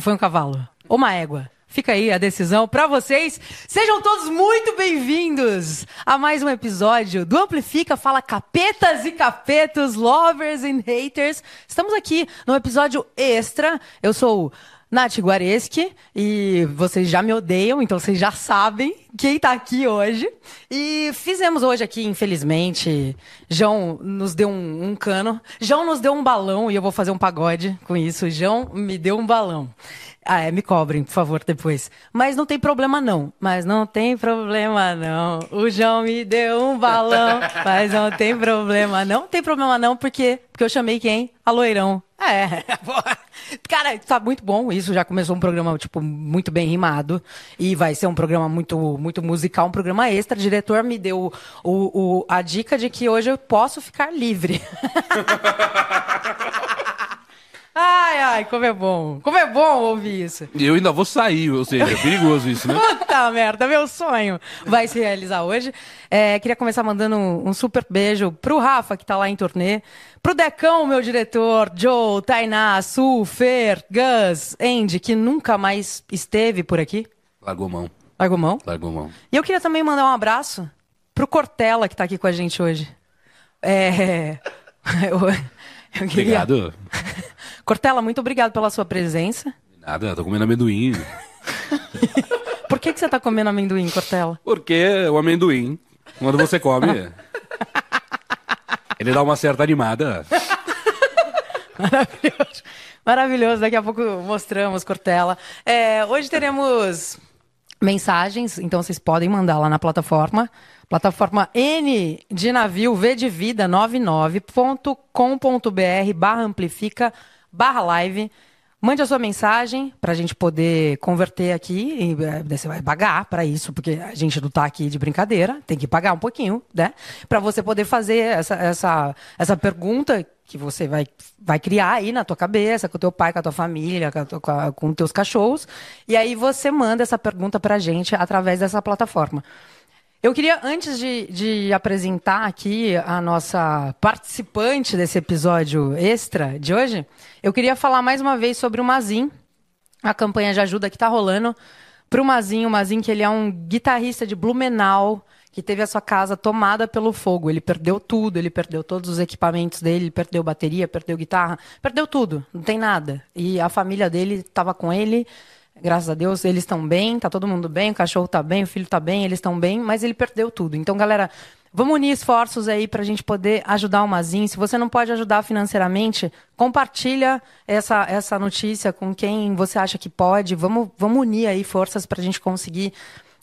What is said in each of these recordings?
Isso foi um cavalo. Ou uma égua. Fica aí a decisão para vocês. Sejam todos muito bem-vindos a mais um episódio do Amplifica Fala Capetas e Capetos, Lovers and Haters. Estamos aqui no episódio extra. Eu sou Nath Guareschi, e vocês já me odeiam, então vocês já sabem quem tá aqui hoje. E fizemos hoje aqui, infelizmente, João nos deu um, um cano, João nos deu um balão, e eu vou fazer um pagode com isso. João me deu um balão. Ah, é, me cobrem, por favor, depois. Mas não tem problema não. Mas não tem problema não. O João me deu um balão, mas não tem problema não. Não tem problema não, porque porque eu chamei quem? A Loirão. É, cara, tá muito bom isso. Já começou um programa, tipo, muito bem rimado. E vai ser um programa muito, muito musical, um programa extra. O diretor me deu o, o a dica de que hoje eu posso ficar livre. Ai, ai, como é bom. Como é bom ouvir isso. Eu ainda vou sair, ou seja, é perigoso isso, né? Puta merda, meu sonho vai se realizar hoje. É, queria começar mandando um super beijo pro Rafa, que tá lá em turnê. Pro Decão, meu diretor, Joe, Tainá, Su, Fer, Gus, Andy, que nunca mais esteve por aqui. Largou mão. Largou mão? Largou mão. E eu queria também mandar um abraço pro Cortella, que tá aqui com a gente hoje. É... Eu, eu queria... Obrigado. Cortella, muito obrigado pela sua presença. Nada, tô comendo amendoim. Por que, que você tá comendo amendoim, Cortella? Porque o amendoim, quando você come, ele dá uma certa animada. Maravilhoso. Maravilhoso. Daqui a pouco mostramos, Cortella. É, hoje teremos mensagens, então vocês podem mandar lá na plataforma. Plataforma N de navio, V de vida, 99.com.br barra amplifica barra live. Mande a sua mensagem para a gente poder converter aqui. E, é, você vai pagar para isso, porque a gente não está aqui de brincadeira, tem que pagar um pouquinho, né? Para você poder fazer essa, essa, essa pergunta que você vai, vai criar aí na tua cabeça, com o teu pai, com a tua família, com, a, com teus cachorros. E aí você manda essa pergunta para a gente através dessa plataforma. Eu queria, antes de, de, apresentar aqui a nossa participante desse episódio extra de hoje, eu queria falar mais uma vez sobre o Mazin, a campanha de ajuda que está rolando para o Mazin. O Mazin, que ele é um guitarrista de Blumenau, que teve a sua casa tomada pelo fogo. Ele perdeu tudo, ele perdeu todos os equipamentos dele, ele perdeu bateria, perdeu guitarra, perdeu tudo, não tem nada. E a família dele estava com ele Graças a Deus, eles estão bem, tá todo mundo bem, o cachorro tá bem, o filho tá bem, eles estão bem, mas ele perdeu tudo. Então, galera, vamos unir esforços aí para a gente poder ajudar o Mazin. Se você não pode ajudar financeiramente, compartilha essa, essa notícia com quem você acha que pode. Vamos, vamos unir aí forças para a gente conseguir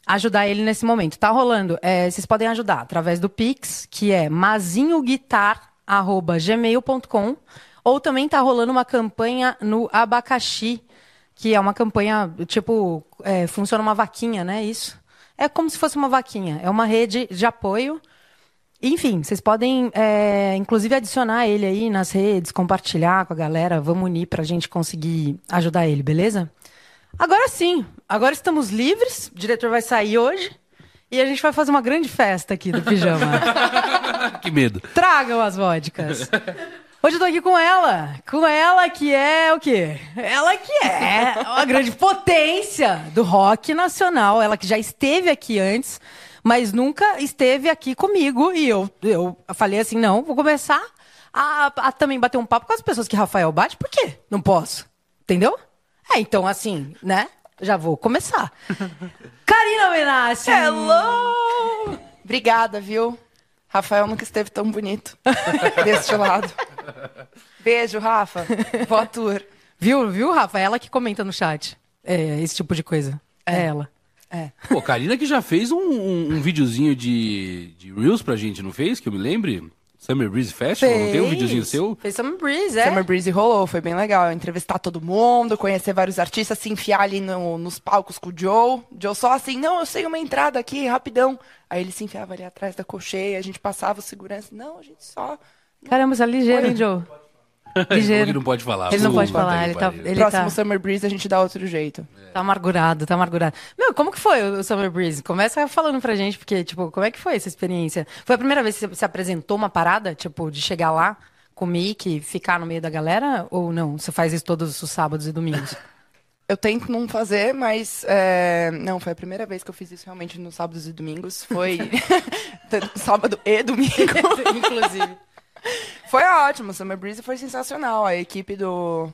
ajudar ele nesse momento. Tá rolando. É, vocês podem ajudar através do Pix, que é mazinhoguitar.gmail.com ou também tá rolando uma campanha no Abacaxi, que é uma campanha, tipo, é, funciona uma vaquinha, né? Isso. É como se fosse uma vaquinha. É uma rede de apoio. Enfim, vocês podem, é, inclusive, adicionar ele aí nas redes, compartilhar com a galera. Vamos unir para a gente conseguir ajudar ele, beleza? Agora sim, agora estamos livres. O diretor vai sair hoje. E a gente vai fazer uma grande festa aqui do pijama. que medo. Tragam as vodkas. Hoje eu tô aqui com ela. Com ela que é o quê? Ela que é uma grande potência do rock nacional. Ela que já esteve aqui antes, mas nunca esteve aqui comigo. E eu, eu falei assim: não, vou começar a, a também bater um papo com as pessoas que Rafael bate. Por quê? Não posso. Entendeu? É, então assim, né? Já vou começar. Karina Menassi. Hello! Obrigada, viu? Rafael nunca esteve tão bonito deste lado. Beijo, Rafa. Boa tour. Viu, viu, Rafa? É ela que comenta no chat. É, esse tipo de coisa. É, é ela. É. Pô, Karina que já fez um, um, um, videozinho de, de Reels pra gente, não fez? Que eu me lembre? Summer Breeze Festival, fez. não tem um videozinho seu? Fez Summer Breeze, é. Summer Breeze rolou, foi bem legal. Entrevistar todo mundo, conhecer vários artistas, se enfiar ali no, nos palcos com o Joe. Joe só assim, não, eu sei uma entrada aqui, rapidão. Aí ele se enfiava ali atrás da cocheia, a gente passava o segurança. Não, a gente só Caramba, você é ligeiro, hein, Joe? Ligeiro. Ele não pode falar. Ele não pode falar. Ele tá, ele Próximo tá... Summer Breeze a gente dá outro jeito. É. Tá amargurado, tá amargurado. Meu, como que foi o Summer Breeze? Começa falando pra gente, porque, tipo, como é que foi essa experiência? Foi a primeira vez que você apresentou uma parada, tipo, de chegar lá com o Mickey, ficar no meio da galera? Ou não? Você faz isso todos os sábados e domingos? Eu tento não fazer, mas. é, Não, foi a primeira vez que eu fiz isso realmente nos sábados e domingos. Foi. Sábado e domingo. Inclusive. Foi ótimo, Summer Breeze foi sensacional. A equipe do,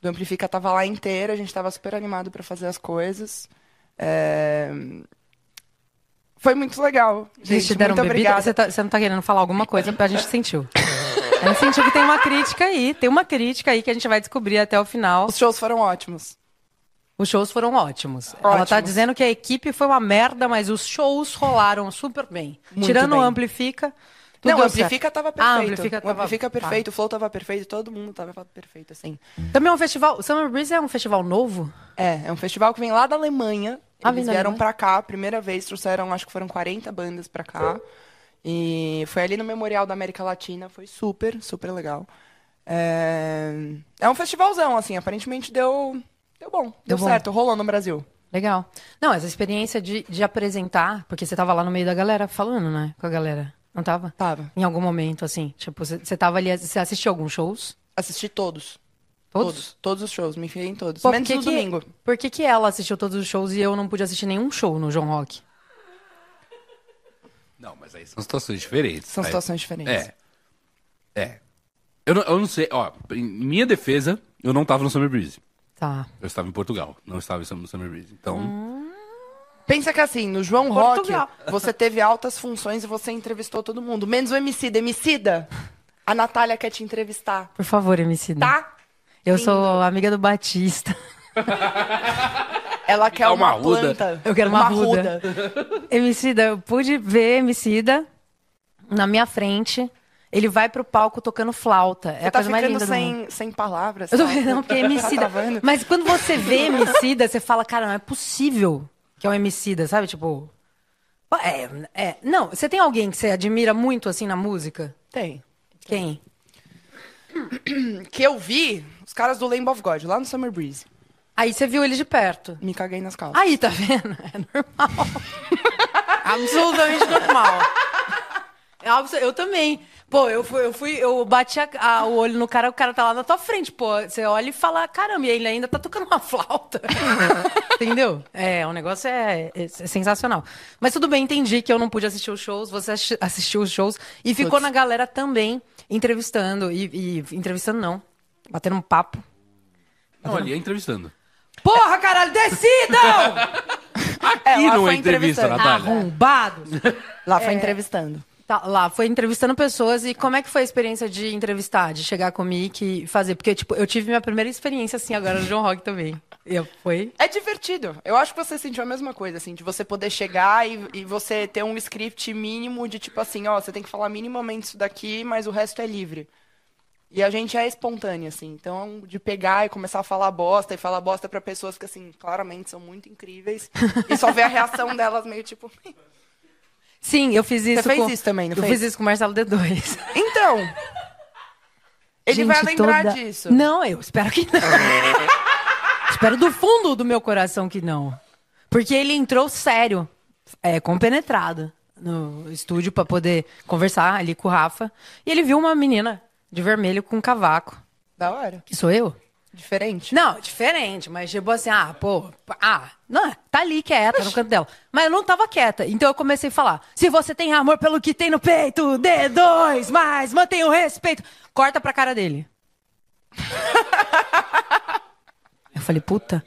do Amplifica tava lá inteira, a gente tava super animado pra fazer as coisas. É, Foi muito legal. Gente, Gente, deram muito obrigada. Você, tá- você não tá querendo falar alguma coisa, a gente sentiu. A gente sentiu que tem uma crítica aí. Tem uma crítica aí que a gente vai descobrir até o final. Os shows foram ótimos. Os shows foram ótimos. Ela tá Ótimos. dizendo que a equipe foi uma merda, mas os shows rolaram super bem. Muito Tirando bem. o Amplifica. Tudo Não, o deu Amplifica certo. tava Ah, perfeito. Amplifica o tava- Amplifica tá. perfeito, o Flow tava perfeito, todo mundo tava perfeito, assim. Também é um festival. Summer Breeze é um festival novo? É, é um festival que vem lá da Alemanha. Ah, Eles vieram pra cá, primeira vez, trouxeram, acho que foram 40 bandas pra cá. E foi ali no Memorial da América Latina, foi super, super legal. É, é um festivalzão, assim, aparentemente deu, deu bom, deu, bom. certo, rolou no Brasil. Legal. Não, essa experiência de, de apresentar, porque você tava lá no meio da galera falando, né? Com a galera. Não tava? Tava. Em algum momento, assim. Tipo, você, tava ali. Você assistiu alguns shows? Assisti todos. Todos? Todos, todos os shows, me enfiei em todos. Pô, menos por que no que- domingo. Por que, que ela assistiu todos os shows e eu não pude assistir nenhum show no João Rock? Não, mas aí são situações diferentes. São Aí- situações diferentes. É. É. Eu não, eu não sei, ó, em minha defesa, eu não tava no Summer Breeze. Tá. Eu estava em Portugal, não estava no Summer Breeze. Então, Hum. Pensa que assim, no João Portugal. Rock, você teve altas funções e você entrevistou todo mundo. Menos o Emicida. Emicida, a Natália quer te entrevistar, Por favor, MC. tá? Eu sou amiga do Batista. Ela quer Dá uma, uma ruda. planta. Eu quero uma ruda. Emicida, eu pude ver Emicida na minha frente. Ele vai pro palco tocando flauta. É a tá coisa mais linda sem, sem palavras. Eu tô não, porque é Emicida. Tá. Mas quando você vê Emicida, você fala, cara, não é possível que é um Emicida, sabe? Tipo. É, é. Não, você tem alguém que você admira muito assim na música? Tem. Quem? Que eu vi os caras do Lamb of God, lá no Summer Breeze. Aí você viu ele de perto. Me caguei nas calças. Aí, tá vendo? É normal. Absolutamente normal. É Eu também. Pô, eu fui, eu fui, eu bati a- a- o olho no cara, o cara tá lá na tua frente, pô. Você olha e fala, caramba, e ele ainda tá tocando uma flauta. Entendeu? É, o negócio é, é sensacional. Mas tudo bem, entendi que eu não pude assistir os shows, você assisti- assistiu os shows e ficou Putz. na galera também, entrevistando. E, e- entrevistando não, batendo um papo. não, ali é entrevistando. Porra, caralho, decidam! É, Aqui lá não foi é entrevista, entrevistando. Natália. Arrombados! Lá É. foi entrevistando. Tá, lá, foi entrevistando pessoas e como é que foi a experiência de entrevistar, de chegar com o Mickey e fazer? Porque, tipo, eu tive minha primeira experiência assim agora no John Rock também. Eu, foi. É divertido. Eu acho que você sentiu a mesma coisa, assim, de você poder chegar e, e você ter um script mínimo de tipo assim, ó, você tem que falar minimamente isso daqui, mas o resto é livre. E a gente é espontâneo, assim. Então, de pegar e começar a falar bosta e falar bosta pra pessoas que, assim, claramente são muito incríveis. e só ver a reação delas meio tipo. Sim, eu fiz isso fez com... isso também, não Eu fez? fiz isso com o Marcelo D2. Então! Ele Gente, vai lembrar toda- disso. Não, eu espero que não. espero do fundo do meu coração que não. Porque ele entrou sério, é, compenetrado no estúdio pra poder conversar ali com o Rafa. E ele viu uma menina de vermelho com um cavaco. Da hora. Que sou eu? Diferente. Não, diferente, mas tipo assim, ah, pô, ah, não, tá ali quieta no canto dela. Mas eu não tava quieta, então eu comecei a falar: se você tem amor pelo que tem no peito, dê dois, mas mantenha o respeito. Corta pra cara dele. eu falei, puta.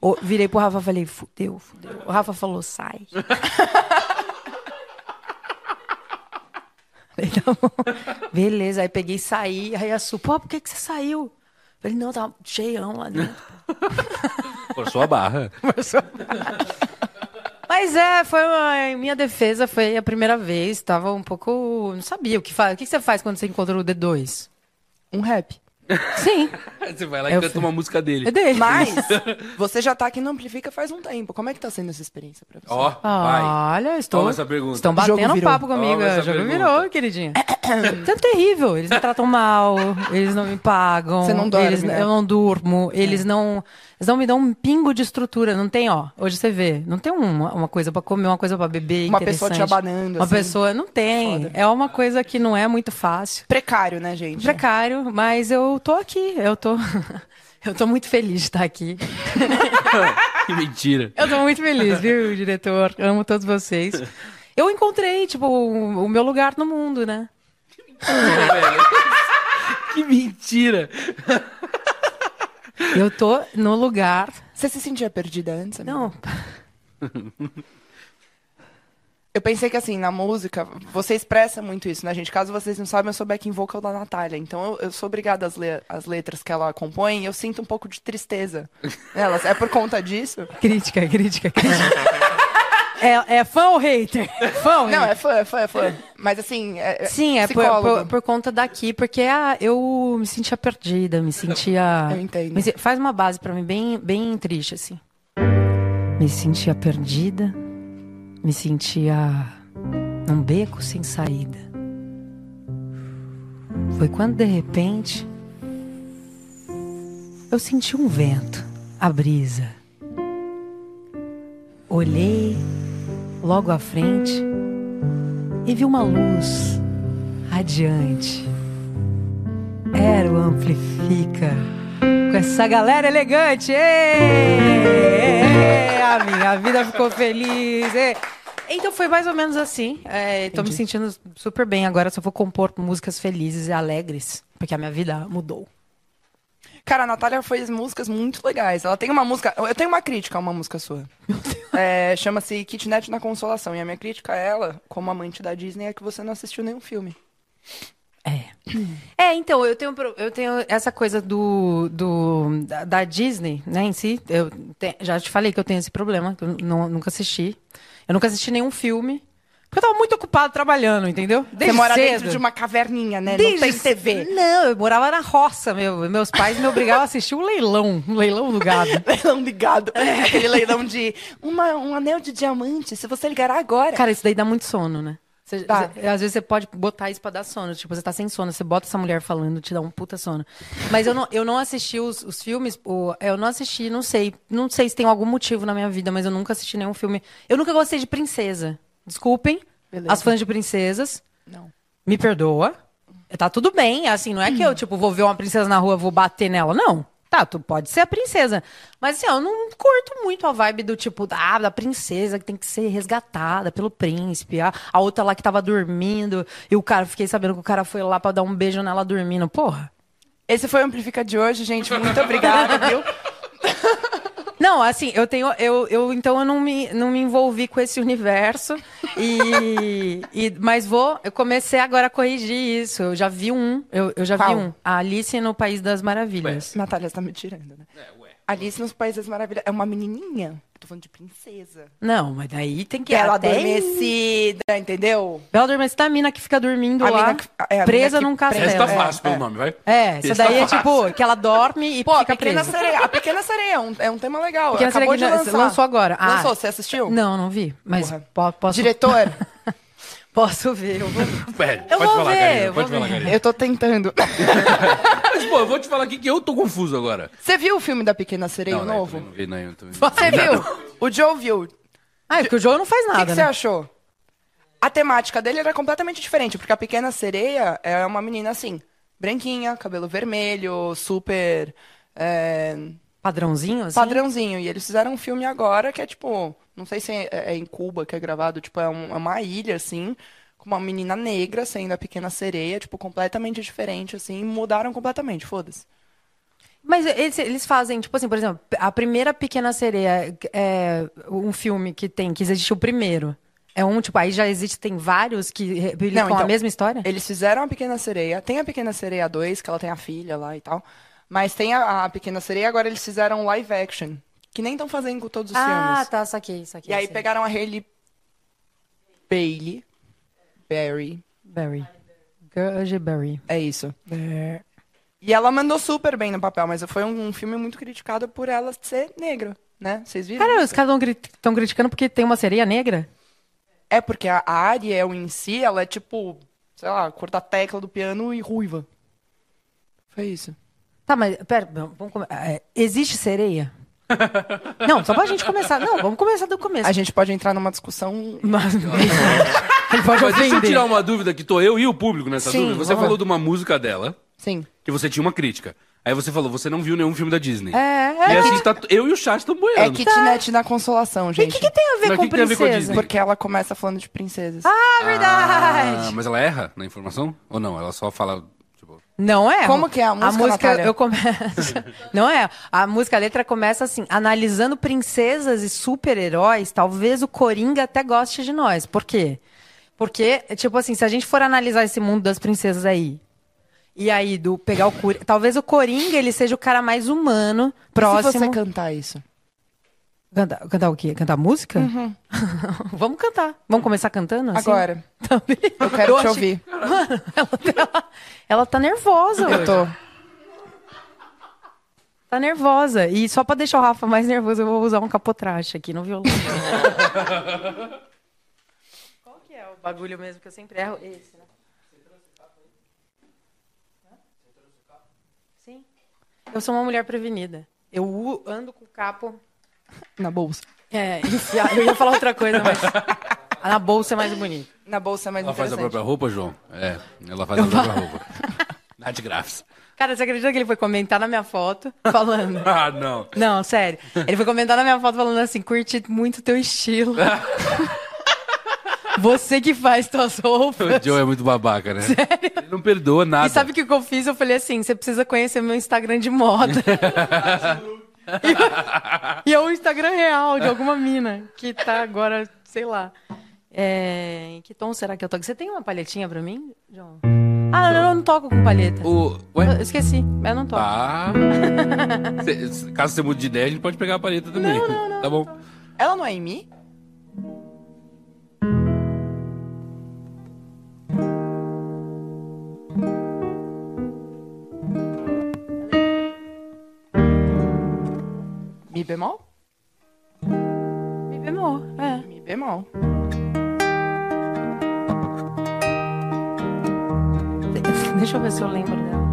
Ô, virei pro Rafa e falei, fudeu, fudeu. O Rafa falou, sai. Falei, tá bom. Beleza, aí peguei e saí. Aí a Su, pô, por que, que você saiu? Falei, não, tava cheião lá dentro. Por sua barra. Mas é, foi uma, em minha defesa, foi a primeira vez. Tava um pouco. Não sabia o que faz. O que você faz quando você encontra o D2? Um rap. Sim, Você vai lá e Eu canta fui- uma música dele. é dele. Mas você já tá aqui no Amplifica faz um tempo. Como é que tá sendo essa experiência pra você? Ó, vai. Olha, estou. Toma essa pergunta. Estão batendo virou. papo comigo. Toma essa O jogo pergunta. virou, queridinha. Isso é terrível. Eles me tratam mal, eles não me pagam. Você não dorme, eles, né? Eu não durmo. Eles não. Eles não me dão um pingo de estrutura. Não tem, ó. Hoje você vê. Não tem uma, uma coisa pra comer, uma coisa pra beber. Uma pessoa te abanando, Uma assim. pessoa. Não tem. Foda. É uma coisa que não é muito fácil. Precário, né, gente? Precário, mas eu tô aqui. Eu tô. Eu tô muito feliz de estar aqui. que mentira. Eu tô muito feliz, viu, diretor? Amo todos vocês. Eu encontrei, tipo, o, o meu lugar no mundo, né? que mentira. Eu tô no lugar. Você se sentia perdida antes? amiga? Não. Eu pensei que, assim, na música, você expressa muito isso, né, gente? Caso vocês não saibam, eu sou backing vocal da Natália. Então, eu, eu sou obrigada às, le às letras que ela compõe e eu sinto um pouco de tristeza nelas. É por conta disso? Crítica, crítica, crítica. É, é fã ou hater? Fã ou Não, hater? é fã, é fã, é fã. Mas, assim, é, é Sim, é por, por- por conta daqui, porque ah, eu me sentia perdida, me sentia. Eu entendo. me se- faz uma base pra mim bem, bem triste, assim. Me sentia perdida, me sentia num beco sem saída. Foi quando de repente eu senti um vento, a brisa. Olhei logo à frente e vi uma luz radiante. Era o Amplifica. Com essa galera elegante. Ê! A minha vida ficou feliz. ê! Então foi mais ou menos assim. É, tô me sentindo super bem agora. Só vou compor músicas felizes e alegres. Porque a minha vida mudou. Cara, a Natália fez músicas muito legais. Ela tem uma música. Eu tenho uma crítica a uma música sua. É, Chama-se Kitnet na Consolação. E a minha crítica a ela, como amante da Disney, é que você não assistiu nenhum filme. É. É, então, eu tenho, eu tenho essa coisa do, do, da, da Disney, né, em si. Eu te- já te falei que eu tenho esse problema, que eu não- nunca assisti. Eu nunca assisti nenhum filme. Porque eu tava muito ocupado trabalhando, entendeu? você mora cedo. dentro de uma caverninha, né? Desde Não tem TV. Não, eu morava na roça, meu. Meus pais me obrigavam a assistir um leilão, um leilão do gado. Leilão ligado. Aquele leilão de uma- um anel de diamante, se você ligar agora. Cara, isso daí dá muito sono, né? Você- Tá. você- às vezes você pode botar isso pra dar sono. Tipo, você tá sem sono, você bota essa mulher falando, te dá um puta sono. Mas eu não, eu não assisti os, os filmes, o- eu não assisti, não sei. Não sei se tem algum motivo na minha vida, mas eu nunca assisti nenhum filme. Eu nunca gostei de princesa. Desculpem, Beleza. as fãs de princesas. Não. Me perdoa. Tá tudo bem, assim, não é que eu, tipo, vou ver uma princesa na rua, vou bater nela. Não. Tá, tu pode ser a princesa. Mas assim, eu não curto muito a vibe do tipo, ah, da princesa que tem que ser resgatada pelo príncipe. A, a outra lá que tava dormindo. E o cara, fiquei sabendo que o cara foi lá pra dar um beijo nela dormindo. Porra. Esse foi o Amplifica de hoje, gente. Muito obrigada, viu? Não, assim, eu tenho. Eu, eu, então eu não me, não me envolvi com esse universo. E, e- mas vou. Eu comecei agora a corrigir isso. Eu já vi um. Eu, eu já vi Qual? um. A Alice no País das Maravilhas. Natália, você tá me tirando, né? Alice nos Países das Maravilhas é uma menininha. Tô falando de princesa. Não, mas daí tem que. Bela até- adormecida, entendeu? Bela adormecida é a mina que fica dormindo A lá, que- é, a presa num castelo. Essa tá É, fácil pelo é. nome, vai? É, essa daí tá é tipo, que ela dorme e Pô, a fica Pequena presa. Sereia. A Pequena Sereia é um, é um tema legal. Pequena Acabou Sereia de lançar. lançou agora. Ah. Lançou, você assistiu? Não, não vi. Mas Porra. po- posso, Diretor, posso ver. Eu vou... Pera, Eu pode vou falar, ver, Karina, eu pode vou falar, ver. Karina. eu tô tentando. Mas, pô, eu vou te falar aqui que eu tô confuso agora. Você viu o filme da Pequena Sereia, o não, novo? eu não vi, não, eu tô- Você viu? O Joe viu. O Ah, é porque o jogo não faz que, nada, que você né? achou? A temática dele era completamente diferente, porque a Pequena Sereia é uma menina assim, branquinha, cabelo vermelho, super é, Padrãozinho, assim? padrãozinho. E eles fizeram um filme agora que é tipo, não sei se é, é em Cuba que é gravado, tipo, é, um- é uma ilha, assim, com uma menina negra sendo a Pequena Sereia, tipo, completamente diferente, assim, mudaram completamente, foda-se. Mas eles, eles fazem, tipo assim, por exemplo, a primeira Pequena Sereia é um filme que tem, que existe o primeiro. É um, tipo, aí já existem vários que replicam Não, a então, mesma história? Eles fizeram a Pequena Sereia. Tem a Pequena Sereia 2, que ela tem a filha lá e tal. Mas tem a, a Pequena Sereia, agora eles fizeram um live action. Que nem estão fazendo com todos os Ah, filmes. tá, saquei, saquei. E aí sei. pegaram a Hailey Bailey. Barry. Barry. Gurge Barry. É isso. E ela mandou super bem no papel, mas foi um, um filme muito criticado por ela ser negra, né? Vocês viram? Cara, os caras estão criticando porque tem uma sereia negra? É porque a a Ariel em si, ela é tipo, sei lá, cor da tecla do piano e ruiva. Foi isso. Tá, mas pera, vamos come- é, existe sereia? não, só pra gente começar. Não, vamos começar do começo. A gente pode entrar numa discussão Mas, ele pode Mas deixa eu ofender. tirar uma dúvida que tô eu e o público nessa Sim, dúvida. Você vamos falou lá. de uma música dela, Sim. que você tinha uma crítica. Aí você falou, você não viu nenhum filme da Disney. É, E é. assim, tá, eu e o chat estão É boiando. kitnet na consolação, E o gente. que, que tem a ver Mas com o que que tem a ver com a princesa? Disney? Porque ela começa falando de princesas. Ah, verdade! Ah, mas ela erra na informação? Ou não? Ela só fala, tipo... Não é? Como que é a música, Natália? eu começo. Não é? A música, a letra começa assim: analisando princesas e super-heróis, talvez o Coringa até goste de nós. Por quê? Porque, tipo assim, se a gente for analisar esse mundo das princesas aí, e aí do pegar o Coringa, talvez o Coringa ele seja o cara mais humano, próximo. Se você cantar isso. Cantar, cantar o quê? Cantar música? Vamos cantar. Vamos começar cantando? Assim? Agora. Eu quero te achei- ouvir. Mano, ela, ela, ela tá nervosa Eu hoje. tô. Tá nervosa. E só pra deixar o Rafa mais nervoso, eu vou usar um capotraste aqui no violão. Qual que é o bagulho mesmo que eu sempre erro? Esse, né? Sim. Eu sou uma mulher prevenida. Eu ando com o capo. Na bolsa. É, enfiar. Eu ia falar outra coisa, mas. Na bolsa é mais bonito. Na bolsa é mais Ela faz a própria roupa, João? É, ela faz a própria roupa. Nath Graffs. Cara, você acredita que ele foi comentar na minha foto falando? Ah, não. Não, sério. Ele foi comentar na minha foto falando assim: curti muito teu estilo. Você que faz tuas roupas. O Joe é muito babaca, né? Ele não perdoa nada. E sabe o que que eu fiz? Eu falei assim: você precisa conhecer meu Instagram de moda. E, e é um Instagram real de alguma mina que tá agora, sei lá. É, em que tom será que eu toco? Você tem uma palhetinha pra mim, João? Ah, não, eu não toco com palheta. O... Eu Ué? esqueci, eu não toco. Tá. Cê- caso você mude de ideia, a gente pode pegar a paleta também. Tá bom. Ela não é em mim? Mi bemol? Mi bemol, é. Mi bemol. Deixa eu ver se eu lembro dela.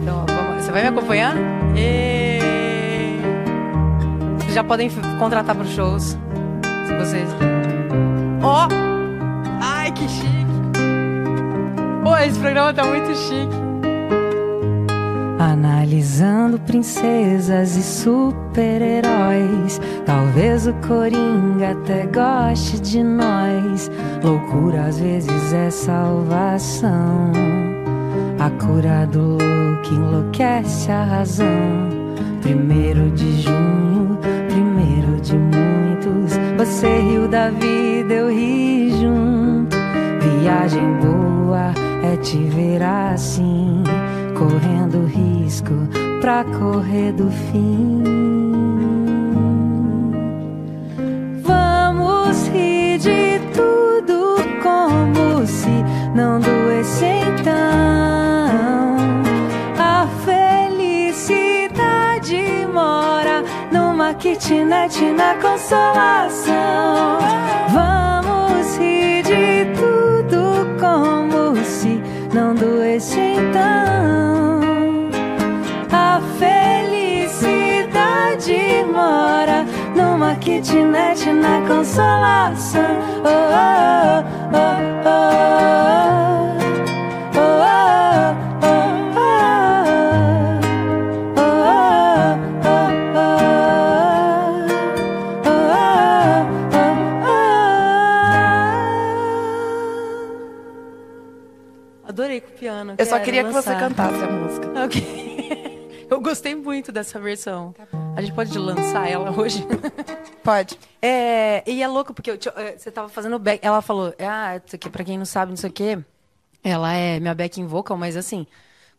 Então, vamos- você vai me acompanhando? E... Vocês já podem contratar para os shows. Se vocês. Ó! Ai, que chique! Pô, esse programa tá muito chique. Analisando princesas e super-heróis. Talvez o Coringa até goste de nós. Loucura às vezes é salvação. A cura do louco enlouquece a razão. Primeiro de junho, primeiro de muitos. Você riu da vida. Viagem boa é te ver assim, correndo risco pra correr do fim. Vamos rir de tudo como se não doesse então. A felicidade mora numa kitnet na consolação. Vamos não doesse então. A felicidade mora numa kitnet na consolação. Oh, oh, oh, oh, oh, oh, Eu só queria que você cantasse a música. Ok. Eu gostei muito dessa versão. A gente pode lançar ela hoje? Pode. É, e é louco, porque eu te- eh, você tava fazendo back. Ela falou, ah, isso aqui, pra quem não sabe, não sei o quê. Ela é minha backing vocal, mas assim.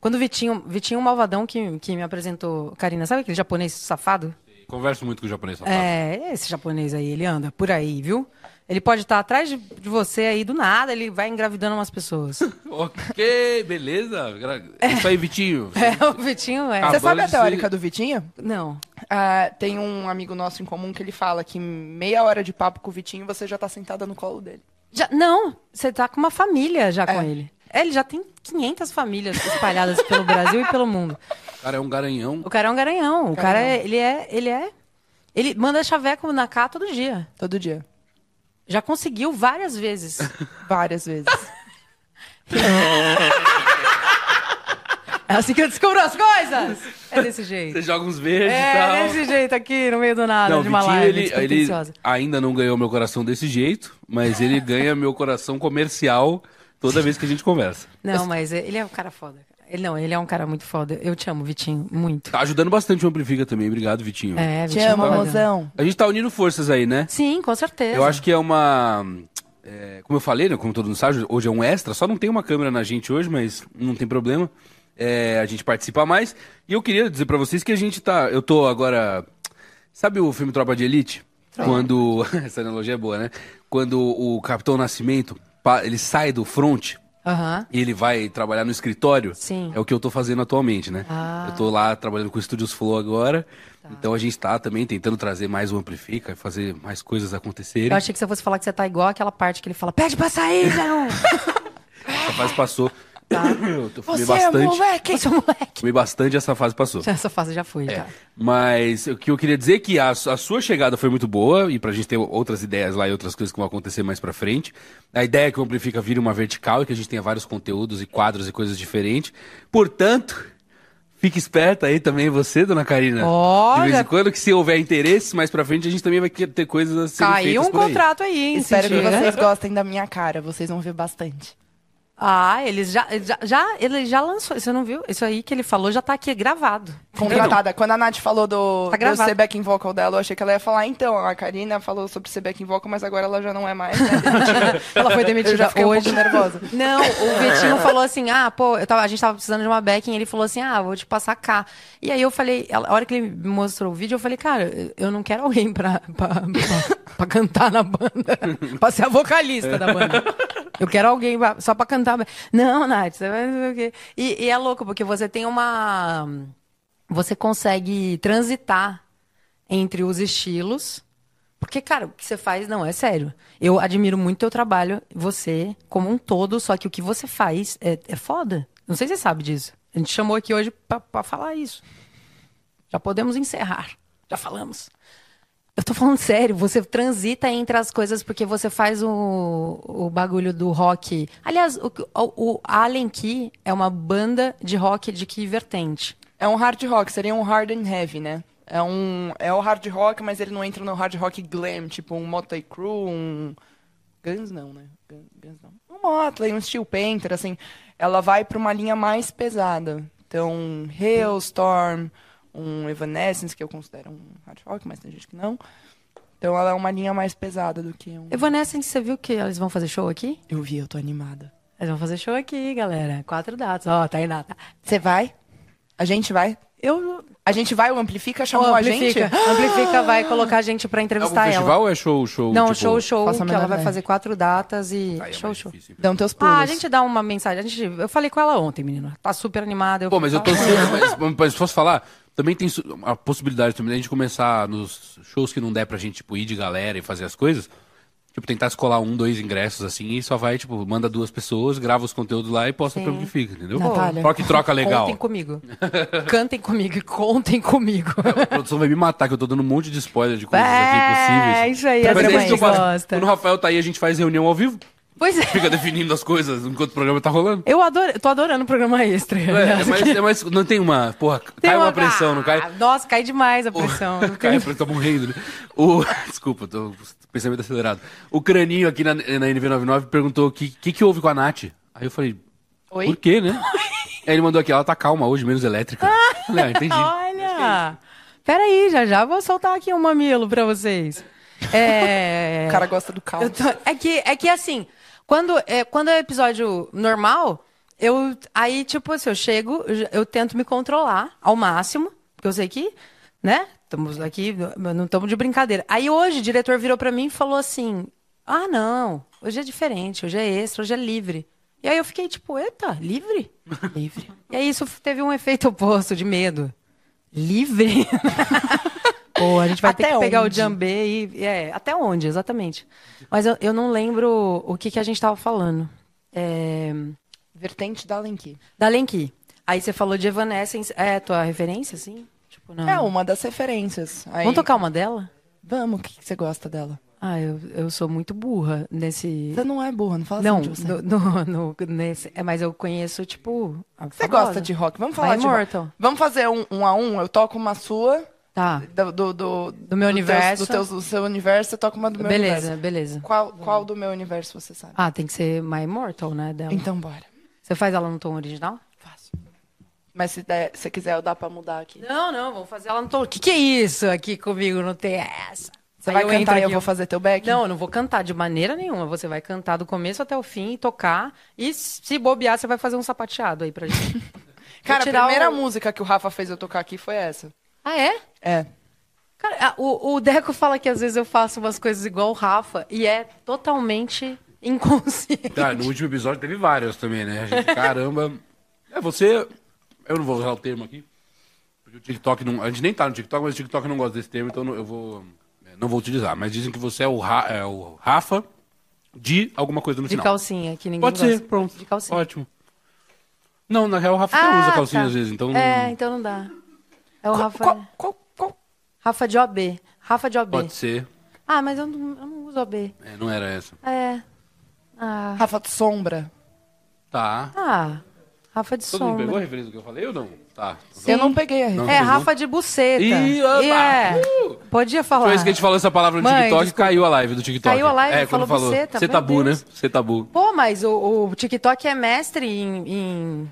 Quando o Vitinho, Vitinho Malvadão, que, que me apresentou, Karina, sabe aquele japonês safado? Converso muito com o japonês, safado. É, esse japonês aí, ele anda por aí, viu? Ele pode estar atrás de, de você aí do nada, ele vai engravidando umas pessoas. Ok, beleza. Gra- Isso aí, Vitinho. é, o Vitinho é. Você sabe a de ser- teórica do Vitinho? Não. Ah, tem um amigo nosso em comum que ele fala que meia hora de papo com o Vitinho você já tá sentada no colo dele. Já, não, você tá com uma família já com É. ele. É, ele já tem 500 famílias espalhadas pelo Brasil e pelo mundo. O cara é um garanhão. O cara é um garanhão. O cara, é, ele é, ele é, Ele manda chaveco na cá todo dia. Todo dia. Já conseguiu várias vezes. Várias vezes. É assim que eu descubro as coisas. É desse jeito. Você joga uns verdes e É tal. desse jeito aqui, no meio do nada, Não, de uma Vitinho, live ele, ele ainda não ganhou meu coração desse jeito, mas ele ganha meu coração comercial toda vez que a gente conversa. Não, mas ele é um cara foda. Ele, não, ele é um cara muito foda. Eu te amo, Vitinho, muito. Tá ajudando bastante o Amplifica também. Obrigado, Vitinho. É, Te Vitinho. amo, foda. mozão. A gente tá unindo forças aí, né? Sim, com certeza. Eu acho que é uma. é, como eu falei, né? Como todo mundo sabe, hoje é um extra. Só não tem uma câmera na gente hoje, mas não tem problema. É, a gente participa mais. E eu queria dizer pra vocês que a gente tá. Eu tô agora. Sabe o filme Tropa de Elite? Quando. Essa analogia é boa, né? Quando o Capitão Nascimento ele sai do front Aham. e ele vai trabalhar no escritório. Sim. É o que eu tô fazendo atualmente, né? Ah. Tá. Eu tô lá trabalhando com o Studios Flow agora. Então a gente tá também tentando trazer mais o Amplifica, fazer mais coisas acontecerem. Eu achei que você fosse falar que você tá igual aquela parte que ele fala, pede pra sair, não. Essa fase passou. Eu tô- fumei Você é bastante. moleque! Você é moleque. Fumei bastante essa fase passou. Essa fase já foi, É, já. mas o que eu queria dizer é que a, a sua chegada foi muito boa e pra gente ter outras ideias lá e outras coisas que vão acontecer mais pra frente. A ideia é que o Amplifica vire uma vertical e que a gente tenha vários conteúdos e quadros e coisas diferentes. Portanto, fique esperta aí também você, dona Karina. Olha! De vez em quando, que se houver interesse mais pra frente, a gente também vai que- ter coisas a serem Caiu um por aí. contrato aí, hein? Espero que vocês gostem da minha cara. Vocês vão ver bastante. Ah, eles já, já, já, ele já lançou. Você não viu? Isso aí que ele falou já tá aqui gravado. Contratada. Quando a Nath falou do, Tá do ser backing vocal dela, eu achei que ela ia falar, então, a Karina falou sobre ser backing vocal, mas agora ela já não é mais, né? Ela foi demitida Eu já fiquei um hoje. pouco nervosa. Não, o Vitinho falou assim: ah, pô, eu tava, a gente tava precisando de uma backing. Ele falou assim: ah, vou te passar cá. E aí eu falei, a hora que ele me mostrou o vídeo, eu falei, cara, eu não quero alguém pra, pra, pra, pra cantar na banda, pra ser a vocalista da banda. Eu quero alguém pra- só pra cantar. Não, Nath, você vai sei o quê. E, e é louco, porque você tem uma. Você consegue transitar entre os estilos. Porque, cara, o que você faz, não, é sério. Eu admiro muito teu trabalho, você, como um todo, só que o que você faz é, é foda. Não sei se você sabe disso. A gente chamou aqui hoje pra falar isso. Já podemos encerrar. Já falamos. Eu tô falando sério, você transita entre as coisas porque você faz o, o bagulho do rock. Aliás, o, o, o Key é uma banda de rock de que vertente? É um hard rock, seria um hard and heavy, né? É, um, é o hard rock, mas ele não entra no hard rock glam, tipo um Motley Crue, um... Guns não, né? Gun- Guns não. Um Motley, um Steel Panther, assim. Ela vai pra uma linha mais pesada. Então, Hailstorm, um Evanescence, que eu considero um hard rock, mas tem gente que não. Então ela é uma linha mais pesada do que um... Evanescence, você viu que eles vão fazer show aqui? Eu vi, eu tô animada. Eles vão fazer show aqui, galera. Quatro datas. Ó, tá aí data. Você vai? A gente vai? Eu. A gente vai, o Amplifica chamou Ô, a gente? Amplifica. Amplifica vai colocar a gente pra É um entrevistar festival ela. ou é show, show? Não, tipo... show, show, a que ela vai fazer quatro datas e. Aí é show, show. difícil. Dão teus pulos. Ah, a gente dá uma mensagem. A gente, eu falei com ela ontem, menino. Tá super animada. Eu Pô, mas eu tô mas, mas posso falar? Também tem a possibilidade também da gente começar nos shows que não der pra gente, tipo, ir de galera e fazer as coisas. Tipo, tentar escolar um, dois ingressos assim e só vai, tipo, manda duas pessoas, grava os conteúdos lá e posta pro Amplifica, entendeu? Natália. Troca e troca legal. Contem comigo. Cantem comigo e contem comigo. A produção vai me matar, que eu tô dando um monte de spoiler de coisas É, aqui possíveis. isso aí, Mas a é isso que eu faço. Quando o Rafael tá aí, a gente faz reunião ao vivo, Pois é. fica definindo as coisas enquanto o programa tá rolando. Eu adoro, eu tô adorando o programa extra. É, é mais, é mais- não tem uma. Porra, Tem cai uma, pressão, não cai? Ah, Nossa, cai demais a pressão. Cai, parece que tá morrendo, né? O... Desculpa, tô com pensamento acelerado. O Craninho aqui na, na NV99 perguntou o que, que, que houve com a Nath. Aí eu falei, Oi? por quê, né? Aí ele mandou aqui, ela tá calma hoje, menos elétrica. Falei, ah, entendi. Olha! Peraí, já já vou soltar aqui um mamilo pra vocês. É... O cara gosta do caos. Eu tô- É que, é que assim, quando é, quando é episódio normal, eu aí, tipo assim, eu chego, eu, tento me controlar ao máximo, porque eu sei que, né? Estamos aqui, não estamos de brincadeira. Aí hoje o diretor virou pra mim e falou assim: Ah, não, hoje é diferente, hoje é extra, hoje é livre. E aí eu fiquei tipo, eita, livre? Livre. E aí isso teve um efeito oposto de medo. Livre? Pô, a gente vai ter Até que pegar onde? o Jambê e. É, até onde, exatamente. Mas eu, eu não lembro o que, que a gente tava falando. É, Vertente da Lenki. da Lenki. Aí você falou de Evanescence. É tua referência, assim? Tipo, não. É uma das referências. Aí- Vamos tocar uma dela? Vamos, o que, que você gosta dela? Ah, eu, eu sou muito burra nesse. Você não é burra, não fala Não, assim você. no, no- nesse. É, mas eu conheço, tipo. Você famosa. gosta de rock? Vamos Vai falar de rock. Vamos fazer um, um a um? Eu toco uma sua, Tá. do, do, do, do meu universo. do, teus- do seu universo, eu toco uma do meu beleza, universo. beleza. Qual, qual do meu universo você sabe? Ah, tem que ser My Immortal, né? Dela. Então bora. Você faz ela no tom original? Faço. Mas se, der, se quiser, eu dá pra mudar aqui. Não, não, vamos fazer ela no tom. O que, que é isso aqui comigo? Não tem essa. Você Aí vai eu cantar e eu vou fazer teu back? Não, eu não vou cantar de maneira nenhuma. Você vai cantar do começo até o fim e tocar. E se bobear, você vai fazer um sapateado aí pra gente. Cara, a primeira o- música que o Rafa fez eu tocar aqui foi essa. Ah, é? É. Cara, o, o Deco fala que às vezes eu faço umas coisas igual o Rafa e é totalmente inconsciente. Tá, no último episódio teve várias também, né? A gente, caramba. É, você. Eu não vou usar o termo aqui. Porque o TikTok não. A gente nem tá no TikTok, mas o TikTok não gosta desse termo, então não- eu vou. é, Não vou utilizar. Mas dizem que você é o, Ra- é o Rafa de alguma coisa no De final. calcinha, que ninguém Pode gosta. ser, pronto. De calcinha. Ótimo. Não, na real o Rafa Ah, usa calcinha tá. às vezes, então. É, então não dá. É o Qual, Rafa. qual, qual, qual? Rafa de OB. Rafa de OB. Pode ser. Ah, mas eu não, eu não uso OB. É, não era essa. É. Ah. Rafa de Sombra. Tá. Ah. Rafa de Todo mundo pegou a sombra. referência do que eu falei ou não? Tá. Sim. Eu não peguei a referência. É? Rafa de buceta. Ih, opa! E é. Uh! Podia falar. Foi isso que a gente falou essa palavra no Mãe, TikTok desculpa. caiu a live do TikTok. Caiu a live, é, quando falou falou. buceta, Você tabu, né? Deus. Você tabu. Pô, mas o, o TikTok é mestre em, em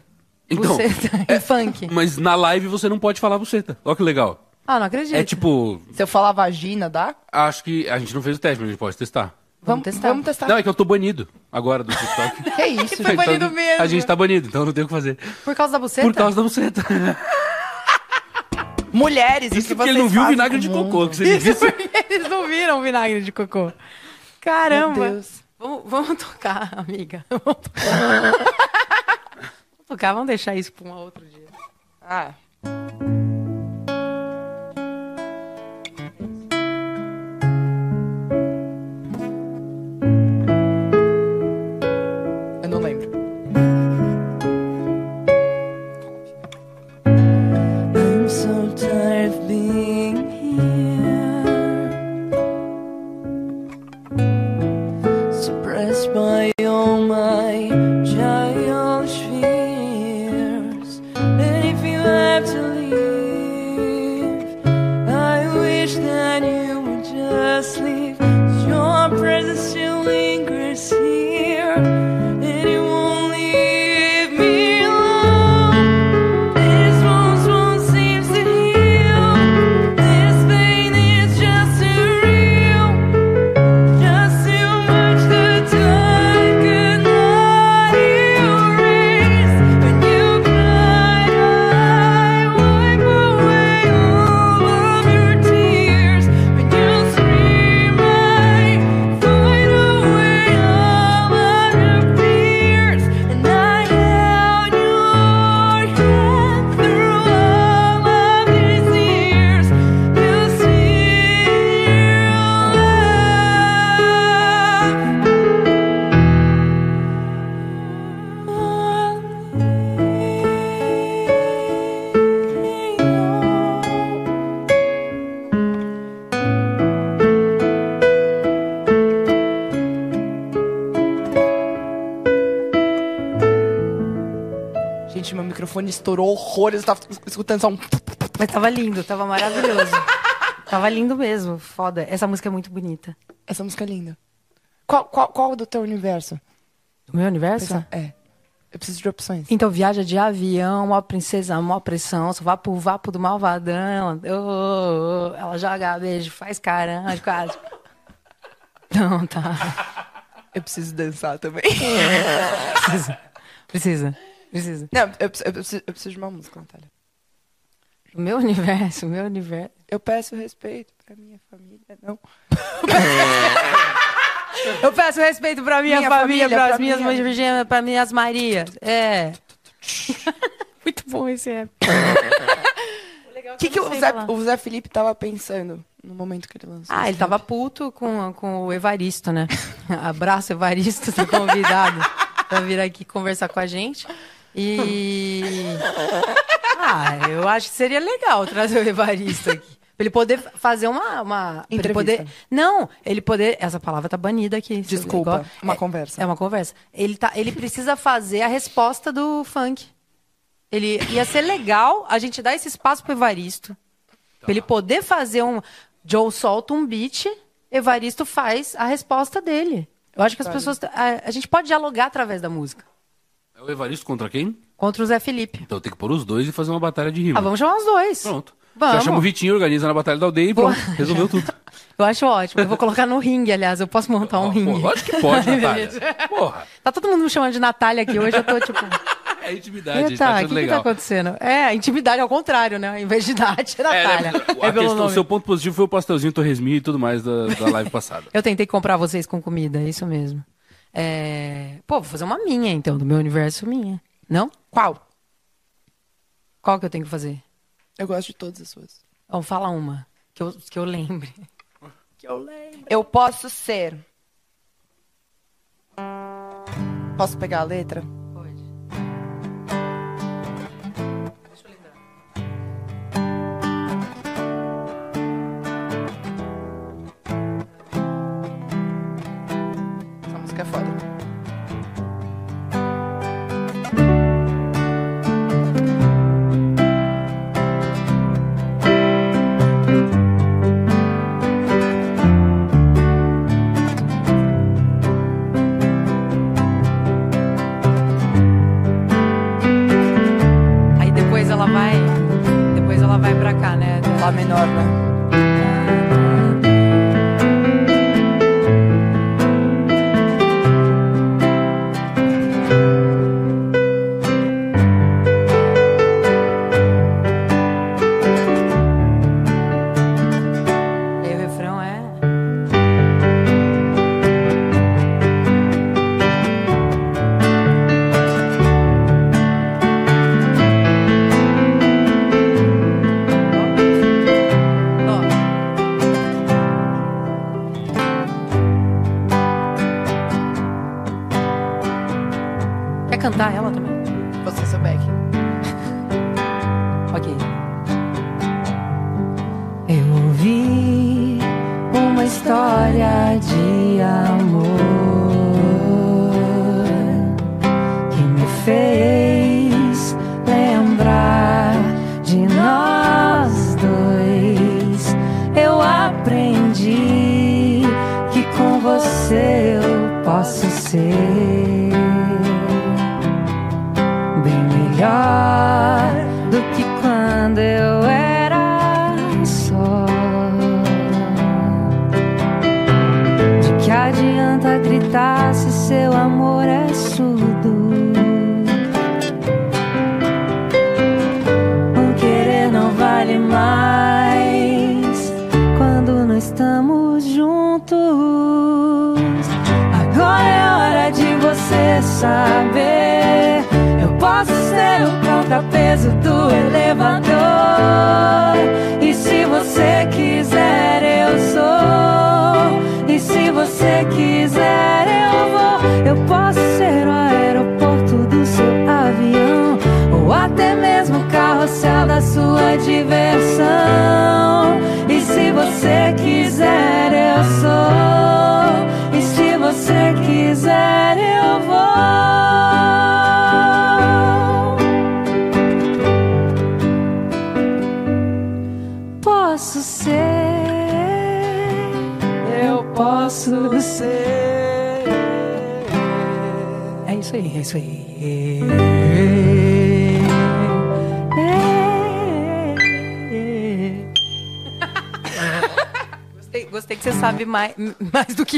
Então, buceta, em funk. Mas na live você não pode falar buceta. Olha que legal. Ah, não acredito. É tipo, Se eu falar vagina, dá? acho que a gente não fez o teste, mas a gente pode testar. Vamos testar. Vamos testar. Não, é que eu tô banido agora do TikTok. Que isso, Foi gente? banido mesmo. A gente tá banido, então não tem o que fazer. Por causa da buceta? Por causa da buceta. Mulheres, o Isso que porque ele não viu vinagre de cocô que você Isso disse. porque eles não viram o vinagre de cocô. Caramba. Meu Deus. Vamos, vamos tocar, amiga. Vamos tocar. Vamos deixar isso pra um outro dia. Ah. Microfone estourou horrores, eu tava escutando só um. Mas tava lindo, tava maravilhoso. tava lindo mesmo, foda. Essa música é muito bonita. Essa música é linda. Qual, qual, qual do teu universo? O meu universo? Pensa- É. Eu preciso de opções. Então, viaja de avião, mó princesa, mó pressão, só vapo, vapo do malvadão. Oh, oh. Ela joga beijo, faz caramba, quase. Não, tá. Eu preciso dançar também. Precisa. Precisa. Precisa. Não, eu, preciso- eu preciso, eu preciso de uma música, Natália. O meu universo, o meu universo. Eu peço respeito pra minha família, não. Eu peço respeito pra minha, Minha família, família, pras pra minhas minha- mães virgínias, pra minhas Marias. É. Muito bom esse app. O que, que o, Zé, o Zé Felipe tava pensando no momento que ele lançou? Ah, ele tava puto com, com o Evaristo, né? Abraço, Evaristo, tá convidado pra vir aqui conversar com a gente. E. Ah, eu acho que seria legal trazer o Evaristo aqui. Pra ele poder fazer uma. uma Entrevista. poder, não, ele poder. Essa palavra tá banida aqui. Desculpa, uma é- conversa. É uma conversa. Ele, tá, ele precisa fazer a resposta do funk. Ele ia ser legal a gente dar esse espaço pro Evaristo. Pra ele poder fazer um. Joe solta um beat, Evaristo faz a resposta dele. Eu acho que as pessoas. A, a gente pode dialogar através da música. É o Evaristo contra quem? Contra o Zé Felipe. Então tem que pôr os dois e fazer uma batalha de rima. Ah, vamos chamar os dois. Pronto. Vamos. Já chama o Vitinho, organiza na Batalha da Aldeia e pronto. Resolveu tudo. Eu acho ótimo. Eu vou colocar no ringue, aliás. Eu posso montar um Ó, ringue. pô, lógico que pode, Natália. Porra. Tá todo mundo me chamando de Natália aqui hoje. Eu tô tipo. É intimidade, Eita, tá o achando que, que tá legal. acontecendo? É, intimidade ao contrário, né? Em vez de idade, é É, Natália. né, É, a pelo questão, o nome. seu ponto positivo foi o pastelzinho torresminho e tudo mais da, da live passada. Eu tentei comprar vocês com comida, é isso mesmo. É... Pô, vou fazer uma minha, então, do meu universo minha. Não? Qual? Qual que eu tenho que fazer? Eu gosto de todas as suas. Então, fala uma. Que eu, que eu lembre. Que eu lembre. Eu posso ser. Posso pegar a letra?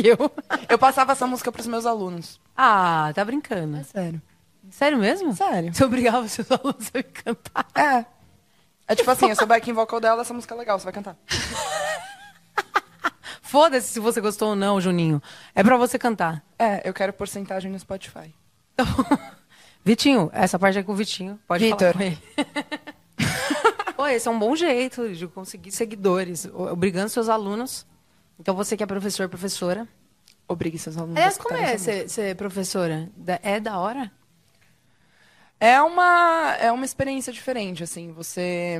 Eu. Eu passava essa música pros meus alunos. Ah, tá brincando. Sério. Sério mesmo? Sério. Você obrigava seus alunos a me cantar. É. É tipo assim, eu sou backing vocal dela, essa música é legal, você vai cantar. Foda-se se você gostou ou não, Juninho. É pra você cantar. É, eu quero porcentagem no Spotify. Vitinho, essa parte é com o Vitinho. Pode Vitor. falar com ele. Pô, esse é um bom jeito de conseguir seguidores, obrigando seus alunos. Então, você que é professor, professora. Obrigue seus alunos. a Aliás, como escutarem é ser, ser professora? Da- É da hora? É uma, é uma experiência diferente, assim. Você.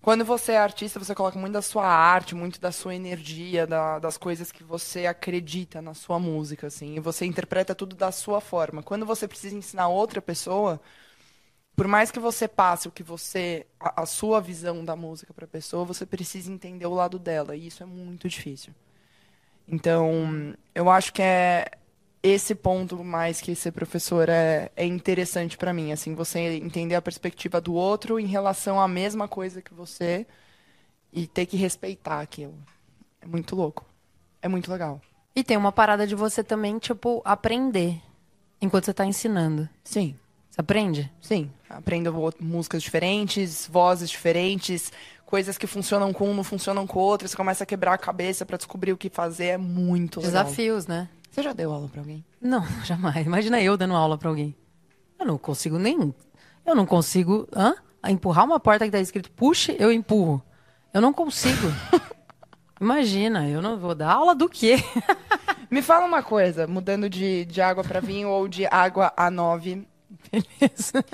Quando você é artista, você coloca muito da sua arte, muito da sua energia, da- das coisas que você acredita na sua música, assim. E você interpreta tudo da sua forma. Quando você precisa ensinar outra pessoa, por mais que você passe o que você. a, a sua visão da música para a pessoa, você precisa entender o lado dela. E isso é muito difícil. Então, eu acho que é esse ponto mais que ser professor é, é interessante para mim, assim, você entender a perspectiva do outro em relação à mesma coisa que você e ter que respeitar aquilo. É muito louco. É muito legal. E tem uma parada de você também, tipo, aprender enquanto você tá ensinando. Sim. Você aprende? Sim, aprendo músicas diferentes, vozes diferentes, coisas que funcionam com um não funcionam com o outro, você começa a quebrar a cabeça para descobrir o que fazer, é muito legal. Desafios, né? Você já deu aula para alguém? Não, jamais. Imagina eu dando aula pra alguém. Eu não consigo nem. Eu não consigo. Hã? Empurrar uma porta que tá escrito puxe, eu empurro. Eu não consigo. Imagina, eu não vou dar aula do quê? Me fala uma coisa, mudando de, de água para vinho ou de água A9 Beleza.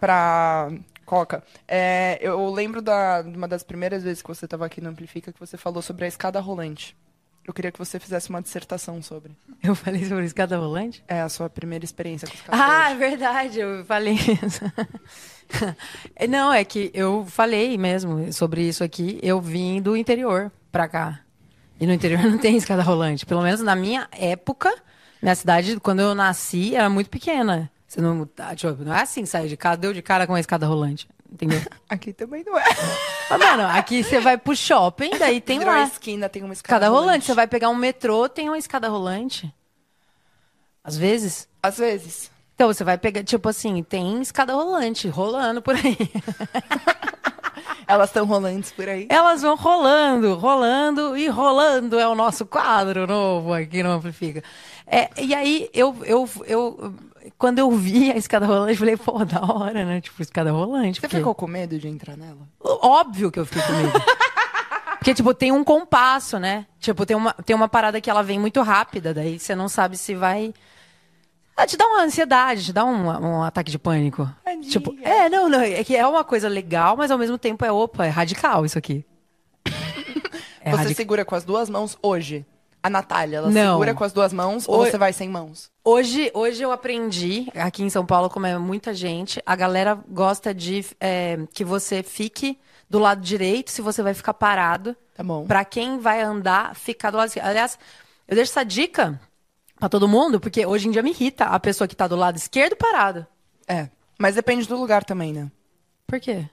para coca. É, eu lembro da, uma das primeiras vezes que você estava aqui no Amplifica que você falou sobre a escada rolante. Eu queria que você fizesse uma dissertação sobre. Eu falei sobre escada rolante? É a sua primeira experiência com escada Ah, é rolante. verdade, eu falei isso. É, Não, é que eu falei mesmo sobre isso aqui. Eu vim do interior pra cá. E no interior não tem escada rolante. Pelo menos na minha época, minha cidade, quando eu nasci, era muito pequena. Você não, tá, tipo, não é assim, saiu de casa, deu de cara com a escada rolante. Entendeu? Aqui também não é. Mas, mano, aqui você vai pro shopping, daí tem Virou lá. esquina, tem uma escada, Escada rolante. Você vai pegar um metrô, tem uma escada rolante. Às vezes. Às vezes. Então, você vai pegar, tipo assim, tem escada rolante rolando por aí. Elas estão rolantes por aí. Elas vão rolando, rolando e rolando é o nosso quadro novo aqui no Amplifica. É, e aí, eu, eu, eu, quando eu vi a escada rolante, eu falei, pô, da hora, né? Tipo, escada rolante. Você porque- ficou com medo de entrar nela? Óbvio que eu fiquei com medo. Porque, tipo, tem um compasso, né? Tipo, tem uma, tem uma parada que ela vem muito rápida, daí você não sabe se vai. Ela te dá uma ansiedade, te dá um, um ataque de pânico. Tadinha. Tipo, é, não, não, é que é uma coisa legal, mas ao mesmo tempo é, opa, é radical isso aqui. É você segura com as duas mãos hoje? A Natália, ela Não. segura com as duas mãos ou Oi. você vai sem mãos? Hoje, hoje eu aprendi, aqui em São Paulo, como é muita gente, a galera gosta de é, que você fique do lado direito, se você vai ficar parado. Tá bom. Pra quem vai andar, ficar do lado esquerdo. Aliás, eu deixo essa dica pra todo mundo, porque hoje em dia me irrita a pessoa que tá do lado esquerdo parado. É. Mas depende do lugar também, né? Por quê?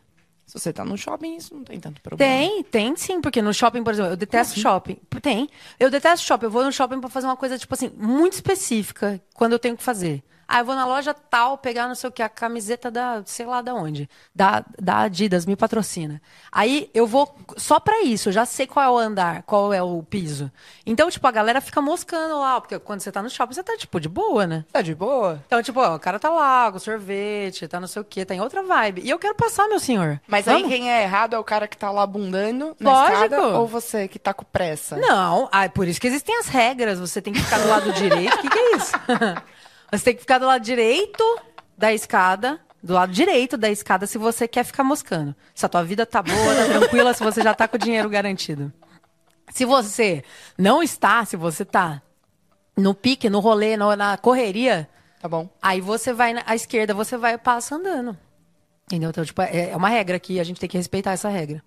Se você tá no shopping, isso não tem tanto problema. Tem, tem sim, porque no shopping, por exemplo, eu detesto shopping. Tem. Eu detesto shopping. Eu vou no shopping pra fazer uma coisa, tipo assim, muito específica, quando eu tenho que fazer. Ah, eu vou na loja tal, pegar não sei o que, a camiseta da, sei lá da onde. Da, da Adidas, me patrocina. Aí eu vou só pra isso, eu já sei qual é o andar, qual é o piso. Então, tipo, a galera fica moscando lá, porque quando você tá no shopping, você tá, tipo, de boa, né? Tá de boa? Então, tipo, ó, o cara tá lá com sorvete, tá não sei o quê, tá em outra vibe. E eu quero passar, meu senhor. Mas aí Vamos? quem é errado é o cara que tá lá bundando na Lógico. escada ou você que tá com pressa? Não, ah, por isso que existem as regras. Você tem que ficar do lado direito. O que, que é isso? Você tem que ficar do lado direito da escada. Do lado direito da escada se você quer ficar moscando. Se a tua vida tá boa, tá tranquila, se você já tá com o dinheiro garantido. Se você não está, se você tá no pique, no rolê, no- na correria, Tá bom. aí você vai na à esquerda, você vai passa andando. Entendeu? Então, tipo, é, é uma regra que a gente tem que respeitar essa regra.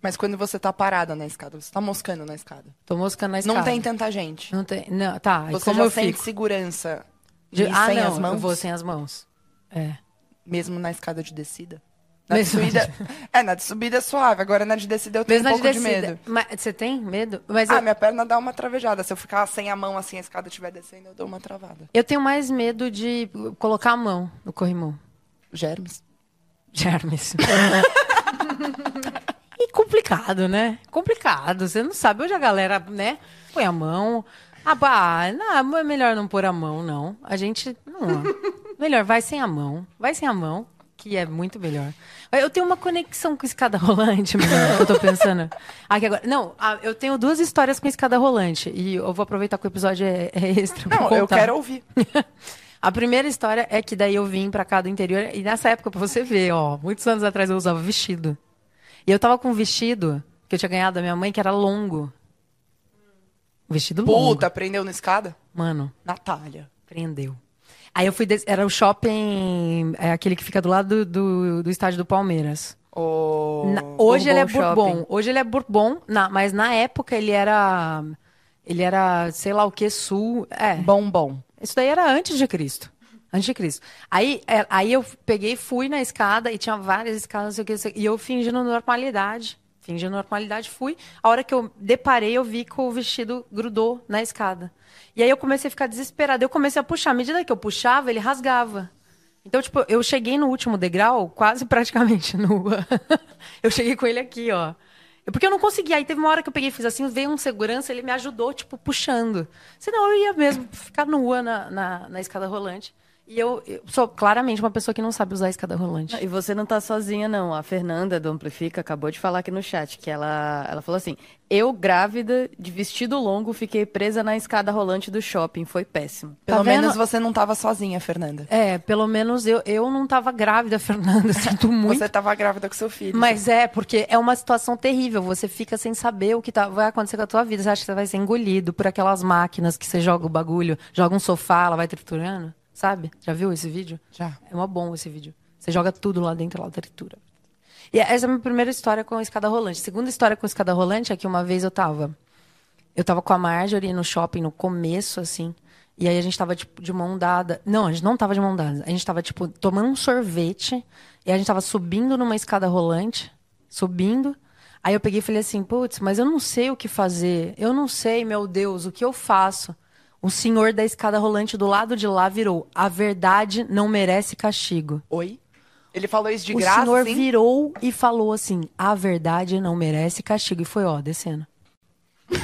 Mas quando você tá parada na escada, você tá moscando na escada. Tô moscando na escada. Não tem tanta gente. Não tem. Não, tá. Você como já eu sente fico? segurança De- de, ah, sem não, as mãos? eu vou sem as mãos. É. Mesmo na escada de descida? Na de subida... é, na de subida é suave. Agora na de descida eu tenho Mesmo um pouco de, descida. medo. Mas você tem medo? Mas Ah, eu, minha perna dá uma travejada. Se eu ficar sem a mão assim, a escada estiver descendo, eu dou uma travada. eu tenho mais medo de colocar a mão no corrimão. Germes. Germes. e complicado, né? Complicado. Você não sabe. Hoje a galera, né, põe a mão. Ah, bah, não, é melhor não pôr a mão, não. A gente. Não. Melhor, vai sem a mão. Vai sem a mão, que é muito melhor. Eu tenho uma conexão com escada rolante, eu tô pensando. Aqui agora. Não, eu tenho duas histórias com escada rolante. E eu vou aproveitar que o episódio é, é extra. Não, eu quero ouvir. A primeira história é que daí eu vim pra cá do interior e nessa época, pra você ver, ó, muitos anos atrás eu usava vestido. E eu tava com um vestido que eu tinha ganhado da minha mãe que era longo. Um vestido longo. Puta, prendeu na escada? Mano, Natália. prendeu. Aí eu fui. des- Era o shopping, é aquele que fica do lado do, do, do estádio do Palmeiras. O... Na- hoje ele é Bourbon Bourbon. Shopping. Hoje ele é Bourbon, na- mas na época ele era. Ele era, sei lá o que, sul. É. Bom, bom. Isso daí era antes de Cristo. Antes de Cristo. Aí, é, aí eu peguei, fui na escada e tinha várias escadas, não sei o que, não sei o que, e eu fingindo normalidade. Fingindo normalidade, fui. A hora que eu deparei, eu vi que o vestido grudou na escada. E aí eu comecei a ficar desesperada. Eu comecei a puxar. À medida que eu puxava, ele rasgava. Então, tipo, eu cheguei no último degrau, quase praticamente nua. eu cheguei com ele aqui, ó. Porque eu não conseguia. Aí teve uma hora que eu peguei e fiz assim, veio um segurança, ele me ajudou, tipo, puxando. Senão eu ia mesmo ficar nua na, na, na escada rolante. E eu, eu sou claramente uma pessoa que não sabe usar a escada rolante. E você não tá sozinha, não. A Fernanda do Amplifica acabou de falar aqui no chat que ela, ela falou assim: Eu, grávida, de vestido longo, fiquei presa na escada rolante do shopping. Foi péssimo. Pelo Tá vendo? menos você não tava sozinha, Fernanda. É, pelo menos eu, eu não tava grávida, Fernanda. Sinto muito. Você tava grávida com seu filho. Mas é, porque é uma situação terrível. Você fica sem saber o que tá- vai acontecer com a tua vida. Você acha que você vai ser engolido por aquelas máquinas que você joga o bagulho, joga um sofá, ela vai triturando. Sabe? Já viu esse vídeo? Já. É uma bom esse vídeo. Você joga tudo lá dentro, ela tritura. E essa é a minha primeira história com a escada rolante. Segunda história com a escada rolante é que uma vez eu tava. Eu tava com a Marjorie no shopping no começo, assim. E aí a gente tava, tipo, de mão dada. Não, a gente não tava de mão dada. A gente tava, tipo, tomando um sorvete. E a gente tava subindo numa escada rolante. Subindo. Aí eu peguei e falei assim, putz, mas eu não sei o que fazer. Eu não sei, meu Deus, o que eu faço? O senhor da escada rolante do lado de lá virou. A verdade não merece castigo. Oi? Ele falou isso de o graça, senhor assim? virou e falou assim: a verdade não merece castigo. E foi, ó, descendo.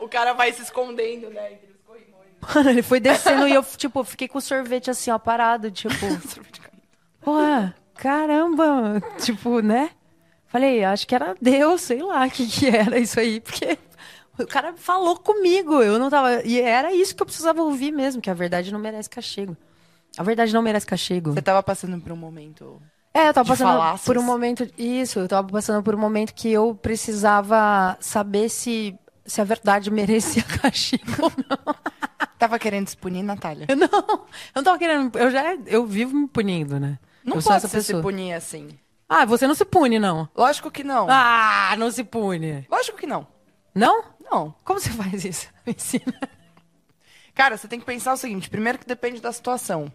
O cara vai se escondendo, né? entre os corrimões. Mano, ele foi descendo e eu, tipo, fiquei com o sorvete assim, ó, parado, tipo. Porra, caramba! Tipo, né? Falei, acho que era Deus, sei lá o que, que era isso aí, porque o cara falou comigo, eu não tava. E era isso que eu precisava ouvir mesmo, que a verdade não merece castigo. A verdade não merece castigo. Você tava passando por um momento... É, eu tava passando falácias. por um momento. Isso, eu tava passando por um momento que eu precisava saber se, se a verdade merecia castigo ou não. Tava querendo se punir, Natália? Eu não, eu não tava querendo. Eu já eu vivo me punindo, né? Não eu você se punir assim. Ah, você não se pune, não. Lógico que não. Ah, não se pune. Lógico que não. Não? Não. Como você faz isso? Me ensina. Cara, você tem que pensar o seguinte: primeiro que depende da situação.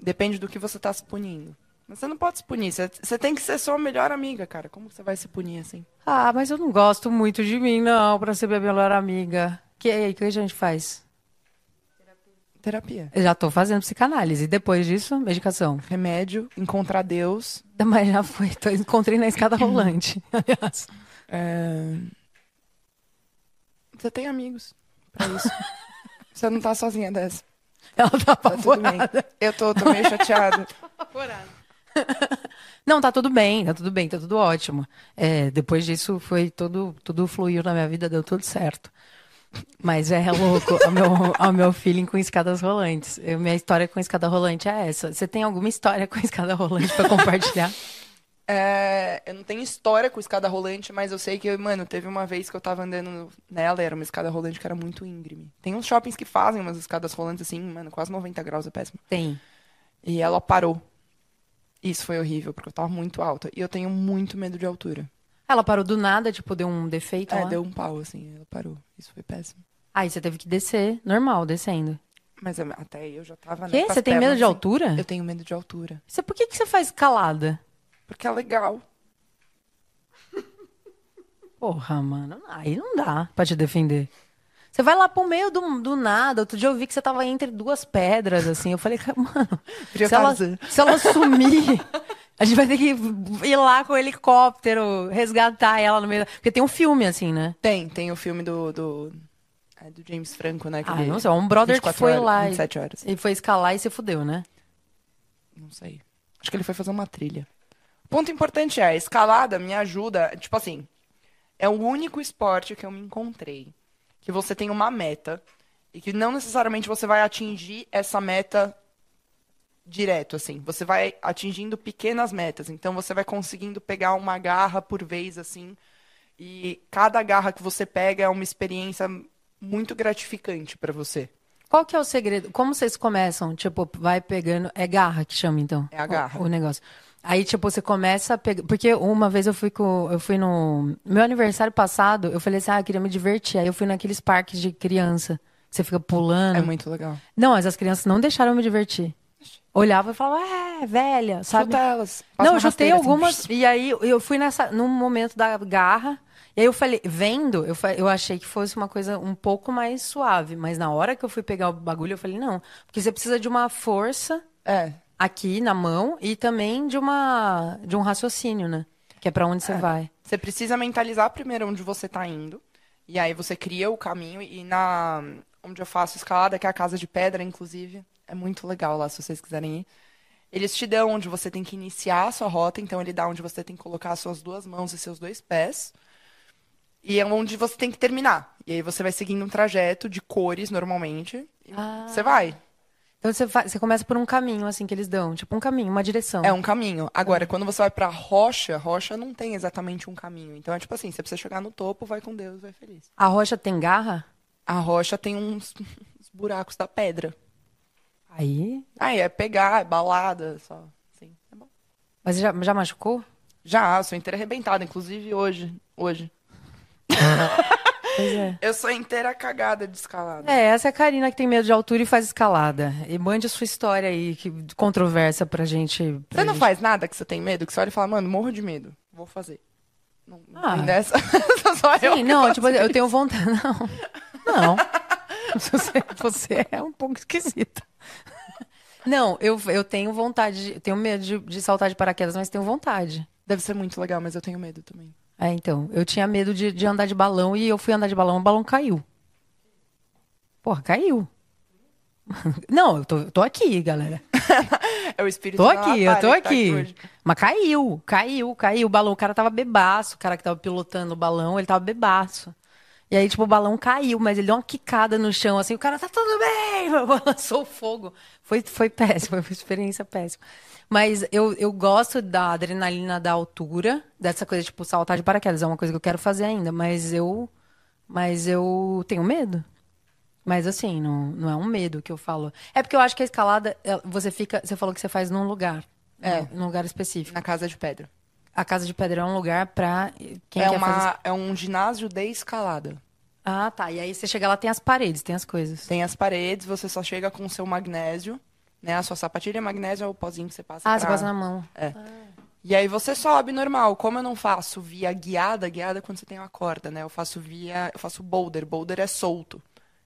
Depende do que você tá se punindo. Mas você não pode se punir. Você, você tem que ser sua melhor amiga, cara. Como você vai se punir assim? Ah, mas eu não gosto muito de mim, não, pra ser minha melhor amiga. Que aí, que a gente faz? Terapia. Eu já tô fazendo psicanálise. Depois disso, medicação. Remédio, encontrar Deus. Mas já foi. Tô, encontrei na escada rolante. Aliás. é, Você tem amigos pra isso. você não tá sozinha dessa. Ela tá Tá tudo bem. apavorada. Eu tô, tô meio chateada. Não, tá tudo bem, tá tudo bem, tá tudo ótimo. É, depois disso foi tudo, tudo fluiu na minha vida, deu tudo certo. Mas é louco, o meu, o meu feeling com escadas rolantes. Eu- minha história com escada rolante é essa. Você tem alguma história com escada rolante pra compartilhar? É, eu não tenho história com escada rolante, mas eu sei que, mano, teve uma vez que eu tava andando nela, era uma escada rolante que era muito íngreme. Tem uns shoppings que fazem umas escadas rolantes assim, mano, quase 90 graus, é péssimo. Tem. E ela parou. Isso foi horrível, porque eu tava muito alta. E eu tenho muito medo de altura. Ela parou do nada, tipo, deu um defeito É, lá. deu um pau, assim, ela parou. Isso foi péssimo. Aí você teve que descer, normal, descendo. Mas é, até aí eu já tava, né, Quê? as Você tem medo pernas de assim. altura? Eu tenho medo de altura. Você, por que, que você faz escalada? Porque é legal. Porra, mano, aí não dá pra te defender. Você vai lá pro meio do, do nada. Outro dia eu vi que você tava entre duas pedras, assim. Eu falei, mano, se ela, se ela sumir, a gente vai ter que ir lá com o helicóptero, resgatar ela no meio. da- Porque tem um filme, assim, né? Tem, tem o filme do. do, é, do James Franco, né? Ah, não sei. É um brother que 24 foi horas, lá. e- 27 horas. E foi escalar e se fudeu, né? Não sei. Acho que ele foi fazer uma trilha. O ponto importante é, a escalada me ajuda, tipo assim, é o único esporte que eu me encontrei que você tem uma meta E que não necessariamente você vai atingir essa meta direto, assim. Você vai atingindo pequenas metas. Então você vai conseguindo pegar uma garra por vez, assim. E cada garra que você pega é uma experiência muito gratificante para você. Qual que é o segredo? Como vocês começam? Tipo, vai pegando. É garra que chama, então? É a garra. O, o negócio. Aí, tipo, você começa a pegar. Porque uma vez eu fui com. Eu fui no. Meu aniversário passado, eu falei assim, ah, eu queria me divertir. Aí eu fui naqueles parques de criança. Você fica pulando. É muito legal. Não, mas as crianças não deixaram eu me divertir. Olhava e falava, é, velha, sabe? Chuta elas. Não, eu chutei rasteira, assim, algumas. e aí eu fui nessa, num momento da garra. E aí eu falei, vendo, eu, eu achei que fosse uma coisa um pouco mais suave. Mas na hora que eu fui pegar o bagulho, eu falei, não. Porque você precisa de uma força É. aqui na mão e também de uma de um raciocínio, né? Que é pra onde você vai. Você precisa mentalizar primeiro onde você tá indo. E aí você cria o caminho. E na onde eu faço escalada, que é a casa de pedra, inclusive, é muito legal lá, se vocês quiserem ir. Eles te dão onde você tem que iniciar a sua rota, então ele dá onde você tem que colocar as suas duas mãos e seus dois pés. E é onde você tem que terminar. E aí você vai seguindo um trajeto de cores, normalmente. E Ah. Você vai. Então você, você começa por um caminho, assim, que eles dão. Tipo, um caminho, uma direção. É um caminho. Agora, quando você vai pra rocha, rocha não tem exatamente um caminho. Então é tipo assim, você precisa chegar no topo, vai com Deus, vai feliz. A rocha tem garra? A rocha tem uns, uns buracos da pedra. Aí. Aí é pegar, é balada, só. Sim, é bom. Mas já, já machucou? Já, sou inteira arrebentada, inclusive hoje. Hoje. É. Eu sou inteira cagada de escalada. É, essa é a Karina que tem medo de altura e faz escalada. E mande a sua história aí, que controversa pra gente. pra Você não gente- faz nada que você tem medo? Que você olha e fala, mano, morro de medo. Vou fazer. Não, não Ah. tem dessa. Só Sim, não, tipo, eu tenho vontade. Não. Não. Você, você é um pouco esquisita. Não, eu, eu tenho vontade, de, eu tenho medo de, de saltar de paraquedas, mas tenho vontade. Deve ser muito legal, mas eu tenho medo também. É, então, eu tinha medo de, de andar de balão e eu fui andar de balão, o balão caiu. Porra, caiu. Não, eu tô, eu tô aqui, galera. É o espírito Tô aqui, eu tô tá aqui. hoje. Mas caiu, caiu, caiu. O balão, o cara tava bebaço, o cara que tava pilotando o balão, ele tava bebaço. E aí, tipo, o balão caiu, mas ele deu uma quicada no chão, assim, o cara, tá tudo bem, lançou o fogo. Foi, foi péssimo, foi uma experiência péssima. Mas eu, eu gosto da adrenalina da altura, dessa coisa, tipo, saltar de paraquedas, é uma coisa que eu quero fazer ainda, mas eu, mas eu tenho medo. Mas assim, não, não é um medo que eu falo. É porque eu acho que a escalada, você fica, você falou que você faz num lugar. É. né? Num lugar específico. Na casa de pedra. A casa de pedra é um lugar pra quem é, quer uma, fazer. é um ginásio de escalada. Ah, tá. E aí você chega lá, tem as paredes, tem as coisas. Tem as paredes, você só chega com o seu magnésio, né? A sua sapatilha magnésio é o pozinho que você passa Ah, pra... você passa na mão. E aí você sobe normal. Como eu não faço via guiada, guiada é quando você tem uma corda, né? Eu faço via, eu faço boulder, boulder é solto.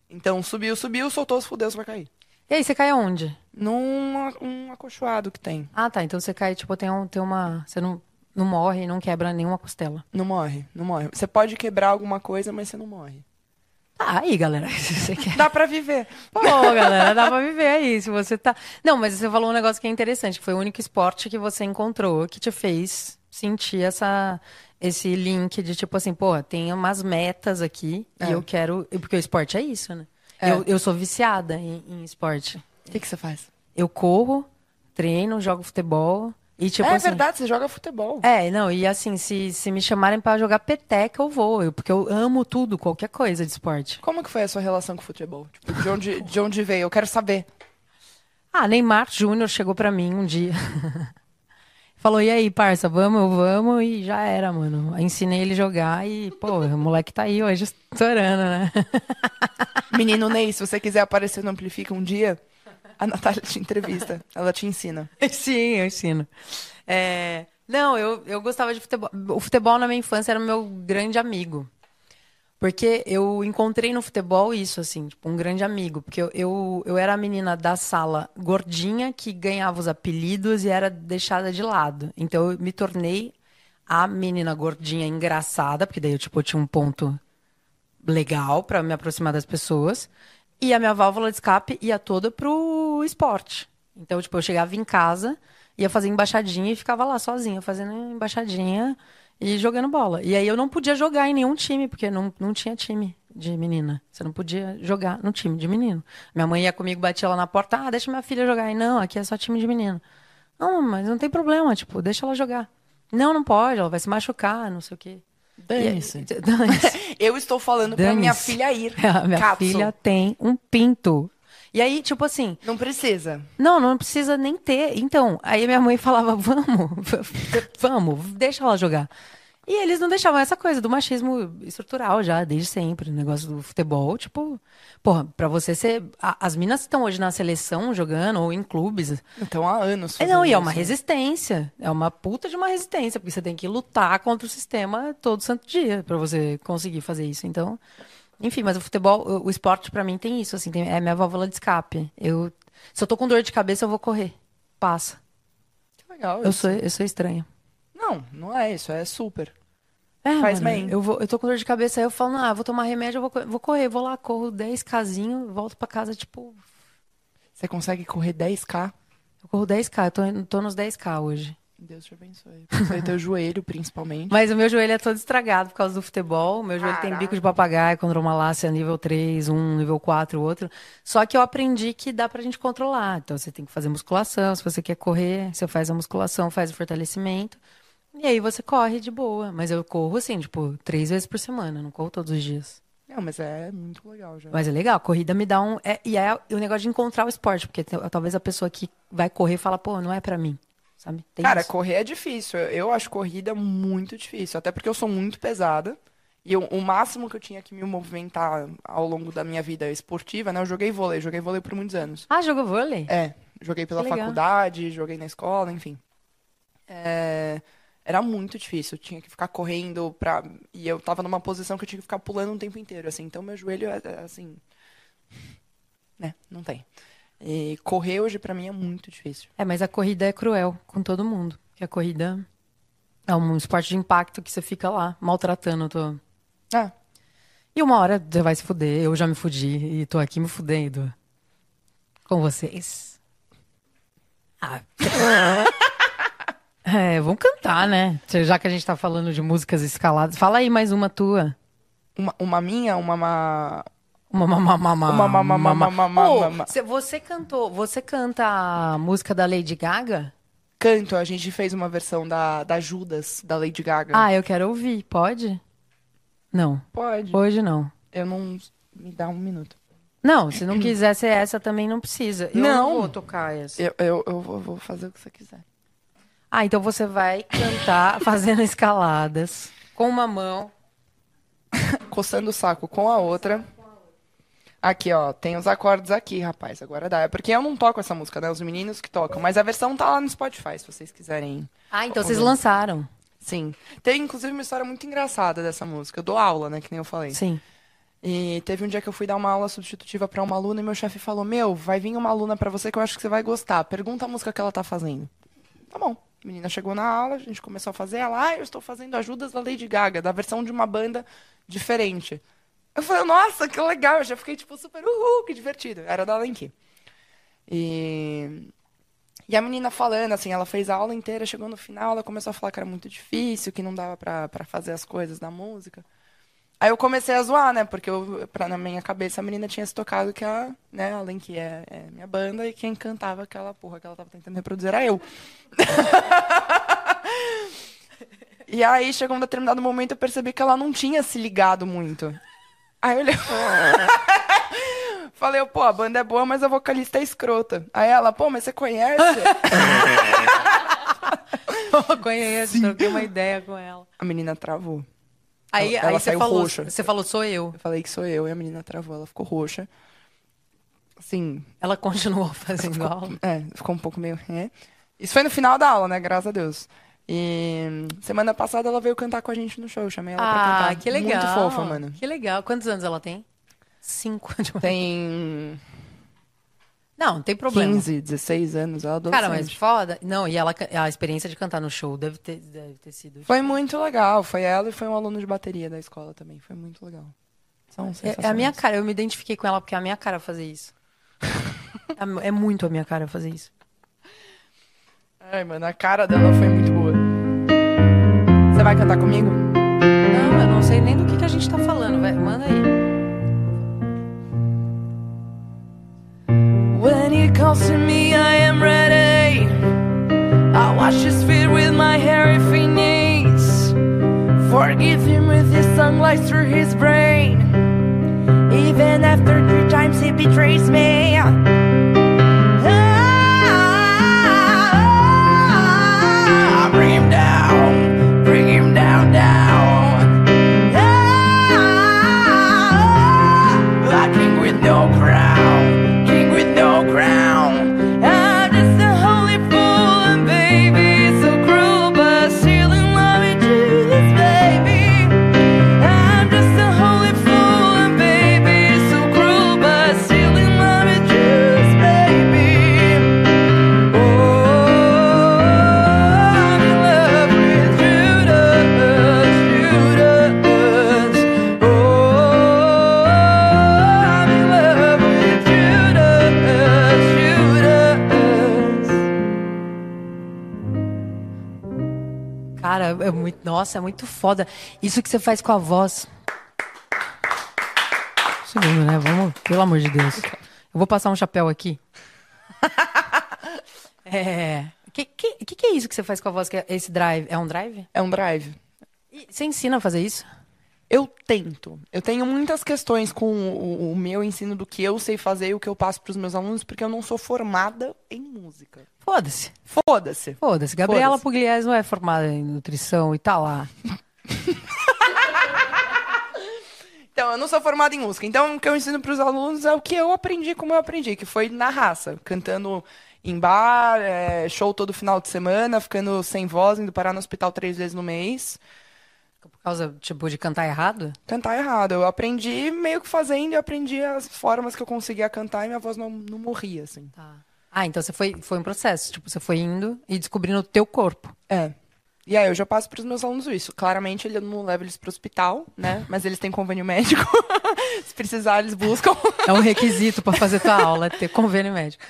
Então subiu, subiu, soltou, se fudeu, você vai cair. E aí, você cai aonde? Num um acolchoado que tem. Ah, tá. Então você cai, tipo, tem, um, tem uma. Você não, não morre, não quebra nenhuma costela. Não morre, não morre. Você pode quebrar alguma coisa, mas você não morre. Ah, aí, galera. Se você quer. Dá pra viver. Pô, galera, dá pra viver aí. Se você tá. Não, mas você falou um negócio que é interessante, que foi o único esporte que você encontrou que te fez sentir essa, esse link de tipo assim, pô, tem umas metas aqui É. e eu quero. Porque o esporte é isso, né? É. Eu, eu sou viciada em, em esporte. O que, que você faz? Eu corro, treino, jogo futebol. E tipo é assim. verdade, você joga futebol. É, não, e assim, se, se me chamarem pra jogar peteca, eu vou. eu- porque eu amo tudo, qualquer coisa de esporte. Como que foi a sua relação com o futebol? Tipo, de onde, de onde veio? Eu quero saber. Ah, Neymar Júnior chegou pra mim um dia. Falou, e aí, parça, vamos, vamos, e já era, mano. Ensinei ele jogar e, pô, o moleque tá aí hoje estourando, né? Menino Ney, se você quiser aparecer no Amplifica um dia, a Natália te entrevista. Ela te ensina. Sim, eu ensino. É, Não, eu, eu gostava de futebol. O futebol na minha infância era meu grande amigo. Porque eu encontrei no futebol isso, assim, tipo, um grande amigo. Porque eu, eu, eu era a menina da sala gordinha que ganhava os apelidos e era deixada de lado. Então eu me tornei a menina gordinha engraçada, porque daí eu, tipo, eu tinha um ponto legal pra me aproximar das pessoas. E a minha válvula de escape ia toda pro esporte. Então, tipo, eu chegava em casa, ia fazer embaixadinha e ficava lá sozinha, fazendo embaixadinha. e jogando bola. E aí eu não podia jogar em nenhum time, porque não, não tinha time de menina. Você não podia jogar no time de menino. Minha mãe ia comigo, batia lá na porta, ah, deixa minha filha jogar. E não, aqui é só time de menino. Não, mas não tem problema, tipo, deixa ela jogar. Não, não pode, ela vai se machucar, não sei o quê. Dane-se. E- Dane-se. Eu estou falando pra minha filha ir. A minha Katsu. filha tem um pinto. E aí, tipo assim, Não precisa. não, não precisa nem ter. Então, aí minha mãe falava, vamos, vamos, deixa ela jogar. E eles não deixavam essa coisa do machismo estrutural já, desde sempre, o negócio do futebol, tipo, porra, pra você ser. a- as minas estão hoje na seleção jogando, ou em clubes. Então há anos. É, não, e é uma isso. resistência. É uma puta de uma resistência, porque você tem que lutar contra o sistema todo santo dia pra você conseguir fazer isso. Então, enfim, mas o futebol, o, esporte pra mim tem isso, assim, tem- é minha válvula de escape. Eu, se eu tô com dor de cabeça, eu vou correr. Passa. Que legal. Eu isso. sou, eu sou estranha. Não, não é isso. É super. É, Faz mano, bem. Eu, vou, eu tô com dor de cabeça, aí eu falo, ah, vou tomar remédio, eu vou, vou correr, vou lá, corro 10 casinho, volto pra casa, tipo, Você consegue correr 10k? eu corro 10k, eu tô, tô nos 10k hoje. Deus te abençoe. Abençoe teu joelho, principalmente. Mas o meu joelho é todo estragado por causa do futebol. Meu joelho tem Caraca. bico de papagaio, condromalácia nível 3, um, nível 4, outro. Só que eu aprendi que dá pra gente controlar. Então você tem que fazer musculação, se você quer correr, você faz a musculação, faz o fortalecimento. E aí você corre de boa. Mas eu corro assim, tipo, três vezes por semana, não corro todos os dias. Não, mas é muito legal já. Mas é legal, a corrida me dá um. é- e é o negócio de encontrar o esporte, porque talvez a pessoa que vai correr fala, pô, não é pra mim. Sabe? Tem Cara, isso. correr é difícil. Eu, eu acho corrida muito difícil. Até porque eu sou muito pesada. E eu- o máximo que eu tinha que me movimentar ao longo da minha vida esportiva, né? Eu joguei vôlei. Joguei vôlei por muitos anos. Ah, jogou vôlei? É, joguei pela faculdade, joguei na escola, enfim. É, era muito difícil, eu tinha que ficar correndo pra... E eu tava numa posição que eu tinha que ficar pulando o tempo inteiro, assim. Então meu joelho é, é, assim... Né, não tem. E correr hoje pra mim é muito difícil. É, mas a corrida é cruel com todo mundo. Porque a corrida é um esporte de impacto que você fica lá, maltratando. Tô... Ah, E uma hora você vai se fuder. Eu já me fudi e tô aqui me fudendo com vocês. Ah. É, vamos cantar, né? Já que a gente tá falando de músicas escaladas. Fala aí mais uma tua. uma, uma minha, uma... ma- Uma Uma cê- você cantou, você canta a música da Lady Gaga? Canto, a gente fez uma versão da, da Judas, da Lady Gaga. Ah, eu quero ouvir. Pode? Não. Pode. Hoje não. Eu não... Me dá um minuto. Não, se não quiser ser essa, também não precisa. Eu não, Não. vou tocar essa. Eu, eu, eu vou, vou fazer o que você quiser. Ah, então você vai cantar fazendo escaladas com uma mão. coçando o saco com a outra. Aqui, ó, tem os acordes aqui, rapaz. Agora dá. É porque eu não toco essa música, né? Os meninos que tocam. Mas a versão tá lá no Spotify, se vocês quiserem. Ah, então vocês Ouvir. lançaram. Sim. Tem, inclusive, uma história muito engraçada dessa música. Eu dou aula, né? Que nem eu falei. Sim. E teve um dia que eu fui dar uma aula substitutiva pra uma aluna e meu chefe falou: Meu, vai vir uma aluna pra você que eu acho que você vai gostar. Pergunta a música que ela tá fazendo. Tá bom. A menina chegou na aula, a gente começou a fazer. Ela, ah, eu estou fazendo ajudas da Lady Gaga, da versão de uma banda diferente. Eu falei, nossa, que legal. Eu já fiquei, tipo, super, uhul, que divertido. Era da Lenki. E... E a menina falando, assim, ela fez a aula inteira, chegou no final, ela começou a falar que era muito difícil, que não dava pra fazer as coisas da música. Aí eu comecei a zoar, né? Porque eu, pra, na minha cabeça a menina tinha se tocado que a, né, além que é, é minha banda, e quem cantava aquela porra que ela tava tentando reproduzir era eu. e aí chegou um determinado momento eu percebi que ela não tinha se ligado muito. Aí eu olhei. Falei, pô, a banda é boa, mas a vocalista é escrota. Aí ela, pô, mas você conhece? Eu conheço, troquei uma ideia com ela. a menina travou. Aí, Ela- aí ela você saiu falou, roxa. você falou, sou eu. Eu falei que sou eu, e a menina travou, ela ficou roxa. Assim, Ela continuou fazendo aula. É, ficou um pouco meio. É. Isso foi no final da aula, né? Graças a Deus. E semana passada ela veio cantar com a gente no show. eu Chamei ela pra Ah, cantar. que legal. Muito fofa, mano. Que legal. Quantos anos ela tem? Cinco. Tem Não, não tem problema. 15, 16 anos, ela adolescente. Cara, mas foda. Não, e ela, a experiência de cantar no show deve ter, deve ter sido. Foi muito legal. Foi ela e foi um aluno de bateria da escola também. Foi muito legal. São É, é a minha cara, eu me identifiquei com ela porque é a minha cara fazer isso. é, é muito a minha cara fazer isso. Ai, mano, a cara dela foi muito boa. Você vai cantar comigo? Não, eu não sei nem do que, que a gente tá falando. Vai, manda aí. Calls to me, I am ready. I wash his feet with my hairy knees. Forgive him with his lies through his brain. Even after three times he betrays me. Nossa, é muito foda. Isso que você faz com a voz. Segundo, né? Vamos, pelo amor de Deus. Eu vou passar um chapéu aqui. É. O que, que, que, que é isso que você faz com a voz? Que é esse drive? É um drive? É um drive. E você ensina a fazer isso? Eu tento. Eu tenho muitas questões com o, o meu ensino do que eu sei fazer e o que eu passo para os meus alunos, porque eu não sou formada em música. Foda-se. Foda-se. Foda-se. Gabriela Foda-se. Pugliese não é formada em nutrição e tá lá. Então, eu não sou formada em música. Então, o que eu ensino para os alunos é o que eu aprendi como eu aprendi, que foi na raça, cantando em bar, é, show todo final de semana, ficando sem voz, indo parar no hospital três vezes no mês. Por causa, tipo, de cantar errado? Cantar errado. Eu aprendi meio que fazendo, eu aprendi as formas que eu conseguia cantar e minha voz não, não morria, assim. Tá. Ah, então você foi, foi um processo. Tipo, você foi indo e descobrindo o teu corpo. É. E aí eu já passo para os meus alunos isso. Claramente ele não leva eles para o hospital, né? Mas eles têm convênio médico. Se precisar, eles buscam. É um requisito pra fazer tua aula, ter convênio médico.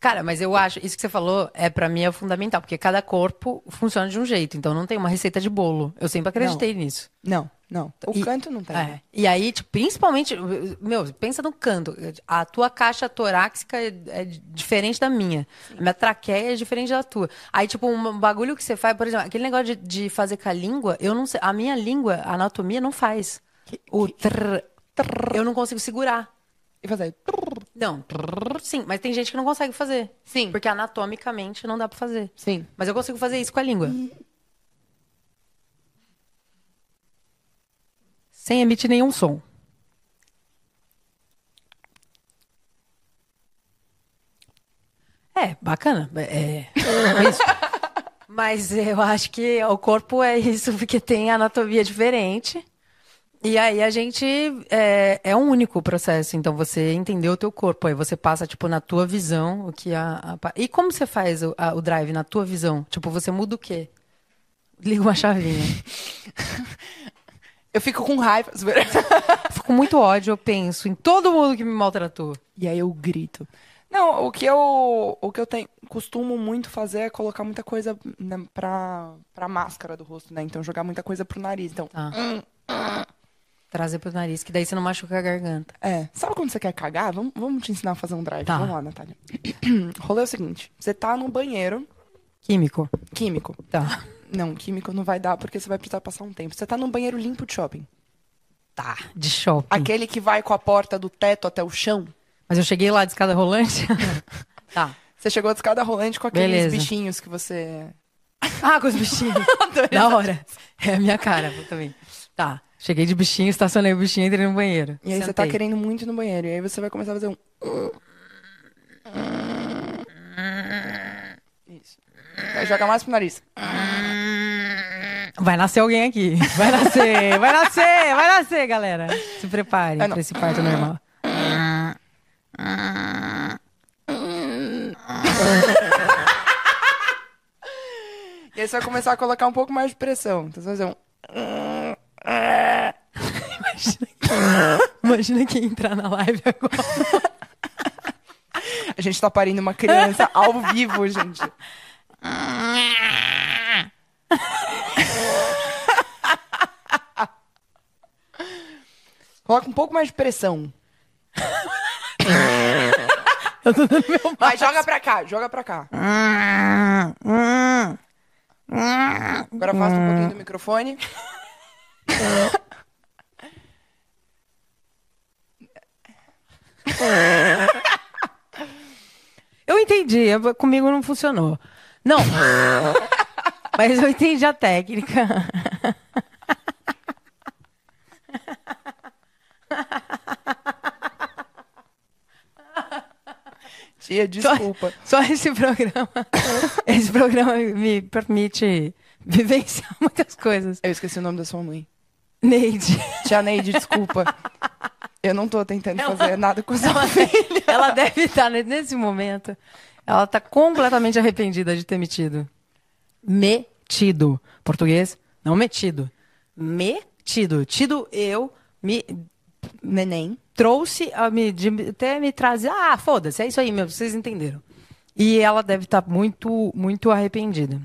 Cara, mas eu acho, isso que você falou é pra mim é fundamental, porque cada corpo funciona de um jeito, então não tem uma receita de bolo. Eu sempre acreditei nisso. Não, não. O E- canto não tem. É. E aí, tipo, principalmente, meu, pensa no canto. A tua caixa torácica é, é diferente da minha. A minha traqueia é diferente da tua. Aí, tipo, um bagulho que você faz, por exemplo, aquele negócio de, de fazer com a língua, eu não sei. A minha língua, a anatomia não faz. O trrr, trrr, eu não consigo segurar. E fazer. Não, trrr, sim, mas tem gente que não consegue fazer. Sim. Porque anatomicamente não dá pra fazer. Sim. Mas eu consigo fazer isso com a língua. Sem emitir nenhum som. É, bacana. É, é isso. Mas eu acho que o corpo é isso, porque tem anatomia diferente. E aí a gente é, é um único processo. Então você entendeu o teu corpo, aí você passa tipo na tua visão o que a, a e como você faz o, a- o drive na tua visão? Tipo você muda o quê? Liga uma chavinha. Eu fico com raiva. Fico com muito ódio, eu penso em todo mundo que me maltratou. E aí eu grito. Não, o que eu, o que eu tenho, costumo muito fazer é colocar muita coisa né, pra, pra máscara do rosto, né? Então jogar muita coisa pro nariz. Então, Tá. Trazer pro nariz, que daí você não machuca a garganta. é. Sabe quando você quer cagar? Vamos, vamos te ensinar a fazer um drive. Tá. Vamos lá, Natália. O rolê é o seguinte: você tá no banheiro Químico. químico. Tá. Não, químico não vai dar porque você vai precisar passar um tempo. Você tá num banheiro limpo de shopping. Tá. De shopping. Aquele que vai com a porta do teto até o chão. Mas eu cheguei lá de escada rolante. tá. Você chegou de escada rolante com aqueles Beleza. bichinhos que você. Ah, com os bichinhos. da hora. É a minha cara também. Tá. Cheguei de bichinho, estacionei o bichinho e entrei no banheiro. E aí você tá Sentei. querendo muito no banheiro. E aí você vai começar a fazer um. Aí joga mais pro nariz. Vai nascer alguém aqui. Vai nascer, vai nascer, vai nascer, galera. Se preparem Ah, não. pra esse parto normal. E aí você vai começar a colocar um pouco mais de pressão. Então você vai fazer um. Imagina quem entrar na live agora. A gente tá parindo uma criança ao vivo, gente. Coloca um pouco mais de pressão. Eu tô dando meu Vai, joga pra cá, joga pra cá. Agora afasta um pouquinho do microfone. Eu entendi, comigo não funcionou. Não. Mas eu entendi a técnica. Tia, desculpa. Só esse programa. Esse programa me permite vivenciar muitas coisas. Eu esqueci o nome da sua mãe. Neide. Tia Neide, desculpa. Eu não tô tentando fazer nada com sua filha. Ela deve estar ne- nesse momento. Ela está completamente arrependida de ter metido. Metido. Português, não metido. Metido. Tido eu, me Neném. trouxe a me, de, até me trazer. Ah, foda-se, é isso aí mesmo, vocês entenderam. E ela deve estar muito, muito arrependida.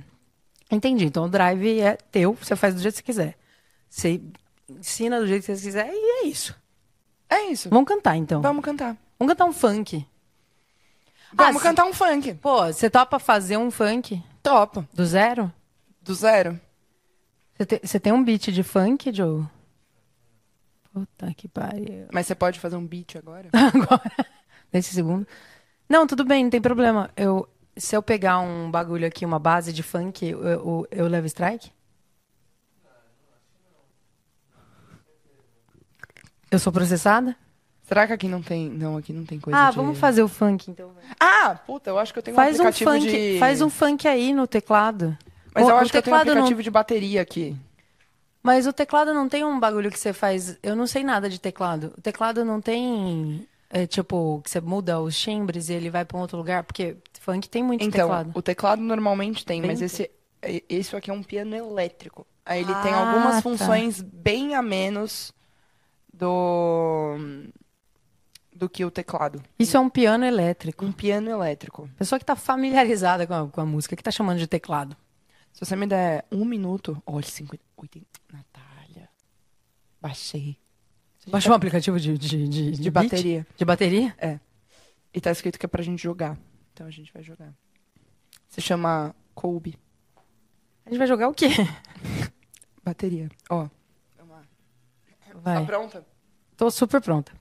Entendi. Então o drive é teu, você faz do jeito que você quiser. Você ensina do jeito que você quiser e é isso. É isso. Vamos cantar então. Vamos cantar. Vamos cantar um funk. Vamos Ah, cantar um funk. Pô, você topa fazer um funk Topa. do zero? Do zero. Você tem, você tem um beat de funk, Joe? Puta que pariu. Mas você pode fazer um beat agora? Agora, nesse segundo. Não, tudo bem, não tem problema. Eu, se eu pegar um bagulho aqui, uma base de funk, eu, eu, eu levo strike? Eu sou processada? Será que aqui não tem. Não, aqui não tem coisa Ah, de- vamos fazer o funk então. Ah, puta, eu acho que eu tenho Faz um um aplicativo funk, de. faz um funk aí no teclado. Mas O- eu acho que eu tenho um teclado não- aplicativo de bateria aqui. Mas o teclado não tem um bagulho que você faz. Eu não sei nada de teclado. O teclado não tem. É, tipo, que você muda os timbres e ele vai pra um outro lugar, porque funk tem muito Então, teclado. o teclado normalmente tem, Bem mas tem. esse, é- esse aqui é um piano elétrico. Aí ele tem Ah, algumas tá. funções bem a menos do do que o teclado. Isso é um piano elétrico. Um piano elétrico. Pessoa que tá familiarizada com a, com a música, que tá chamando de teclado. Se você me der um minuto, olha, 50, 80, Natália, baixei. Baixou um aplicativo de, de, de, De beat? bateria. De bateria? E tá escrito que é pra gente jogar. Então a gente vai jogar. Se chama Kobe. A gente vai jogar o quê? Bateria. Ó. Vamos lá. Tá Vai. pronta? Tô super pronta.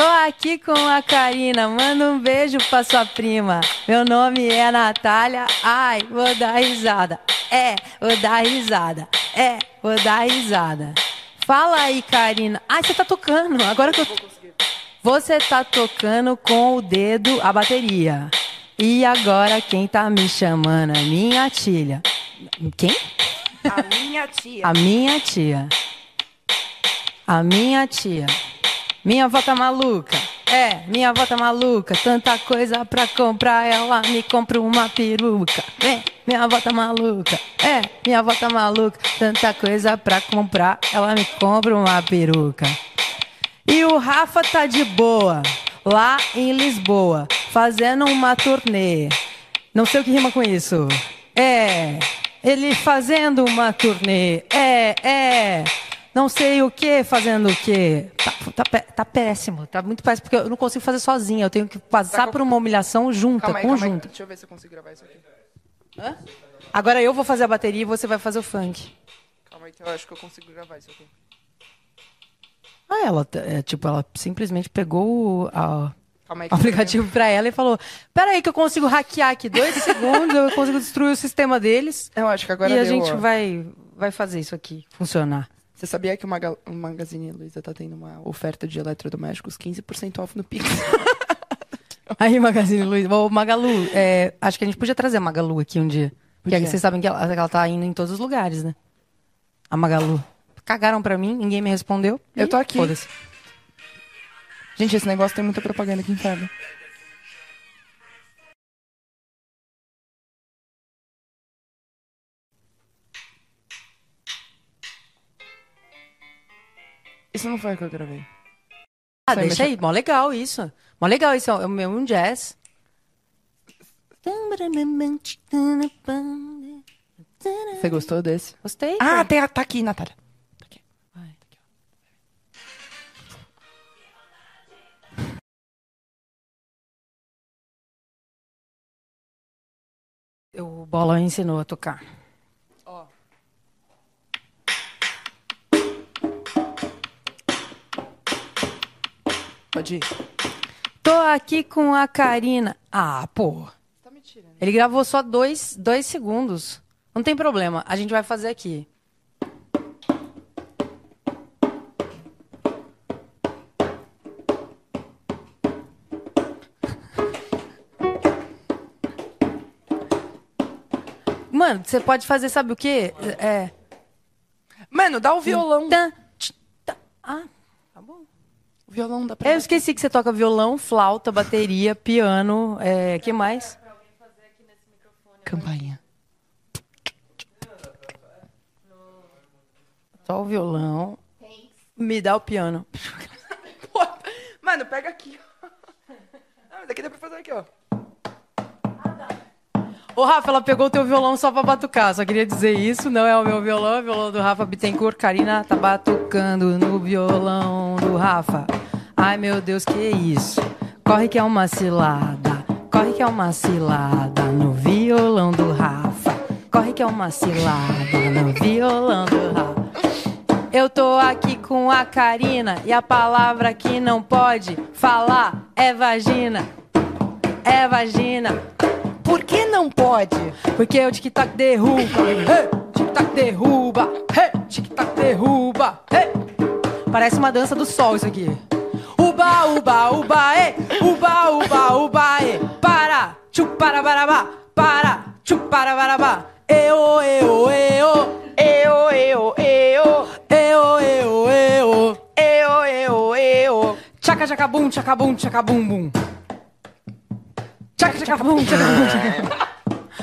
Tô aqui com a Karina, manda um beijo pra sua prima. Meu nome é Natália, ai, vou dar risada. É, vou dar risada. É, vou dar risada. Fala aí, Karina. Ai, você tá tocando. Agora que eu. Você tá tocando com o dedo a bateria. E agora quem tá me chamando é minha tia. Quem? A minha tia. A minha tia. A minha tia. Minha avó tá maluca. É, minha avó tá maluca. Tanta coisa pra comprar, ela me compra uma peruca. Vem, minha avó tá maluca. É, minha avó tá maluca. Tanta coisa pra comprar, ela me compra uma peruca. E o Rafa tá de boa, lá em Lisboa, fazendo uma turnê. Não sei o que rima com isso. É, ele fazendo uma turnê. É, é. Não sei o que, fazendo o que. Tá, tá, tá péssimo, tá muito péssimo, porque eu não consigo fazer sozinha. Eu tenho que passar com- por uma humilhação junta, Calma aí, calma aí. conjunta. Deixa eu ver se eu consigo gravar isso aqui. Agora eu vou fazer a bateria e você vai fazer o funk. Calma aí, que eu acho que eu consigo gravar isso aqui. Ah, ela, é, tipo, ela simplesmente pegou o a- Calma aí. o aplicativo pra ela e falou: Peraí, que eu consigo hackear aqui dois segundos, eu consigo destruir o sistema deles. Eu acho que agora e a deu, gente ó. vai, vai fazer isso aqui funcionar. Você sabia que o, Maga... o Magazine Luiza tá tendo uma oferta de eletrodomésticos 15% off no Pix? Aí, Magazine Luiza. Ô, Magalu, é, acho que a gente podia trazer a Magalu aqui um dia. Porque vocês sabem que ela, ela tá indo em todos os lugares, né? A Magalu. Cagaram pra mim, ninguém me respondeu. Eu tô aqui. Foda-se. Gente, esse negócio tem muita propaganda aqui inferno. Isso não foi o que eu gravei. Ah, Foi, deixa aí. Mó legal isso. Mó legal isso. É um, jazz. Você gostou desse? Gostei. Ah, tem, tá aqui, Natália. Tá aqui. Vai. O Bola ensinou a tocar. Pode ir. Tô aqui com a Karina. Ah, pô. Tá me tirando. Ele gravou só dois, dois segundos. Não tem problema, a gente vai fazer aqui. Mano, você pode fazer, sabe o quê? É. Mano, dá o violão. Tá. Ah, tá bom. O violão dá pra. Eu esqueci que você toca violão, flauta, bateria, piano, é, que mais? Campainha. Só o violão. Me dá o piano. Mano, pega aqui. Ah, mas aqui dá pra fazer aqui, ó. Ô, Rafa, ela pegou o teu violão só pra batucar. Só queria dizer isso. Não é o meu violão, é o violão do Rafa Bittencourt. Karina tá batucando no violão do Rafa. Ai, meu Deus, que isso? Corre que é uma cilada. Corre que é uma cilada no violão do Rafa. Corre que é uma cilada no violão do Rafa. Eu tô aqui com a Karina e a palavra que não pode falar é vagina. É vagina. Por que não pode? Porque o tic-tac derruba, hey, tic-tac derruba, hey, tic-tac derruba, hey. Parece uma dança do sol isso aqui. Uba, uba, uba, e, uba, uba, uba, e. Para, chupara, barabá, para, chupara, barabá. Eo, eo, Eu, eu, eu. eo, eo, eo. Eu, eu, eu. Tchaca, tchacabum, tchacabum, tchacabum, bum. Tchaca, tchacabum, tchacabum, tchacabum.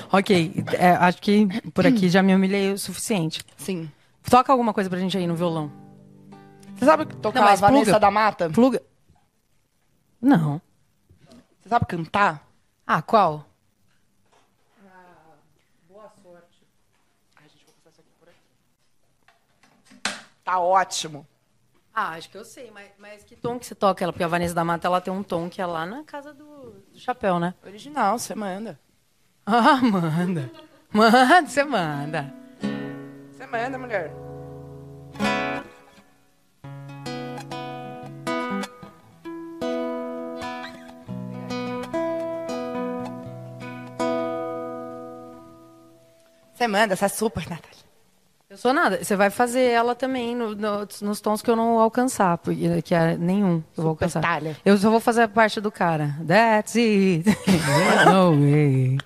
Ok, é, acho que por aqui já me humilhei o suficiente. Sim. Toca alguma coisa pra gente aí no violão. Você sabe tocar Não, mas a Vanessa pluga. da Mata? Pluga. Não. Você sabe cantar? Ah, qual? Tá ótimo. Ah, acho que eu sei, mas, mas que tom que você toca ela? Porque a Vanessa da Mata ela tem um tom que é lá na casa do, do chapéu, né? Original, você manda. Ah, manda. Manda, você manda. Você manda, mulher. Você manda, você é super, Natália. Eu sou nada. Você vai fazer ela também no- no- nos tons que eu não alcançar, porque que é nenhum que eu vou alcançar. Eu só vou fazer a parte do cara. That's it. no way.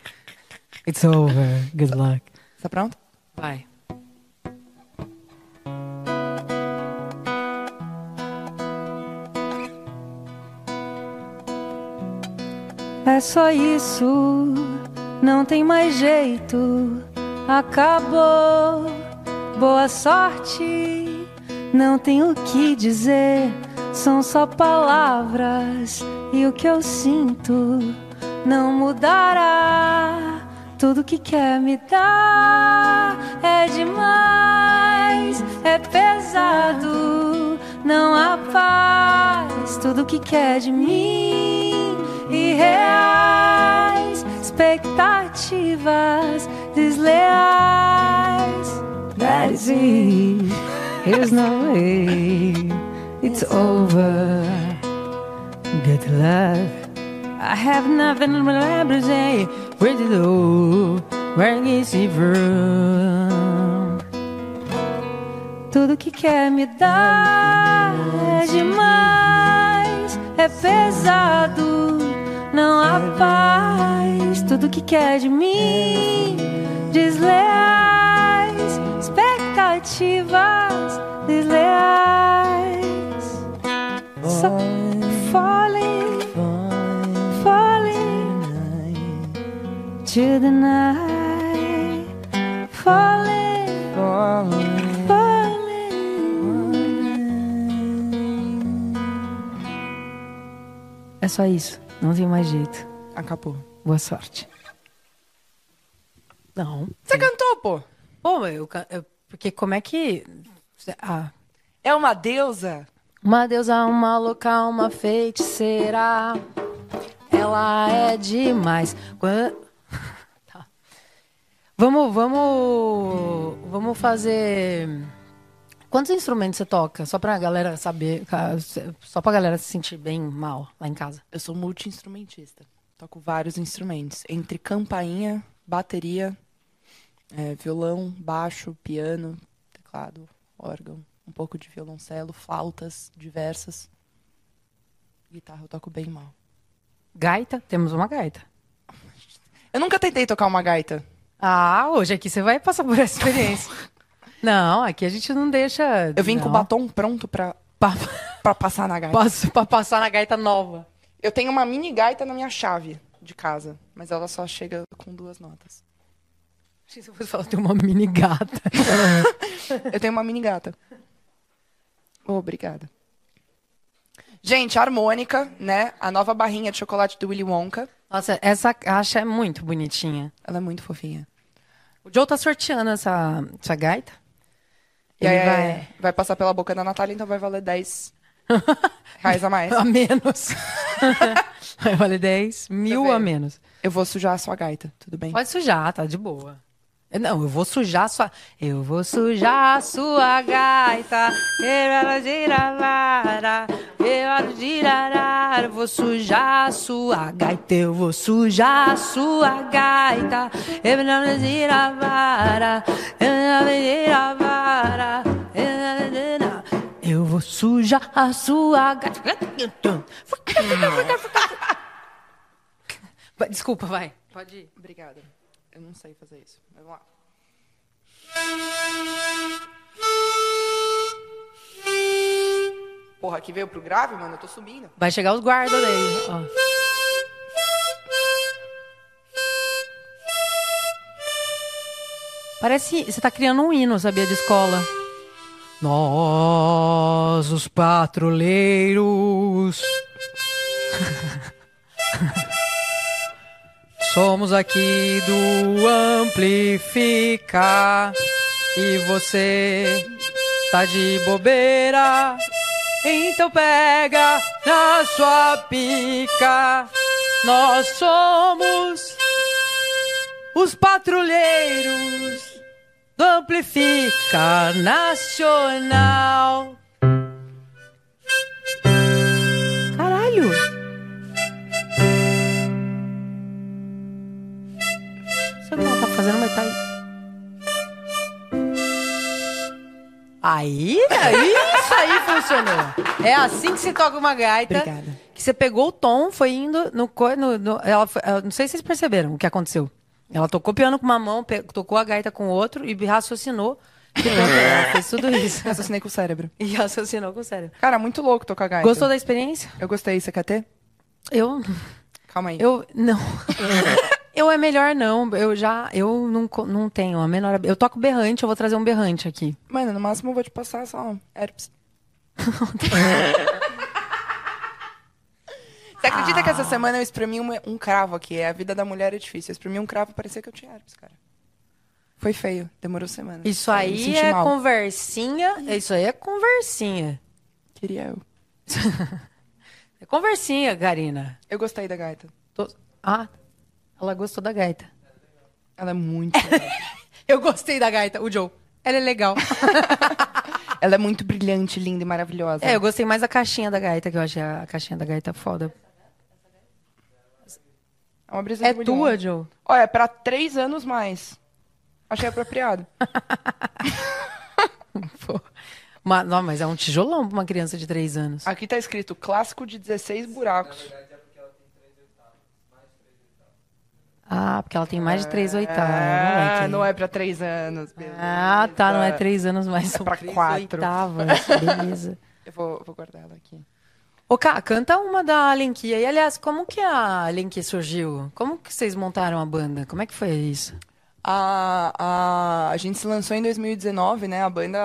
It's over. Good luck. Tá pronto? Vai. É só isso, não tem mais jeito. Acabou, boa sorte. Não tenho o que dizer, são só palavras. E o que eu sinto não mudará. Tudo que quer me dar é demais, é pesado, não há paz. Tudo que quer de mim, irreais, expectativas desleais. That is it, here's no way, it's over. Good luck. I have nothing but to say. Where to go? Where is it from? Tudo que quer me dar é demais, é pesado, não há paz. Tudo que quer de mim, desleais, expectativas desleais. So, falling, falling to the night, falling, falling. É só isso, não tem mais jeito. Acabou. Boa sorte. Não. Você cantou, pô. Pô, eu, eu- porque como é que. Ah. É uma deusa. Uma deusa, uma louca, uma feiticeira. Ela é demais. Quan- Tá. Vamos, vamos, vamos fazer. Quantos instrumentos você toca? Só pra galera saber, só pra galera se sentir bem mal lá em casa. Eu sou multi-instrumentista. Toco vários instrumentos. Entre campainha, bateria, é, violão, baixo, piano, teclado, órgão, um pouco de violoncelo, flautas diversas. Guitarra eu toco bem mal. Gaita, temos uma gaita. Eu nunca tentei tocar uma gaita. Ah, hoje aqui você vai passar por essa experiência. não, aqui a gente não deixa. Eu vim com o não. batom pronto pra, Pra, pra passar na gaita. passo- pra passar na gaita nova. Eu tenho uma mini gaita na minha chave de casa, mas ela só chega com duas notas. Achei que você fosse falar tem uma mini gata. Eu tenho uma mini gata. Obrigada. Gente, harmônica, né? A nova barrinha de chocolate do Willy Wonka. Nossa, essa caixa é muito bonitinha. Ela é muito fofinha. O Joe tá sorteando essa, essa gaita. E Ele aí vai- vai... passar pela boca da Natália, então vai valer 10 reais a mais. A menos. Vai valer 10 mil a menos. Eu vou sujar a sua gaita, tudo bem? Pode sujar, tá de boa. Eu- Não, eu vou sujar a sua. Eu vou sujar a sua gaita. Vou sujar a sua gaita. Eu vou sujar a sua gaita. Eu vou sujar a sua gaita. Desculpa, vai. Pode ir. Obrigada. Eu não sei fazer isso. Mas vamos lá. Porra, aqui veio pro grave, mano. Eu tô subindo. Vai chegar os guardas daí, ó. Parece. Você tá criando um hino, sabia, de escola. Nós, os patrulheiros. Somos aqui do Amplificar. E você tá de bobeira. Então pega na sua pica. Nós somos os patrulheiros do Amplifica Nacional. Fazendo, mas tá aí. Isso aí funcionou. É assim que se toca uma gaita. Obrigada. Que você pegou o tom, foi indo no. no, no- ela, não sei se vocês perceberam o que aconteceu. Ela tocou piano com uma mão, tocou a gaita com o outro e raciocinou. que Ela fez tudo isso. Raciocinei com o cérebro. E raciocinou com o cérebro. Cara, muito louco tocar gaita. Gostou da experiência? Eu gostei. Você quer ter? Eu. Calma aí. Eu. Não. Eu é melhor não. Eu já. Eu não, não tenho a menor. Eu toco berrante, eu vou trazer um berrante aqui. Mano, no máximo eu vou te passar só herpes. Você acredita que essa semana eu espremi um, um cravo aqui? A vida da mulher é difícil. Eu espremi um cravo e parecia que eu tinha herpes, cara. Foi feio. Demorou semana. Isso Eu aí é mal. conversinha. Isso aí é conversinha. Queria eu. É conversinha, Karina. Eu gostei da gaita. Tô- Ah, ela gostou da gaita. Ela é muito legal. Eu gostei da gaita, o Joe. Ela é legal. Ela é muito brilhante, linda e maravilhosa. é, eu gostei mais da caixinha da gaita, que eu achei a caixinha da gaita foda. É uma brisa É tua, Wonka. Joe? Olha, é pra três anos mais. Achei apropriado. Pô. Ma- não, mas é um tijolão pra uma criança de 3 anos. Aqui tá escrito clássico de 16 buracos. Ah, porque ela tem mais de 3 oitavas. Ah, moleque. não é pra três anos. Beleza. Ah, tá, não é 3 anos, mas É são pra três quatro. oitavas. Beleza. Eu vou, vou guardar ela aqui. Ô, Cá, canta uma da Lenki. E, aliás, como que a Lenki surgiu? Como que vocês montaram a banda? Como é que foi isso? A, a, a gente se lançou em 2019, né? A banda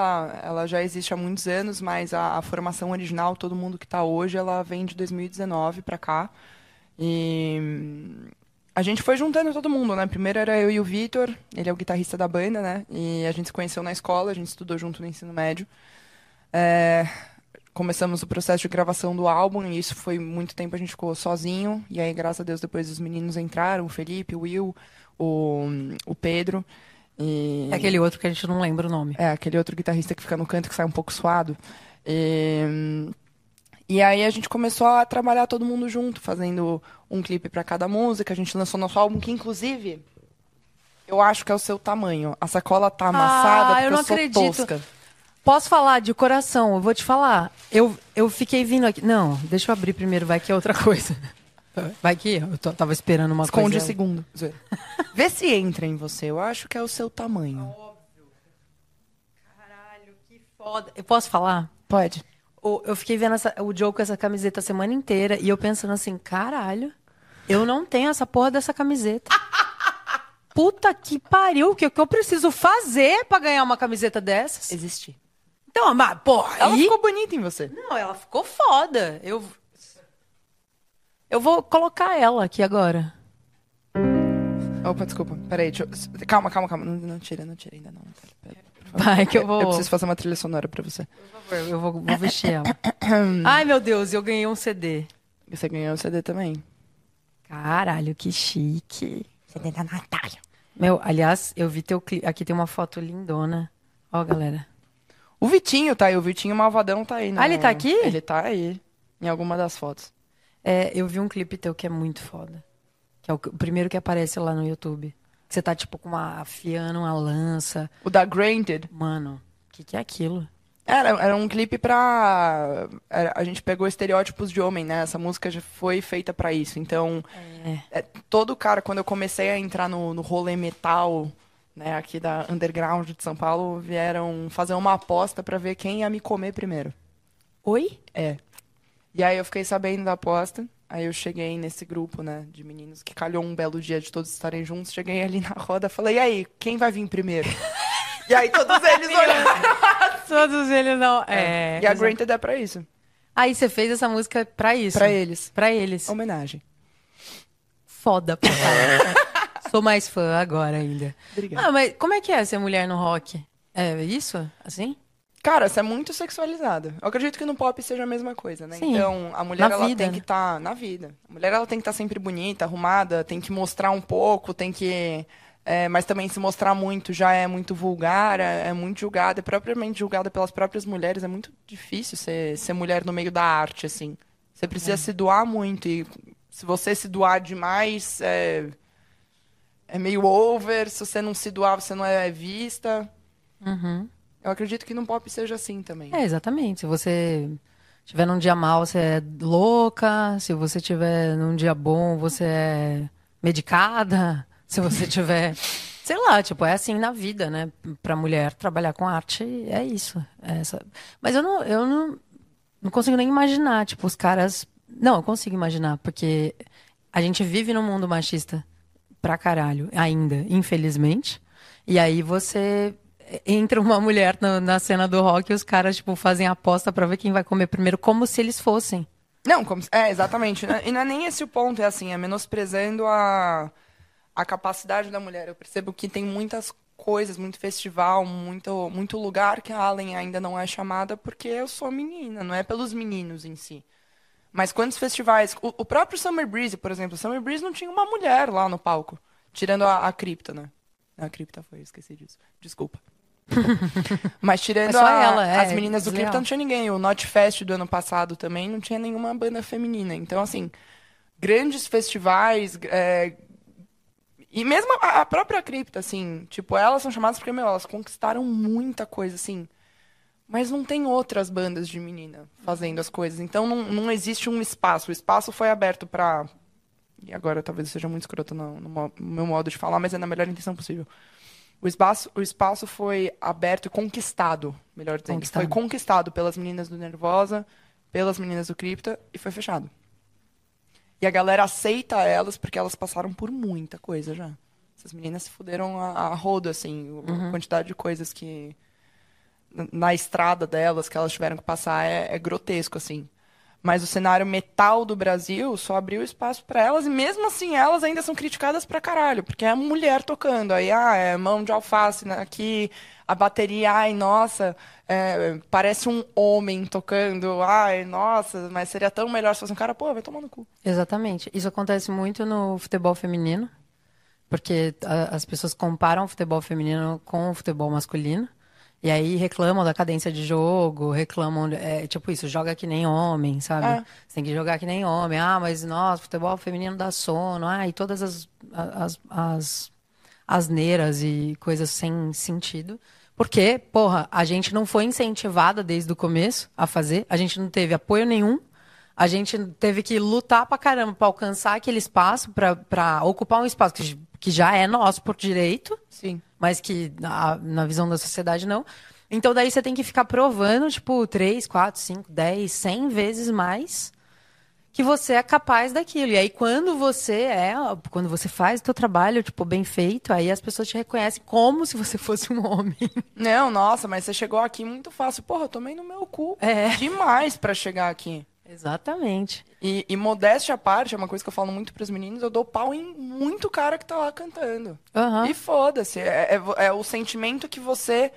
ela já existe há muitos anos, mas a, a formação original, todo mundo que tá hoje, ela vem de 2019 pra cá. E a gente foi juntando todo mundo, né? Primeiro era eu e o Vitor, ele é o guitarrista da banda, né? E a gente se conheceu na escola, a gente estudou junto no ensino médio. É, começamos o processo de gravação do álbum e isso foi muito tempo a gente ficou sozinho. E aí, graças a Deus, depois os meninos entraram, o Felipe, o Will, o, o Pedro. E... É aquele outro que a gente não lembra o nome. É, aquele outro guitarrista que fica no canto que sai um pouco suado. E, e aí a gente começou a trabalhar todo mundo junto, fazendo um clipe para cada música. A gente lançou nosso álbum, que inclusive eu acho que é o seu tamanho. A sacola tá amassada Ah, eu não sou acredito. tosca. Posso falar de coração? Eu vou te falar. Eu, eu fiquei vindo aqui. Não, deixa eu abrir primeiro, vai que é outra coisa. Vai que eu tô- tava esperando uma Esconde o coisa. segundo. Zoeira. Vê se entra em você. Eu acho que é o seu tamanho. Caralho, que foda. Eu posso falar? Pode. Eu fiquei vendo essa- o Joe com essa camiseta a semana inteira e eu pensando assim, caralho, eu não tenho essa porra dessa camiseta. Puta que pariu, o que, que eu preciso fazer pra ganhar uma camiseta dessas? Existir. Então, mas, porra, Ela aí... ficou bonita em você. Não, ela ficou foda. Eu... Eu vou colocar ela aqui agora. Opa, desculpa. Peraí, deixa eu... Calma, calma, calma. Não, não tira, não tira ainda não. Pera, favor. Vai, que eu vou... Eu preciso fazer uma trilha sonora pra você. Eu vou, vou vestir ela. Ai, meu Deus, eu ganhei um CD. Você ganhou o CD também. Caralho, que chique. CD da Natália. Meu, aliás, eu vi teu clipe. Aqui tem uma foto lindona. Ó, galera. O Vitinho tá aí, o Vitinho Malvadão tá aí. no- Ah, ele tá aqui? Ele tá aí, em alguma das fotos. É, eu vi um clipe teu que é muito foda. Que é o primeiro que aparece lá no YouTube. Que você tá, tipo, com uma afiando uma lança. O da Granted. Mano, o que, que é aquilo? Era, era um clipe pra. era- a gente pegou estereótipos de homem, né? Essa música já foi feita pra isso. Então, É. é, todo cara, quando eu comecei a entrar no, no rolê metal, né, aqui da Underground de São Paulo, vieram fazer uma aposta pra ver quem ia me comer primeiro. Oi? É. E aí eu fiquei sabendo da aposta. Aí eu cheguei nesse grupo, né, de meninos que calhou um belo dia de todos estarem juntos. Cheguei ali na roda, falei, e aí, quem vai vir primeiro? e aí todos eles olharam. Todos eles não. É. e a. Granted é pra isso. Aí você fez essa música pra isso. Pra eles. Pra eles. Homenagem. Foda pra caralho. Sou mais fã agora ainda. Obrigada. Ah, mas como é que é ser mulher no rock? É isso? Assim? Cara, você é muito sexualizada. Eu acredito que no pop seja a mesma coisa, né? Sim. Então, a mulher Na ela vida, tem que estar na vida. A mulher ela tem que estar sempre bonita, arrumada, tem que mostrar um pouco, tem que é, mas também se mostrar muito já é muito vulgar, é, é muito julgada, é propriamente julgada pelas próprias mulheres. É muito difícil ser, ser mulher no meio da arte, assim. Você precisa É. se doar muito e se você se doar demais, é, é meio over. Se você não se doar, você não é vista. Uhum. Eu acredito que no pop seja assim também. É, exatamente. Se você tiver num dia mal, você é louca. Se você tiver num dia bom, você é medicada. Se você tiver. Sei lá, tipo, é assim na vida, né? Pra mulher trabalhar com arte, é isso. É essa... Mas eu não, eu não, não consigo nem imaginar, tipo, os caras. Não, eu consigo imaginar, porque a gente vive num mundo machista pra caralho, ainda, infelizmente. E aí você entra uma mulher na, na cena do rock e os caras, tipo, fazem aposta pra ver quem vai comer primeiro, como se eles fossem. Não, como, é, exatamente. E não é nem esse o ponto, é assim, é menosprezando a, a capacidade da mulher. Eu percebo que tem muitas coisas, muito festival, muito, muito lugar que a Allen ainda não é chamada porque eu sou menina, não é pelos meninos em si. Mas quantos festivais... O, o próprio Summer Breeze, por exemplo, Summer Breeze não tinha uma mulher lá no palco, tirando a, a Cripta, né? A Cripta foi, esqueci disso. Desculpa. Mas tirando É só a- ela, é, as meninas do desleal. Cripta, não tinha ninguém. O Not Fest do ano passado também não tinha nenhuma banda feminina. Então, assim, grandes festivais. é, E mesmo a, a própria Cripta, assim, tipo, elas são chamadas porque, meu, elas conquistaram muita coisa, assim. Mas não tem outras bandas de menina fazendo as coisas. Então não, não existe um espaço. O espaço foi aberto pra. E agora talvez eu seja muito escroto no, no meu modo de falar, mas é na melhor intenção possível. O espaço, o espaço foi aberto e conquistado, melhor dizendo. Conquistado. Foi conquistado pelas meninas do Nervosa, pelas meninas do Cripta e foi fechado. E a galera aceita elas porque elas passaram por muita coisa já. Essas meninas se fuderam a, a rodo, assim, o- a quantidade de coisas que. na- Na estrada delas que elas tiveram que passar é, é grotesco, assim. Mas o cenário metal do Brasil só abriu espaço pra elas e mesmo assim elas ainda são criticadas pra caralho, porque é mulher tocando. Aí, ah, é mão de alface né, aqui, a bateria, ai, nossa, é, parece um homem tocando, ai, nossa, mas seria tão melhor se fosse um cara, pô, vai tomar no cu. Exatamente. Isso acontece muito no futebol feminino, porque a- as pessoas comparam o futebol feminino com o futebol masculino. E aí reclamam da cadência de jogo, reclamam, é, tipo isso, joga que nem homem, sabe? É. Você tem que jogar que nem homem. Ah, mas nossa, futebol feminino dá sono. Ah, e todas as, as, as asneiras e coisas sem sentido. Porque, porra, a gente não foi incentivada desde o começo a fazer, a gente não teve apoio nenhum, a gente teve que lutar pra caramba pra alcançar aquele espaço, pra, pra ocupar um espaço que, que já é nosso por direito, Sim. mas que na, na visão da sociedade não. Então daí você tem que ficar provando, tipo, 3, 4, 5, 10, 100 vezes mais que você é capaz daquilo. E aí quando você é, quando você faz o teu trabalho, tipo, bem feito, aí as pessoas te reconhecem como se você fosse um homem. Não, nossa, mas você chegou aqui muito fácil. Porra, eu tomei no meu cu É. demais pra chegar aqui. Exatamente. E, e modéstia à parte, é uma coisa que eu falo muito pros meninos, eu dou pau em muito cara que tá lá cantando. Aham. E foda-se, é, é- é o sentimento que você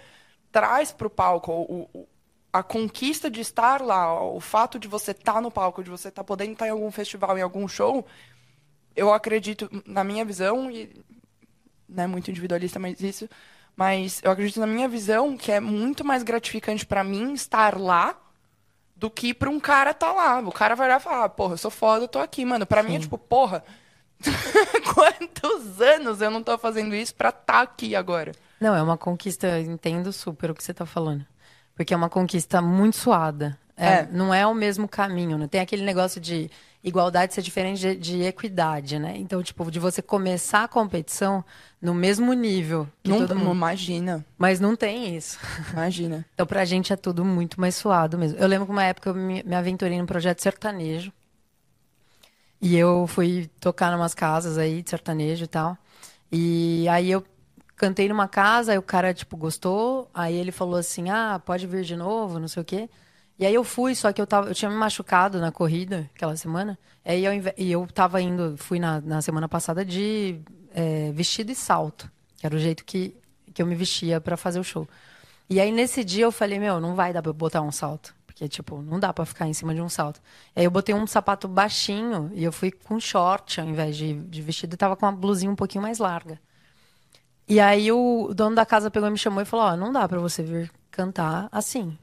traz pro palco, o- o- a conquista de estar lá, o fato de você estar no palco, de você estar podendo estar em algum festival, em algum show, eu acredito, na minha visão, e não é muito individualista, mas isso, mas eu acredito na minha visão que é muito mais gratificante pra mim estar lá do que pra um cara tá lá. O cara vai olhar e falar, ah, porra, eu sou foda, eu tô aqui, mano. Pra mim é tipo, porra, quantos anos eu não tô fazendo isso pra tá aqui agora? Não, é uma conquista, eu entendo super o que você tá falando. Porque é uma conquista muito suada. É, É. Não é o mesmo caminho, né? Tem aquele negócio de igualdade ser diferente de, de equidade, né? Então, tipo, de você começar a competição no mesmo nível que Não, todo não mundo. imagina, Mas não tem isso. imagina. Então, pra gente é tudo muito mais suado mesmo. Eu lembro que uma época eu me, me aventurei num projeto sertanejo. E eu fui tocar numas casas aí de sertanejo e tal. E aí eu cantei numa casa, aí o cara, tipo, gostou. Aí ele falou assim: ah, pode vir de novo, não sei o quê. E aí eu fui, só que eu, tava, eu tinha me machucado na corrida aquela semana. Aí eu, e eu tava indo, fui na, na semana passada de é, vestido e salto, que era o jeito que, que eu me vestia pra fazer o show. E aí nesse dia eu falei, meu, não vai dar pra botar um salto. Porque, tipo, não dá pra ficar em cima de um salto. Aí eu botei um sapato baixinho e eu fui com short ao invés de, de vestido e tava com uma blusinha um pouquinho mais larga. E aí o dono da casa pegou e me chamou e falou, ó, não dá pra você vir cantar assim.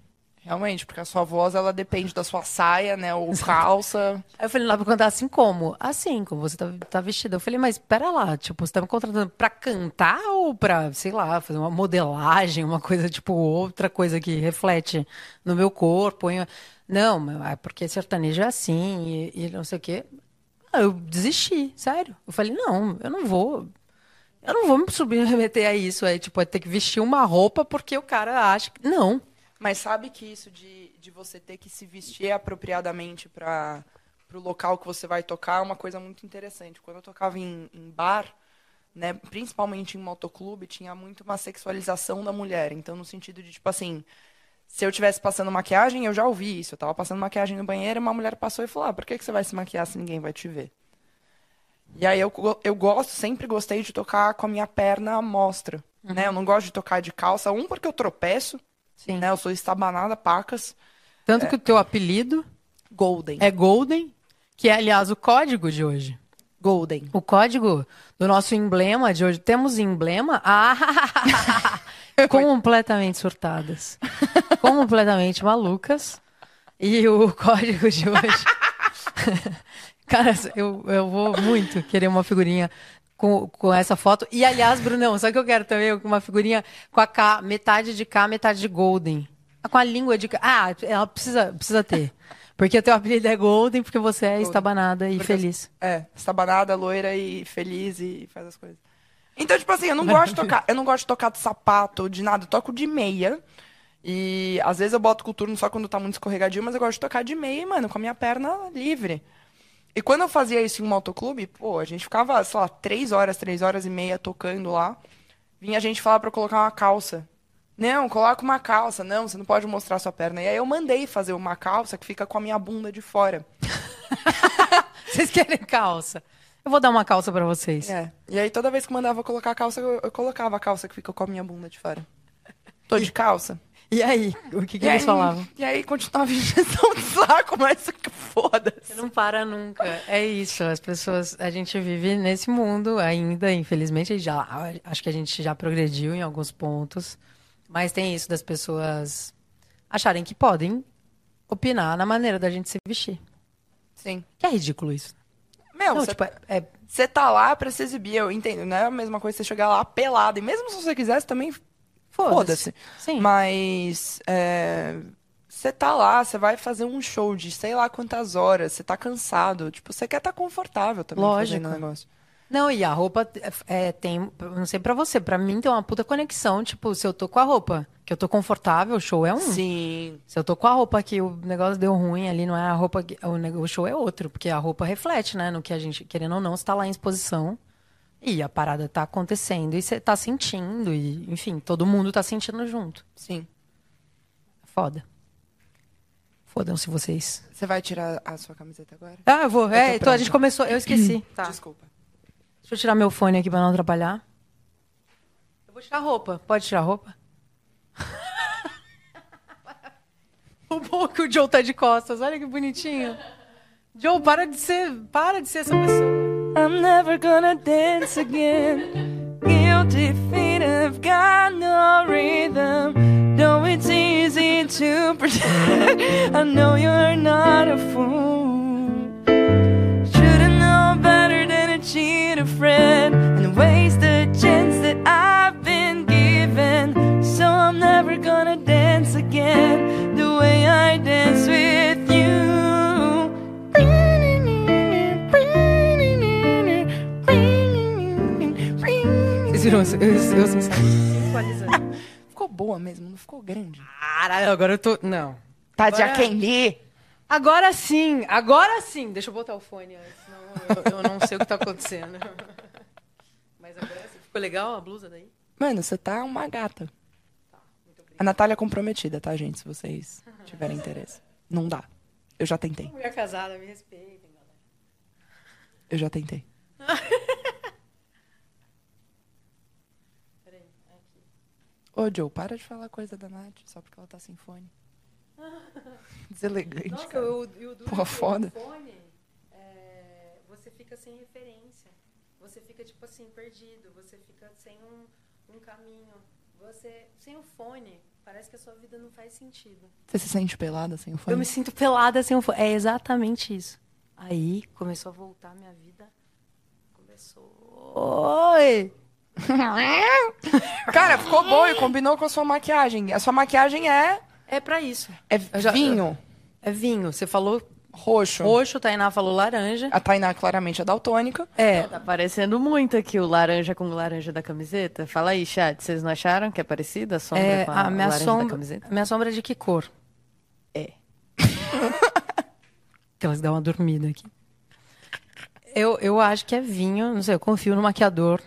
Realmente, porque a sua voz, ela depende da sua saia, né, ou calça. Aí eu falei, não dá pra cantar assim como? Assim, como você tá, tá vestida. Eu falei, mas pera lá, tipo, você tá me contratando pra cantar ou pra, sei lá, fazer uma modelagem, uma coisa, tipo, outra coisa que reflete no meu corpo? em- Não, mas é porque sertanejo é assim e, e não sei o quê. Ah, eu desisti, sério. Eu falei, não, eu não vou. Eu não vou me submeter a isso. Aí, tipo, é ter que vestir uma roupa porque o cara acha que. Não. Mas sabe que isso de, de você ter que se vestir apropriadamente para o local que você vai tocar é uma coisa muito interessante. Quando eu tocava em, em bar, né, principalmente em motoclube, tinha muito uma sexualização da mulher. Então, no sentido de, tipo assim, se eu tivesse passando maquiagem, eu já ouvi isso. Eu tava passando maquiagem no banheiro, uma mulher passou e falou: ah, por que, que você vai se maquiar se ninguém vai te ver? E aí eu, eu gosto, sempre gostei de tocar com a minha perna à mostra. Né? Eu não gosto de tocar de calça, um porque eu tropeço, Sim. né? Eu sou estabanada, pacas. Tanto que o teu apelido Golden. é Golden, que é, aliás, o código de hoje. Golden. O código do nosso emblema de hoje. Temos emblema? Ah! completamente surtadas. completamente malucas. E o código de hoje. Cara, eu, eu vou muito querer uma figurinha com, com essa foto. E, aliás, Brunão, só que eu quero também uma figurinha com a K, metade de K, metade de Golden. Com a língua de K. Ah, ela precisa, precisa ter. Porque o teu apelido é Golden, porque você é estabanada e Porque- feliz. É, estabanada, loira e feliz e faz as coisas. Então, tipo assim, eu não gosto de tocar, eu não gosto de tocar de sapato, de nada, eu toco de meia. E às vezes eu boto coturno só quando tá muito escorregadio, mas eu gosto de tocar de meia, mano, com a minha perna livre. E quando eu fazia isso em um motoclube, pô, a gente ficava, sei lá, três horas, três horas e meia tocando lá. Vinha a gente falar pra eu colocar uma calça. Não, coloca uma calça. Não, você não pode mostrar sua perna. E aí eu mandei fazer uma calça que fica com a minha bunda de fora. Vocês querem calça? Eu vou dar uma calça pra vocês. É. E aí toda vez que mandava colocar a calça, eu, eu colocava a calça que fica com a minha bunda de fora. Tô de calça. E aí? O que, que eles aí, falavam? E aí continuava a injeção de saco, mas que foda-se. Você não para nunca. É isso. As pessoas. A gente vive nesse mundo ainda, infelizmente. Já, acho que a gente já progrediu em alguns pontos. Mas tem isso das pessoas acharem que podem opinar na maneira da gente se vestir. Sim. Que é ridículo isso. Meu, Não, você tipo, é, é- Você tá lá pra se exibir, eu entendo. Não é a mesma coisa você chegar lá pelado. E mesmo se você quisesse, também foda-se. Sim. Mas é, você tá lá, você vai fazer um show de sei lá quantas horas, você tá cansado. Tipo, você quer estar confortável também Lógico. fazendo o negócio. Não, e a roupa é, tem. Não sei pra você, pra mim tem uma puta conexão. Tipo, se eu tô com a roupa, que eu tô confortável, o show é um. Sim. Se eu tô com a roupa que o negócio deu ruim ali, não é a roupa. o show é outro, porque a roupa reflete, né? No que a gente, querendo ou não, está lá em exposição. E a parada tá acontecendo e você tá sentindo, e, enfim, todo mundo tá sentindo junto. Sim. Foda. Fodam-se vocês. Você vai tirar a sua camiseta agora? Ah, eu vou. É, tô então a gente começou. Eu esqueci. Tá. Desculpa. Deixa eu tirar meu fone aqui pra não atrapalhar. Eu vou tirar a roupa. Pode tirar a roupa? o bom é que o Joe tá de costas. Olha que bonitinho. Joe, para de ser, para de ser essa pessoa. I'm never gonna dance again. Guilty feet have got no rhythm. Though it's easy to pretend. I know you're not a fool. Should've known better than to cheat a friend and waste the chance that I've been given. So I'm never gonna dance again the way I dance with viram? Eu, eu, eu. Ficou boa mesmo, não ficou grande. Caralho, agora eu tô. Não. Tá de Agora- Lee. Agora sim, agora sim. Deixa eu botar o fone antes, senão eu, eu não sei o que tá acontecendo. Mas agora sim. Ficou legal a blusa daí? Mano, você tá uma gata. A Natália é comprometida, tá, gente? Se vocês tiverem interesse. Não dá. Eu já tentei. Mulher casada, me respeitem, galera. Eu já tentei. Peraí, aqui. Ô, Joe, para de falar coisa da Nath só porque ela tá sem fone. Deselegante, Nossa, cara. eu, eu duro do foda. fone, é, você fica sem referência. Você fica, tipo assim, perdido. Você fica sem um, um caminho. Você, sem o fone, parece que a sua vida não faz sentido. Você se sente pelada sem o fone? Eu me sinto pelada sem o fone. É exatamente isso. Aí começou a voltar a minha vida. Começou. Oi! Cara, ficou bom e combinou com a sua maquiagem. A sua maquiagem é, É pra isso. é já- vinho É vinho. Você falou roxo. roxo, Tainá falou laranja. A Tainá claramente é daltônica. É, Tá parecendo muito aqui o laranja com o laranja da camiseta. Fala aí, chat. Vocês não acharam que é parecida a sombra é com a, a minha laranja da sombra. camiseta? A minha sombra é de que cor? É. que elas dão uma dormida aqui. Eu, eu acho que é vinho, não sei, eu confio no maquiador.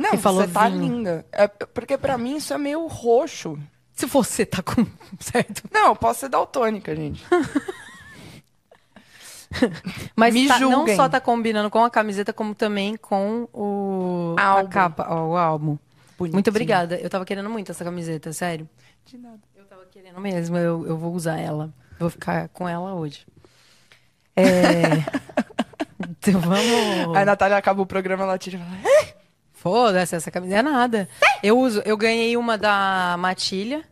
Não, Você tá vinho. linda. É, porque pra mim isso é meio roxo. Se você tá com. Certo? Não, eu posso ser daltônica, gente. Mas Me tá- não só tá combinando com a camiseta, como também com o a Álbum. capa, ó, o álbum. Bonitinho. Muito obrigada. Eu tava querendo muito essa camiseta, sério. De nada. Eu tava querendo mesmo, eu, eu vou usar ela. Vou ficar com ela hoje. É. então vamos. Aí a Natália acaba o programa, ela tira e fala... Foda-se, essa camiseta é nada. Eu uso, eu ganhei uma da Matilha.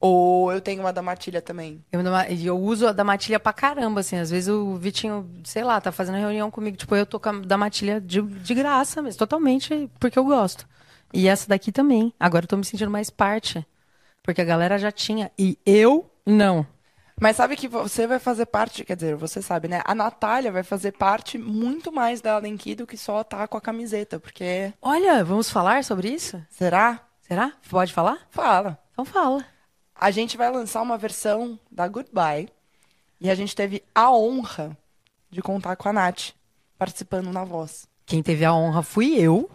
Ou eu tenho uma da Matilha também. Eu, e eu uso a da Matilha pra caramba, assim. Às vezes o Vitinho, sei lá, tá fazendo reunião comigo. Tipo, eu tô com a da Matilha de, de graça, mas totalmente porque eu gosto. E essa daqui também. Agora eu tô me sentindo mais parte. Porque a galera já tinha. E eu não. Mas sabe que você vai fazer parte, quer dizer, você sabe, né? A Natália vai fazer parte muito mais da Alenki do que só tá com a camiseta, porque... Olha, vamos falar sobre isso? Será? Será? Pode falar? Fala. Então fala. A gente vai lançar uma versão da Goodbye e a gente teve a honra de contar com a Nath participando na voz. Quem teve a honra fui eu,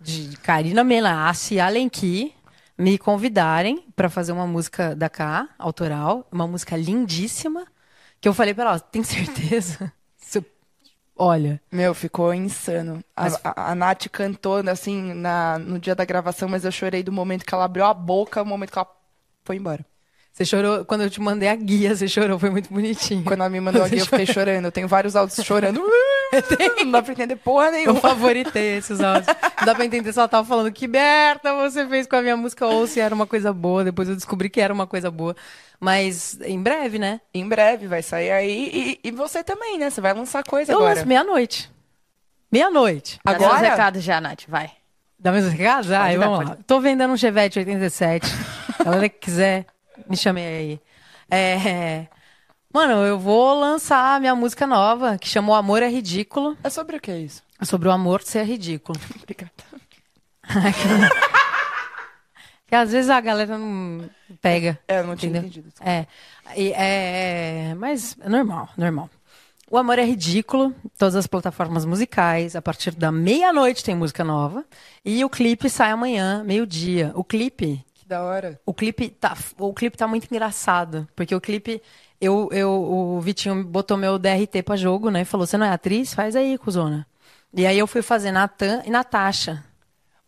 de Karina Melassi, Alenki. Me convidarem pra fazer uma música da K, autoral, uma música lindíssima, que eu falei pra ela, tem certeza? Olha, Meu, ficou insano. A, Mas- a, a Nath cantou, assim, na, no dia da gravação, mas eu chorei do momento que ela abriu a boca, o momento que ela foi embora. Você chorou quando eu te mandei a guia, você chorou, foi muito bonitinho. Quando ela me mandou Você aqui, eu fiquei chorando. Eu tenho vários áudios chorando. Não dá pra entender porra Eu nenhuma. favoritei esses áudios. Não dá pra entender se ela tava falando que merda você fez com a minha música ou se era uma coisa boa. Depois eu descobri que era uma coisa boa. Mas em breve, né? Em breve vai sair aí. E, e você também, né? Você vai lançar coisa Eu agora. lanço meia-noite. Meia-noite. Dá Agora? seus recados já, Nath, vai. Dá mesmo recado? Ah, vamos pode lá. Tô vendendo um Chevette 87. Galera que quiser, me chame aí. É... Mano, eu vou lançar minha música nova, que chama O Amor é Ridículo. É sobre o que é isso? Sobre o amor ser ridículo. Obrigada. Que às vezes a galera não pega. É, eu não tinha Entendeu? entendido. É, e é, é, mas é normal, normal. O Amor é Ridículo, todas as plataformas musicais, a partir da meia-noite tem música nova, e o clipe sai amanhã, meio-dia. O clipe, Que da hora. o clipe tá, o clipe tá muito engraçado, porque o clipe, eu, eu, o Vitinho botou meu DRT pra jogo, né, e falou, você não é atriz? Faz aí, cuzona. E aí eu fui fazer Natan e Natasha.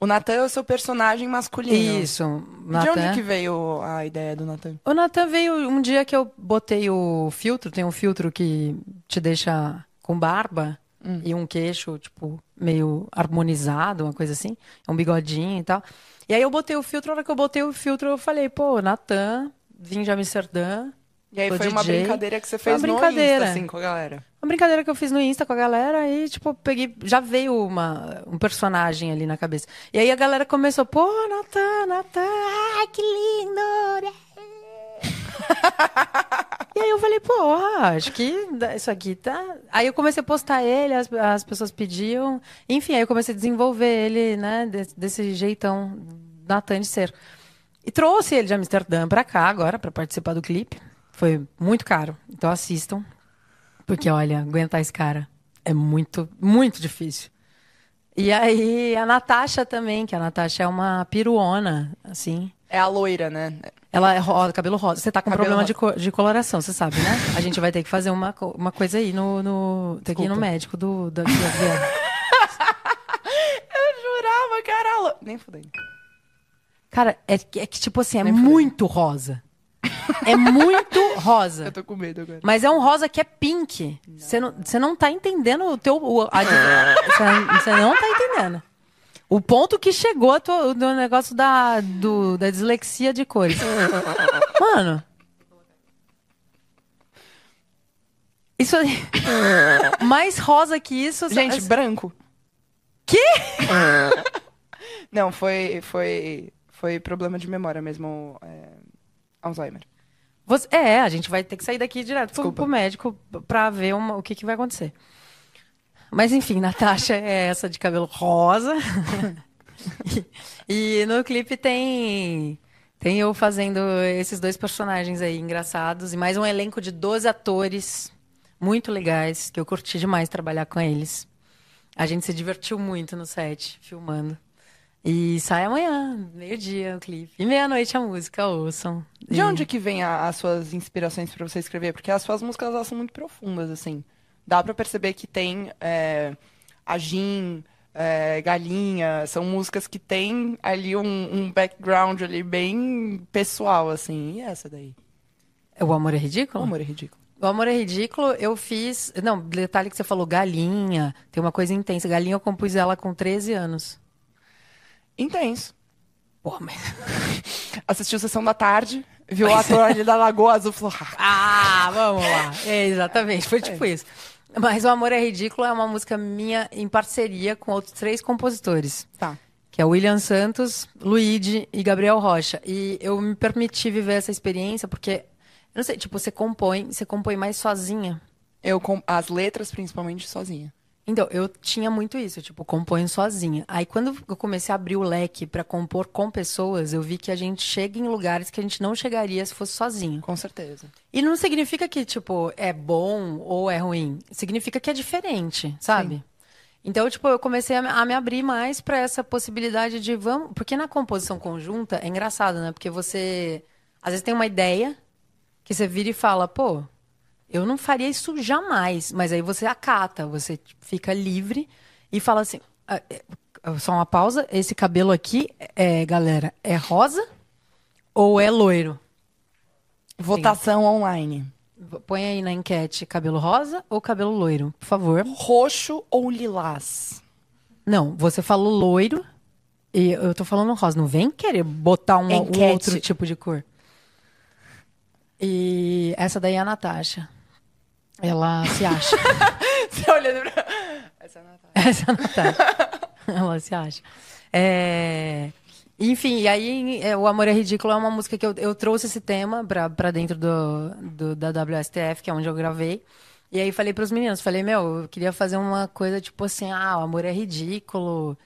O Natan é o seu personagem masculino. Isso, De Natan. onde que veio a ideia do Natan? O Natan veio um dia que eu botei o filtro, tem um filtro que te deixa com barba e um queixo, tipo, meio harmonizado, uma coisa assim, um bigodinho e tal. E aí eu botei o filtro, a hora que eu botei o filtro, eu falei, pô, Natan, vim de Amsterdã. E aí foi uma DJ. brincadeira que você Foi uma fez no brincadeira. Insta, assim, com a galera. Uma brincadeira que eu fiz no Insta com a galera e, tipo, peguei. Já veio uma, um personagem ali na cabeça. E aí a galera começou, pô, Natan, Natan, ai, que lindo! e aí eu falei, porra, acho que isso aqui tá. Aí eu comecei a postar ele, as, as pessoas pediam. Enfim, aí eu comecei a desenvolver ele, né, desse, desse jeitão Natan de ser. E trouxe ele de Amsterdã pra cá agora, pra participar do clipe. Foi muito caro. Então assistam. Porque, olha, aguentar esse cara é muito, muito difícil. E aí, a Natasha também, que a Natasha é uma piruona, assim. É a loira, né? Ela é rosa, cabelo rosa. Você tá com Cabelo problema de, co- de coloração, você sabe, né? A gente vai ter que fazer uma, co- uma coisa aí no. no tem que ir no médico do. do, Eu jurava que era a loira. Nem fudendo. Cara, é, que- é que, tipo assim, é Nem muito rosa. É muito rosa. Eu tô com medo agora. Mas é um rosa que é pink. Você não, você não tá entendendo o teu. você não tá entendendo. O ponto que chegou a tua- do negócio da, do- da dislexia de cores. Mano. Isso aí. Mais rosa que isso. Gente, branco. Que? Não, foi, foi, foi problema de memória mesmo. é, Alzheimer. Você- é, a gente vai ter que sair daqui direto pro, Desculpa. pro médico pra ver uma- o que, que vai acontecer. Mas enfim, Natasha é essa de cabelo rosa. e, e no clipe tem tem eu fazendo esses dois personagens aí engraçados e mais um elenco de 12 atores muito legais, que eu curti demais trabalhar com eles. A gente se divertiu muito no set, filmando. E sai amanhã, meio-dia o clipe. E meia-noite a música, ouçam. De E- onde que vem a- as suas inspirações pra você escrever? Porque as suas músicas elas são muito profundas, assim. Dá pra perceber que tem é, é, Galinha, são músicas que tem ali um, um background ali bem pessoal, assim. E essa daí? O Amor é O Ridículo? amor é ridículo. O Amor é Ridículo, eu fiz. Não, detalhe que você falou, galinha. Tem uma coisa intensa. Galinha eu compus ela com 13 anos. Intenso. Pô, mas. Assistiu Sessão da Tarde, viu o ator ali da Lagoa Azul e falou: "Ah, Ah, vamos lá. É, exatamente, foi tipo isso. Mas O Amor é Ridículo é uma música minha em parceria com outros três compositores. Tá. Que é William Santos, Luigi e Gabriel Rocha. E eu me permiti viver essa experiência porque, eu não sei, tipo, você compõe, você compõe mais sozinha. Eu, com as letras, principalmente, sozinha. Então, eu tinha muito isso, tipo, componho sozinha. Aí quando eu comecei a abrir o leque pra compor com pessoas, eu vi que a gente chega em lugares que a gente não chegaria se fosse sozinho. Com certeza. E não significa que, tipo, é bom ou é ruim. Significa que é diferente, sabe? Então, tipo, eu comecei a, me- abrir mais pra essa possibilidade de vamos. Porque na composição conjunta é engraçado, né? Porque você às vezes tem uma ideia que você vira e fala, pô, eu não faria isso jamais. Mas aí você acata, você tipo, fica livre e fala assim. ah, é, Só uma pausa. Esse cabelo aqui, é, galera, é rosa ou é loiro? Votação online. Põe aí na enquete cabelo rosa ou cabelo loiro, por favor. Roxo ou lilás? Não, você falou loiro e eu tô falando rosa. Não vem querer botar um, um outro tipo de cor. E essa daí é a Natasha. Ela se acha. Você olhando pra... Essa é a Natália. Essa é a Natasha. Ela se acha. É, Enfim, e aí é, O Amor é Ridículo é uma música que eu, eu trouxe esse tema pra, pra dentro do, do- da WSTF, que é onde eu gravei. E aí falei pros meninos, falei, meu, eu queria fazer uma coisa tipo assim, ah, o amor é ridículo,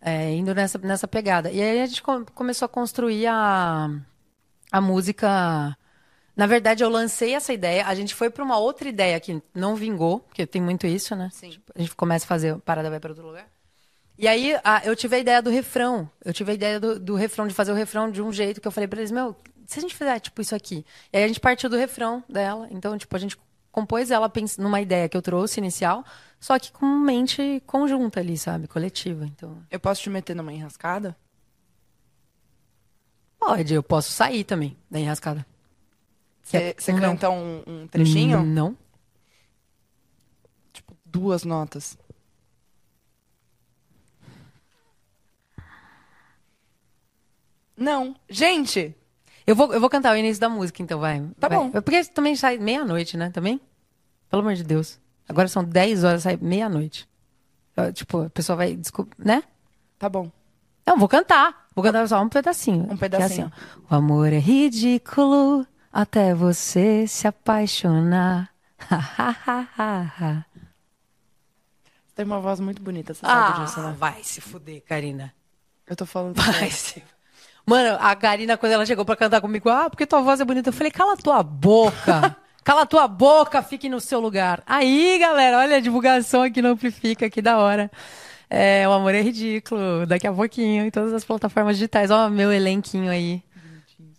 é, indo nessa, nessa pegada. E aí a gente com- começou a construir a, a música. Na verdade, eu lancei essa ideia, a gente foi pra uma outra ideia que não vingou, porque tem muito isso, né? Sim. Tipo, a gente começa a fazer parada vai pra outro lugar. E aí a- eu tive a ideia do refrão. Eu tive a ideia do, do refrão, de fazer o refrão de um jeito que eu falei pra eles, meu, se a gente fizer tipo isso aqui. E aí a gente partiu do refrão dela. Então, tipo, a gente compôs ela numa ideia que eu trouxe inicial, só que com mente conjunta ali, sabe? Coletiva. Então, Eu posso te meter numa enrascada? pode, eu posso sair também da enrascada. Você Não. canta um, um trechinho? Não. Tipo, duas notas. Não. Gente, Eu vou, eu vou cantar o início da música, então, vai. Tá vai. bom. Porque também sai meia-noite, né? Também? Pelo amor de Deus. Agora são 10 horas, sai meia-noite. Tipo, a pessoa vai. Desculpa, né? tá bom. Não, vou cantar. Vou cantar só um pedacinho. Um Que é pedacinho. assim, o amor é ridículo até você se apaixonar. Tem uma voz muito bonita, você sabe disso, ah, né? vai se fuder, Karina. Eu tô falando. Vai se... Mano, a Karina, quando ela chegou pra cantar comigo, ah, porque tua voz é bonita. Eu falei, cala tua boca. cala tua boca, fique no seu lugar. Aí, galera, olha a divulgação aqui no Amplifica, que da hora. É, o amor é ridículo, daqui a pouquinho, em todas as plataformas digitais. Ó, meu elenquinho aí.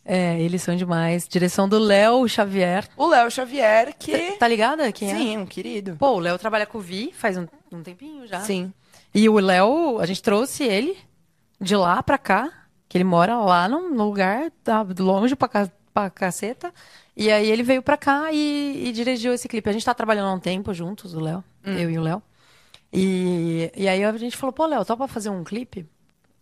É, eles são demais. Direção do Léo Xavier. O Léo Xavier, que. Tá ligada? Quem é? Sim, um querido. Pô, o Léo trabalha com o Vi faz um, um tempinho já. Sim. E o Léo, a gente trouxe ele de lá pra cá, que ele mora lá no lugar, tá longe pra, ca- pra caceta. E aí ele veio pra cá e, e dirigiu esse clipe. A gente tá trabalhando há um tempo juntos, o Léo, eu e o Léo. E, e aí a gente falou, pô, Léo, topa fazer um clipe?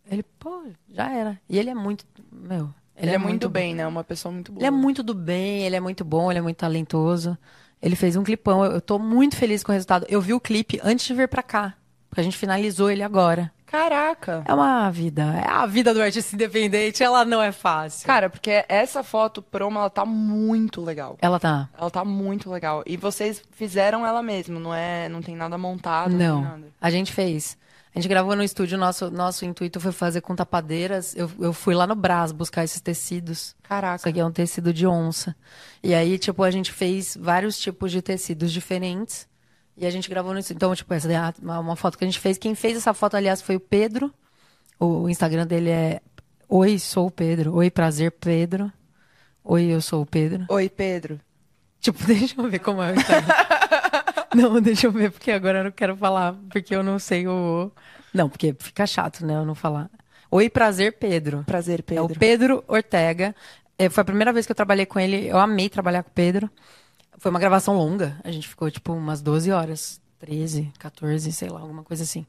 Ele, pô, já era. E ele é muito, meu... Ele, é, muito bem, né? Uma pessoa muito boa. Ele é muito do bem, ele é muito bom, ele é muito talentoso. Ele fez um clipão, eu, eu tô muito feliz com o resultado. Eu vi o clipe antes de vir pra cá, porque a gente finalizou ele agora. Caraca. É uma vida, é a vida do artista independente, ela não é fácil. Cara, porque essa foto promo, ela tá muito legal. Ela tá. Ela tá muito legal. E vocês fizeram ela mesmo, não é? Não tem nada montado, não, Não, nada. a gente fez. A gente gravou no estúdio, nosso, nosso intuito foi fazer com tapadeiras. Eu, eu fui lá no Brás buscar esses tecidos. Isso Caraca. aqui é um tecido de onça. E aí, tipo, a gente fez vários tipos de tecidos diferentes. E a gente gravou no estúdio. Então, tipo, essa é uma uma foto que a gente fez. Quem fez essa foto, aliás, foi o Pedro. O Instagram dele é Oi, sou o Pedro. Oi, prazer, Pedro. Oi, eu sou o Pedro. Oi, Pedro. Tipo, deixa eu ver como é o Instagram. não, deixa eu ver, porque agora eu não quero falar, porque eu não sei o. Não, porque fica chato, né? Eu não falar. Oi, prazer, Pedro. Prazer, É o Pedro. Pedro Ortega. É, foi a primeira vez que eu trabalhei com ele. Eu amei trabalhar com o Pedro. Foi uma gravação longa. A gente ficou, tipo, umas 12 horas. 13, 14, sei lá, alguma coisa assim.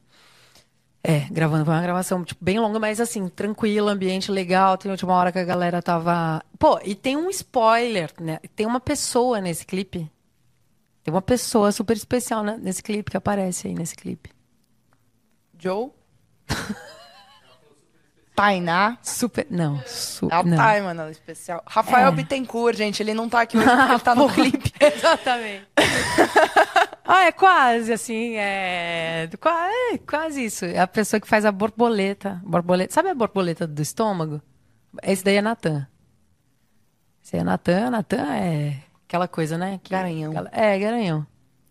É, gravando. Foi uma gravação, tipo, bem longa, mas assim, tranquila, ambiente legal. Tem uma hora que a galera tava. Pô, e tem um spoiler, né? Tem uma pessoa nesse clipe. Tem uma pessoa super especial né, nesse clipe que aparece aí nesse clipe. Joe. Tainá. Super. Não, su... É o não. Thay, mano, ela é especial. Rafael É. Bittencourt, gente, ele não tá aqui porque ele tá no clipe. Exatamente. ah, é quase, assim, é... é quase isso. É a pessoa que faz a borboleta. borboleta. Sabe a borboleta do estômago? Esse daí é Natan. Esse é Natan. Natan é aquela coisa, né? que- Garanhão. aquela- É, garanhão.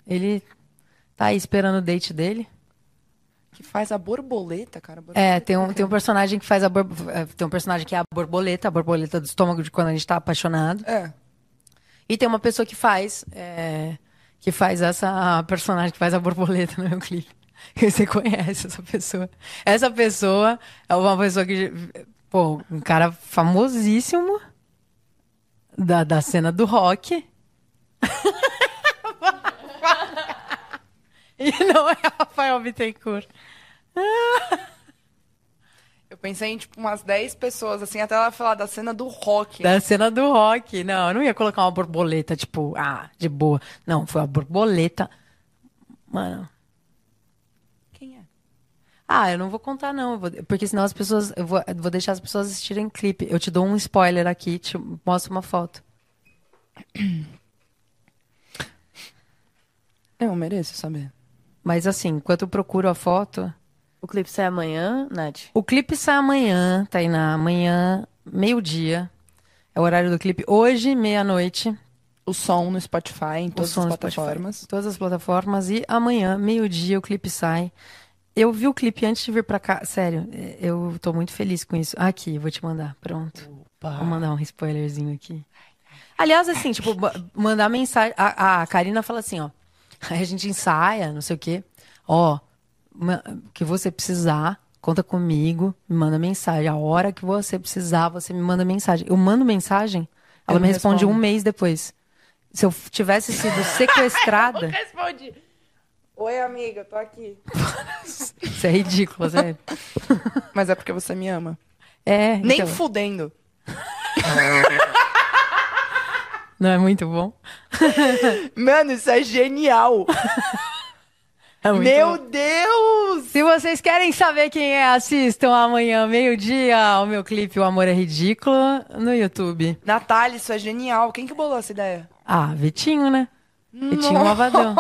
Ele tá aí esperando o date dele. Que faz a borboleta, cara. É, borboleta tem um, tem um personagem que faz a bor... é, tem um personagem que é a borboleta, a borboleta do estômago de quando a gente tá apaixonado. É. E tem uma pessoa que faz é, que faz essa personagem que faz a borboleta no meu clipe. Você conhece essa pessoa. Essa pessoa é uma pessoa que pô, um cara famosíssimo da, da cena do rock. e não é Rafael Bittencourt. Eu pensei em, tipo, umas 10 pessoas, assim, até ela falar da cena do rock. Da cena do rock. Não, eu não ia colocar uma borboleta, tipo, ah, de boa. Não, foi a borboleta. Mano. Ah, eu não vou contar, não. vou- porque senão as pessoas. Eu vou, eu vou deixar as pessoas assistirem clipe. Eu te dou um spoiler aqui, te mostro uma foto. Eu mereço saber. Mas assim, enquanto eu procuro a foto. O clipe sai amanhã, Nath? O clipe sai amanhã, tá aí na amanhã, meio-dia. É o horário do clipe. Hoje, meia-noite. O som no Spotify, em todas as no Spotify, plataformas. Todas as plataformas. E amanhã, meio-dia, o clipe sai. Eu vi o clipe antes de vir pra cá. Sério, é, eu tô muito feliz com isso. Aqui, eu vou te mandar. Pronto. Vou mandar um spoilerzinho aqui. Aliás, assim, tipo, mandar mensagem. A, a Karina fala assim, ó. Aí a gente ensaia, não sei o quê. Ó, que você precisar, conta comigo, me manda mensagem. A hora que você precisar, você me manda mensagem. Eu mando mensagem, ela Eu me não responde um mês depois. Se eu tivesse sido sequestrada. Responde. Oi, amiga, tô aqui. Isso é ridículo, sério. Mas é porque você me ama. É. Nem então, fudendo. Não é muito bom? Mano, isso é genial. É Meu bom. Deus! Se vocês querem saber quem é, assistam amanhã, meio-dia, o meu clipe O Amor é Ridículo no YouTube. Natália, isso é genial. Quem que bolou essa ideia? Ah, Vitinho, né? Vitinho Malvadão.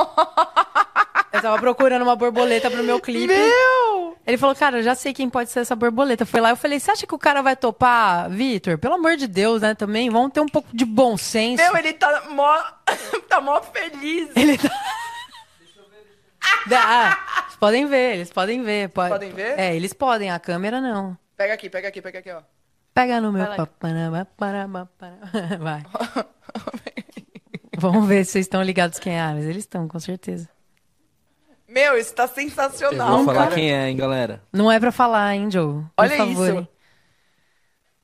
Eu tava procurando uma borboleta pro meu clipe. Meu! Ele falou, cara, eu já sei quem pode ser essa borboleta. Foi lá, eu falei, você acha que o cara vai topar, Vitor? Pelo amor de Deus, né? Também, vamos ter um pouco de bom senso. Meu, ele tá mó, tá mó feliz. Ele tá... Ah, eles podem ver, eles podem ver. Pode... Podem ver? É, eles podem, a câmera não. Pega aqui, pega aqui, pega aqui, ó. Pega no meu Vai. Vamos ver se vocês estão ligados quem é Ares. Eles estão, com certeza. Meu, isso tá Eu sensacional, vou falar cara. quem é, hein, galera. Não é pra falar, hein, Joe? Por Olha favor, isso. Hein?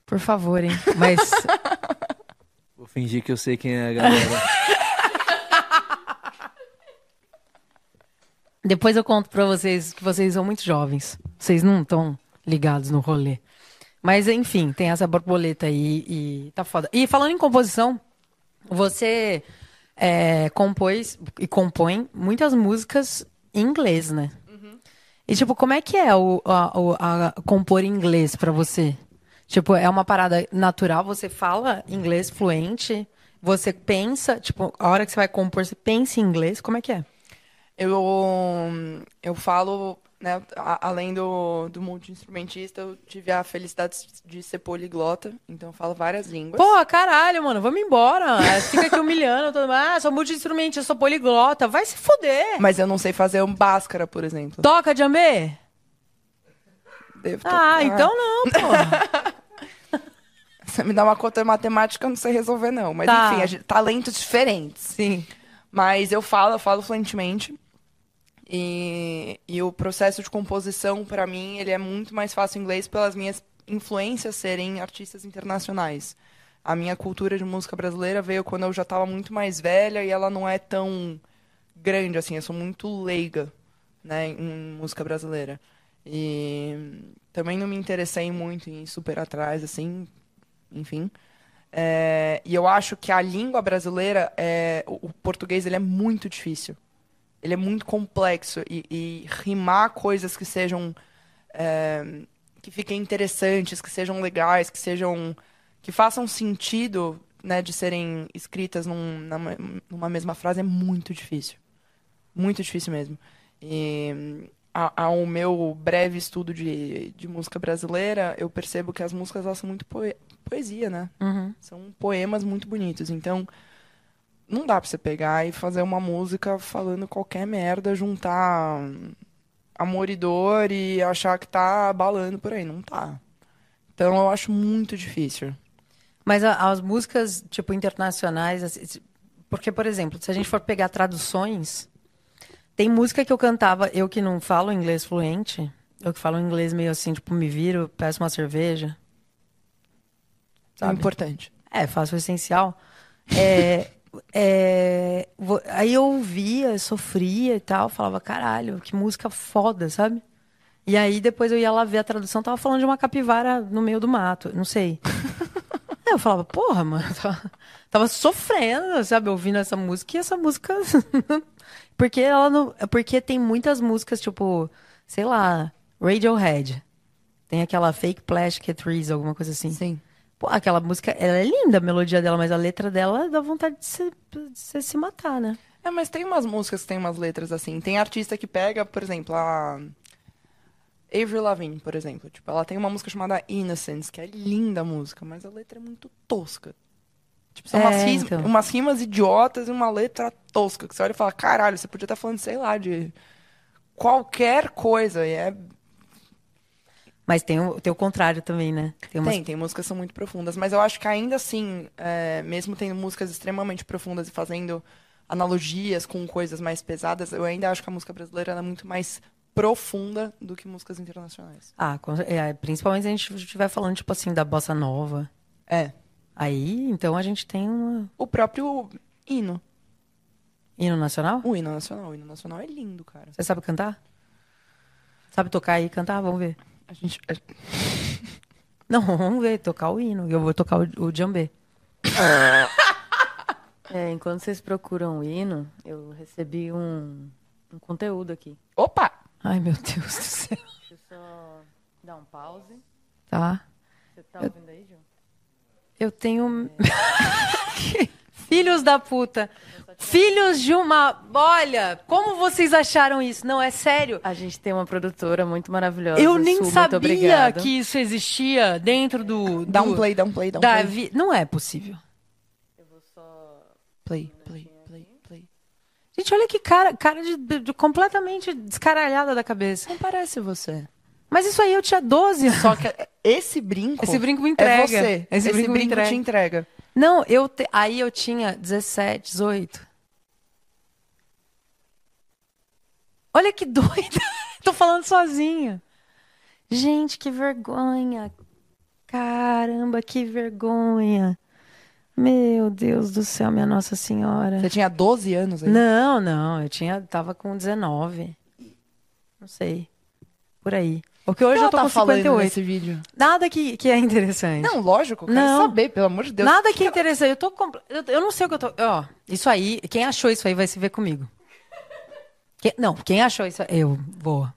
Por favor, hein? Mas Vou fingir que eu sei quem é a galera. depois eu conto pra vocês que vocês são muito jovens. Vocês não estão ligados no rolê. Mas, enfim, tem essa borboleta aí e tá foda. E falando em composição, você é, compôs e compõe muitas músicas em inglês, né? E, tipo, como é que é o, a, o- a compor em inglês pra você? Tipo, é uma parada natural? Você fala inglês fluente? Você pensa, tipo, a hora que você vai compor, você pensa em inglês? Como é que é? Eu, eu falo, né, a- além do, do multi-instrumentista, eu tive a felicidade de ser poliglota, então eu falo várias línguas. Pô, caralho, mano, vamos embora. É, Fica aqui humilhando todo mundo. Ah, sou multi-instrumentista, sou poliglota. Vai se fuder. Mas eu não sei fazer um báscara, por exemplo. Toca, Jambê? Devo Ah, tocar. então não, pô. Você me dá uma conta matemática, eu não sei resolver, não. Mas Tá. enfim, gente- talentos diferentes. Sim. Mas eu falo, eu falo fluentemente. E, e o processo de composição, pra mim, ele é muito mais fácil em inglês pelas minhas influências serem artistas internacionais. A minha cultura de música brasileira veio quando eu já estava muito mais velha e ela não é tão grande assim. Eu sou muito leiga, né, em música brasileira. E também não me interessei muito em super atrás, assim, enfim. É, e eu acho que a língua brasileira, é, o português, ele é muito difícil. Ele é muito complexo. E, e rimar coisas que sejam. é, que fiquem interessantes, que sejam legais, que sejam. que façam sentido né, de serem escritas num- numa, numa mesma frase é muito difícil. Muito difícil mesmo. E a- ao meu breve estudo de, de música brasileira, eu percebo que as músicas elas são muito poe- poesia, né? Uhum. São poemas muito bonitos. Então, não dá pra você pegar e fazer uma música falando qualquer merda, juntar amor e dor e achar que tá balando por aí. Não tá. Então eu acho muito difícil. Mas as músicas, tipo, internacionais, assim, porque, por exemplo, se a gente for pegar traduções, tem música que eu cantava, eu que não falo inglês fluente, eu que falo inglês meio assim, tipo, me viro, peço uma cerveja. É Sabe? importante. É, faço o essencial. É, é, aí eu ouvia, sofria e tal, falava, caralho, que música foda, sabe? E aí depois eu ia lá ver a tradução, tava falando de uma capivara no meio do mato, não sei. Aí eu falava, porra, mano, tava, tava sofrendo, sabe, ouvindo essa música, e essa música. porque ela não. Porque tem muitas músicas, tipo, sei lá, Radiohead. Tem aquela Fake Plastic Trees, alguma coisa assim. Sim. Pô, aquela música, ela é linda, a melodia dela, mas a letra dela dá vontade de se, de se, se matar, né? É, mas tem umas músicas que tem umas letras assim. Tem artista que pega, por exemplo, a Avril Lavigne, por exemplo. Tipo, ela tem uma música chamada Innocence, que é linda a música, mas a letra é muito tosca. Tipo, são É, umas, ris- então. umas rimas idiotas e uma letra tosca. Que você olha e fala, caralho, você podia estar falando, sei lá, de qualquer coisa. E é... Mas tem o, tem o contrário também, né? Tem umas Tem, tem músicas que são muito profundas. Mas eu acho que ainda assim, é, mesmo tendo músicas extremamente profundas e fazendo analogias com coisas mais pesadas, eu ainda acho que a música brasileira é muito mais profunda do que músicas internacionais. Ah, é, principalmente se a gente estiver falando, tipo assim, da bossa nova. É. Aí, então a gente tem um O próprio hino. hino nacional. O hino nacional. O hino nacional é lindo, cara. Você sabe cantar? Sabe tocar e cantar? Vamos ver. A gente. é, Não, vamos ver, tocar o hino. Eu vou tocar o, o djambê. É, enquanto vocês procuram o hino, eu recebi um, um conteúdo aqui. Opa! Ai, meu Deus do céu. Deixa eu só dar um pause. Tá. Você tá ouvindo aí, Ju? Eu tenho. Filhos da puta. Filhos de uma. Olha, como vocês acharam isso? Não, é sério. A gente tem uma produtora muito maravilhosa. Eu nem Su, sabia que isso existia dentro do. Dá um play, dá um play, dá um da play. vi- Não é possível. Play, play, play, play. Gente, olha que cara, cara de, de- de completamente descaralhada da cabeça. Não parece você. Mas isso aí eu tinha 12 anos. Só que esse brinco. Esse brinco me entrega. É você. Esse Esse, brinco me brinco, entrega. te entrega. Não, eu te- aí eu tinha 17, 18. Olha que doida. Tô falando sozinha. Gente, que vergonha. Caramba, que vergonha. Meu Deus do céu, minha Nossa Senhora. Você tinha 12 anos aí? Não, não, eu tinha, tava com 19. Não sei. Por aí. Porque hoje ela eu tô tá com falando 58. nesse vídeo? Nada que, que é interessante. Não, lógico, eu quero Não. saber, pelo amor de Deus. Nada que é interessante. Eu tô compl- eu, eu não sei o que eu tô. Ó, isso aí, quem achou isso aí vai se ver comigo. Quem- não, quem achou isso aí? Eu vou.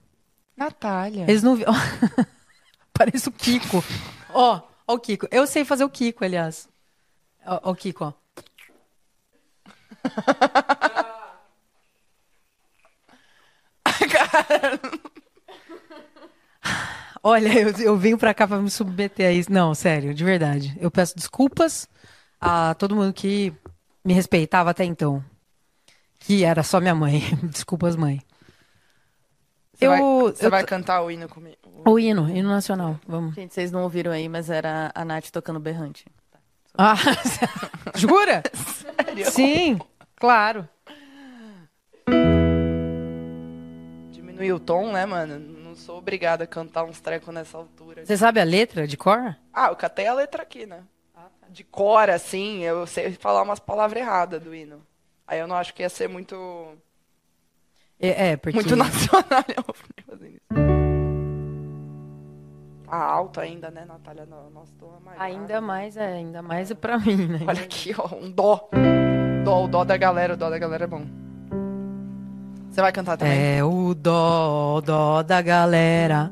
Natália. Eles não viram. Parece o Kiko. Ó, ó o Kiko. Eu sei fazer o Kiko, aliás. Ó, ó o Kiko, ó. Olha, eu, eu vim pra cá pra me submeter a isso. Não, sério, de verdade. Eu peço desculpas a todo mundo que me respeitava até então. Que era só minha mãe. Desculpas, mãe. Você, eu- vai, você eu vai cantar o hino comigo? O hino, hino nacional. Vamos. Gente, vocês não ouviram aí, mas era a Nath tocando berrante. Ah, jura? Sério? Sim, claro. Diminuir o tom, né, mano? Sou obrigada a cantar uns trecos nessa altura. Você sabe a letra de cor? Ah, eu catei a letra aqui, né? De cor, assim, eu sei falar umas palavras erradas do hino. Aí eu não acho que ia ser muito, É, é, porque. muito nacional isso. Tá alto ainda, né, Natália? No- Nossa, tô amargada. Ainda mais, é, ainda mais é pra mim, né? Olha aqui, ó, um dó. Dó, o dó da galera, o dó da galera é bom. Você vai cantar também? É o dó, o dó da galera.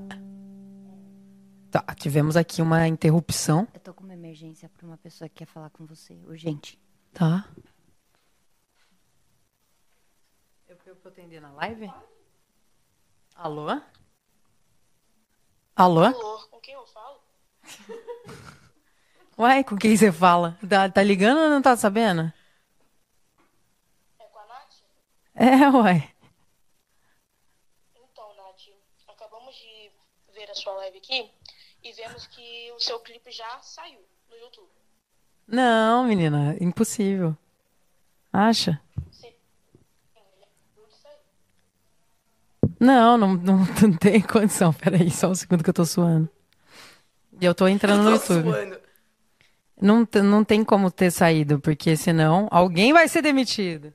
Tá, tivemos aqui uma interrupção, Eu tô com uma emergência pra uma pessoa que quer falar com você, urgente. tá? Eu eu atender na live? Alô? Alô? Alô, com quem eu falo? Uai, com quem você fala? Tá, tá ligando ou não tá sabendo? É com a Nath? É, uai. Então, Nath, ver a sua live aqui e vemos que o seu clipe já saiu no YouTube. Não, menina, impossível. Acha? Sim. Não, não, não, não tem condição. Peraí, só um segundo que eu tô suando. E eu tô entrando no Tô YouTube. suando. Não, não tem como ter saído, porque senão alguém vai ser demitido.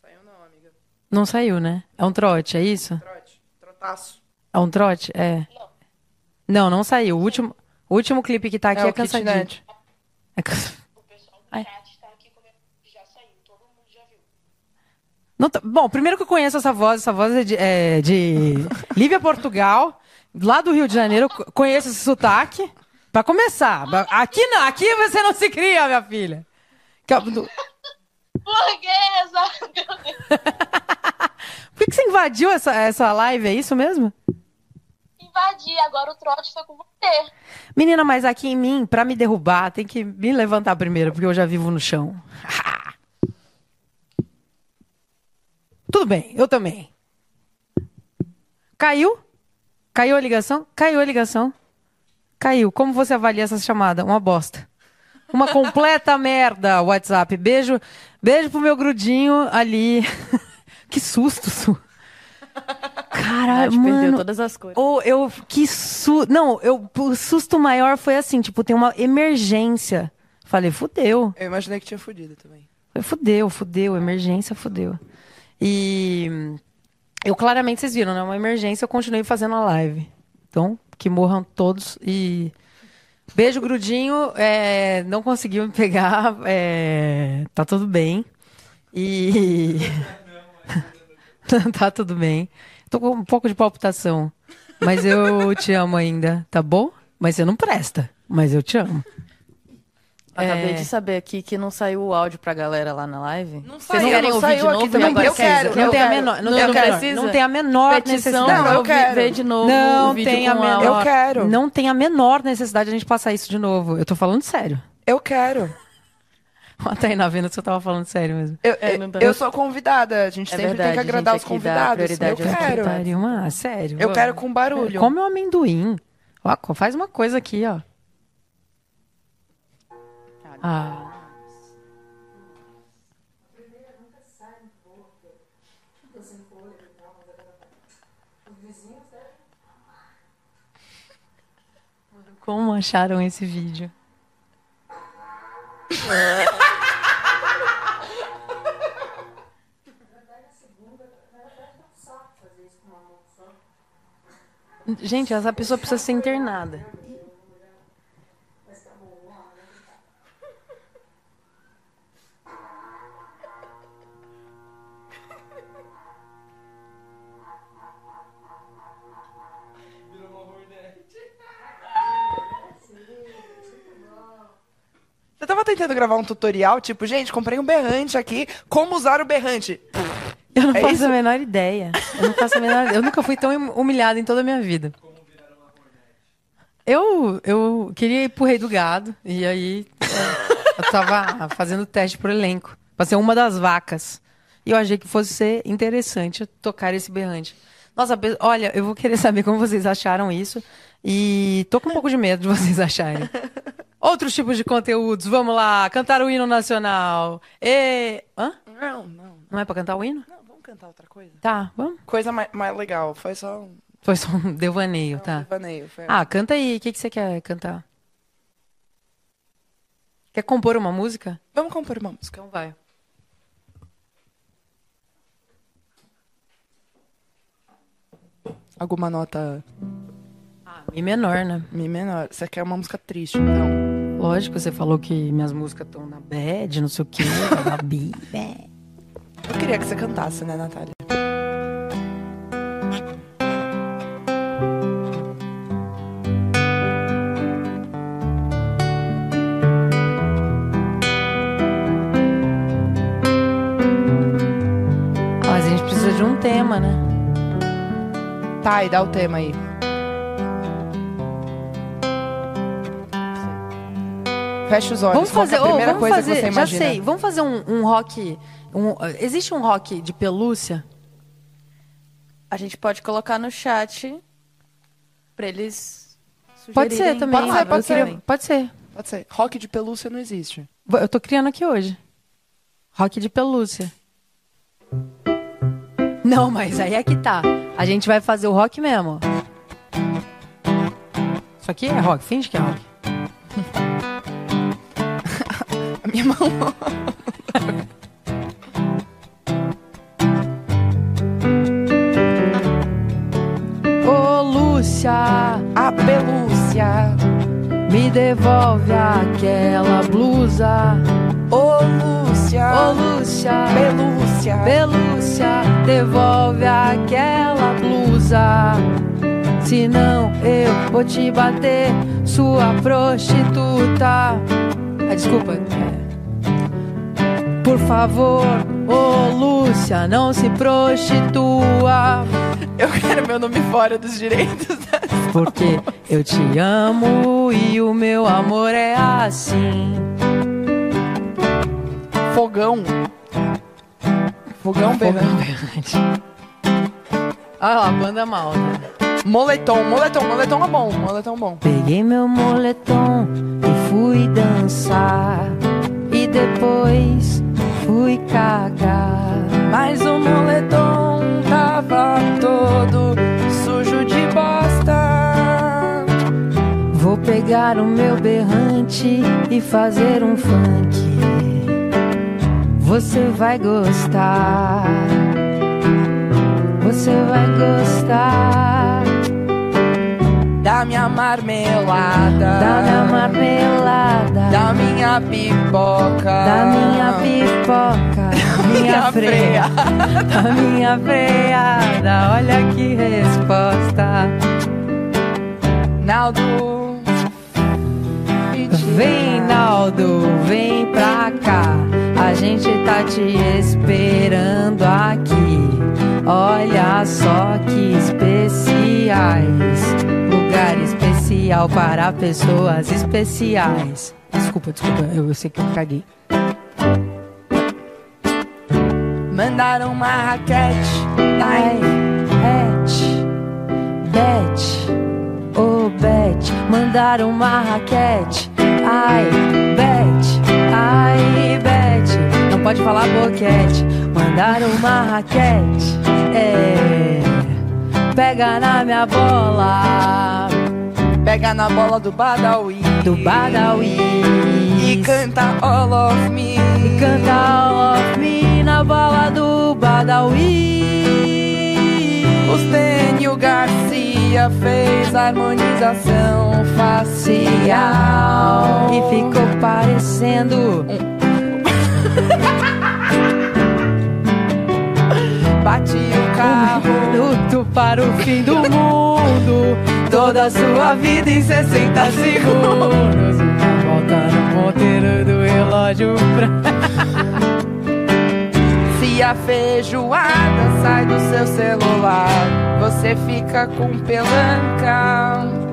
Saiu não, amiga. Não saiu, né? É um trote, é isso? Trote. Trotaço. É um trote? É. Não. Não, não saiu. O último, o último clipe que tá aqui é. É cansa- O pessoal do chat está aqui comendo. Já saiu, todo mundo já viu. Não tá- Bom, primeiro que eu conheço essa voz, essa voz é de, é de Lívia Portugal, lá do Rio de Janeiro, conheço esse sotaque. Pra começar, aqui não, aqui você não se cria, minha filha. Burguesa! Por que, que você invadiu essa, essa live, é isso mesmo? Invadi, agora o trote foi com você. Menina, mas aqui em mim, pra me derrubar, tem que me levantar primeiro, porque eu já vivo no chão. Tudo bem, eu também. Caiu? Caiu a ligação? Caiu a ligação. Caiu. Como você avalia essa chamada? Uma bosta. Uma completa merda, WhatsApp. Beijo, beijo pro meu grudinho ali. que susto, Su. A Caralho, Nath perdeu mano. todas as cores. Ou eu que su... não, eu o susto maior foi assim, tipo, tem uma emergência. Falei, fudeu. Eu imaginei que tinha fudido também. Falei, fudeu, fudeu, emergência, fudeu. E eu claramente vocês viram, né? Uma emergência, eu continuei fazendo a live. Então, que morram todos e beijo grudinho, é, não conseguiu me pegar, é, tá tudo bem. E tá tudo bem. Tô com um pouco de palpitação, mas eu te amo ainda, tá bom? Mas você não presta, mas eu te amo. Acabei É. de saber aqui que não saiu o áudio pra galera lá na live. Não Vocês não querem não ouvir saiu de novo? aqui também. Eu quero, não tem a menor, não, Não, não não, precisa? não tem a menor Petição necessidade. pra eu quero. ver de novo Não o vídeo tem a menor. Eu quero. Não tem a menor necessidade de a gente passar isso de novo. Eu tô falando sério. Eu quero. Ó, A Tainá vendo se eu tava falando sério mesmo. Eu, É, eu, não eu sou convidada. A gente É sempre verdade, tem que agradar os dá convidados. Eu quero. Ah, sério. Eu quero com barulho. Come um amendoim. Ó, faz uma coisa aqui, ó. Ah. Como acharam esse vídeo? Gente, essa pessoa precisa ser internada. Você tava tentando gravar um tutorial, tipo, gente, comprei um berrante aqui, como usar o berrante. Eu não É faço isso? a menor ideia. Eu não faço a menor Eu nunca fui tão hum- humilhada em toda a minha vida. Eu, eu queria ir pro Rei do Gado, e aí é, eu tava fazendo teste pro elenco, pra ser uma das vacas. E eu achei que fosse ser interessante tocar esse berrante. Nossa, olha, eu vou querer saber como vocês acharam isso. E tô com um pouco de medo de vocês acharem. Outros tipos de conteúdos, vamos lá, cantar o hino nacional. E... Hã? Não, não. Não é pra cantar o hino? Não, vamos cantar outra coisa. Tá, vamos. Coisa mais, mais legal. Foi só um Foi só um devaneio, tá? devaneio. Foi... Ah, canta aí. O que, que você quer cantar? Quer compor uma música? Vamos compor uma música. Então vai. Alguma nota Ah, Mi menor, né? Mi menor. Você quer uma música triste, então. Lógico, você falou que minhas músicas estão na bad, não sei o quê, na bi. Eu queria que você cantasse, né, Natália? Mas a gente precisa de um tema, né? Tá, e dá o tema aí. Fecha os olhos. Vamos Qual que fazer, é a primeira vamos coisa fazer, que você já imagina. sei, vamos fazer um, um rock. um- existe um rock de pelúcia? A gente pode colocar no chat pra eles Pode ser sugerirem também. Pode ser, pode queria- ser. Pode ser. Pode ser. Rock de pelúcia não existe. Eu tô criando aqui hoje. Rock de pelúcia. Não, mas aí é que tá. A gente vai fazer o rock mesmo. Isso aqui é rock, finge que é rock. Minha mão. Ô Lúcia, A pelúcia. me devolve aquela blusa. Ô, Lúcia. Ô Lúcia, Pelúcia. Pelúcia, devolve aquela blusa. Senão eu vou te bater, sua prostituta. Ah, desculpa. Por favor, ô Lúcia, não se prostitua. Eu quero meu nome fora dos direitos. Porque eu te amo e o meu amor é assim. Fogão. Fogão berrante. Olha lá, banda malta. Moletom, moletom, moletom é bom, moletom é bom. Peguei meu moletom e fui dançar. E depois fui cagar. Mas o moletom tava todo sujo de bosta. Vou pegar o meu berrante e fazer um funk. Você vai gostar. Você vai gostar Da minha marmelada. da minha marmelada, Da minha pipoca. da minha pipoca, minha minha freia, da minha freada. Olha que resposta. Naldo. Vem, Naldo, vem pra cá. A gente tá te esperando aqui. Olha só que especiais. Lugar especial para pessoas especiais. Desculpa, desculpa, eu, sei que eu caguei. Mandaram uma raquete. Ai, Bet, Bet, ô Bet, mandaram uma raquete. Ai, Bet, ai, Bet, não pode falar boquete. Mandaram uma raquete, é. Pega na minha bola, Pega na bola do Badawi. do Badawi. E canta All of Me. E canta All of Me na bola do Badawi. O Stênio Garcia fez harmonização facial. E ficou parecendo Bate o carro. minuto para o fim do mundo. Toda a sua vida em 60 segundos. Volta no ponteiro do relógio pra... Se a feijoada sai do seu celular, você fica com pelanca.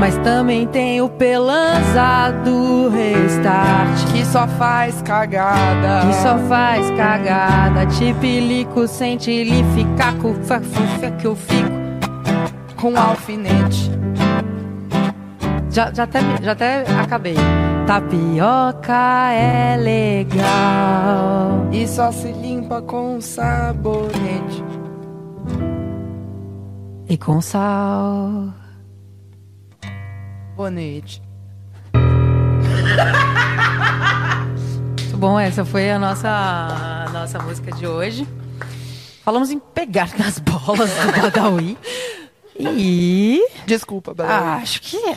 Mas também tem o pelanza do restart. Que só faz cagada. Que só faz cagada. Tipilico, sente ele ficar com que eu fico. com alfinete. Já, já, até, já até acabei. Tapioca é legal. E só se limpa com sabonete. E com sal. Bonete. Muito bom, essa foi a nossa, a nossa música de hoje. Falamos em pegar nas bolas do Badawi. E. Desculpa, Bela. Acho que é.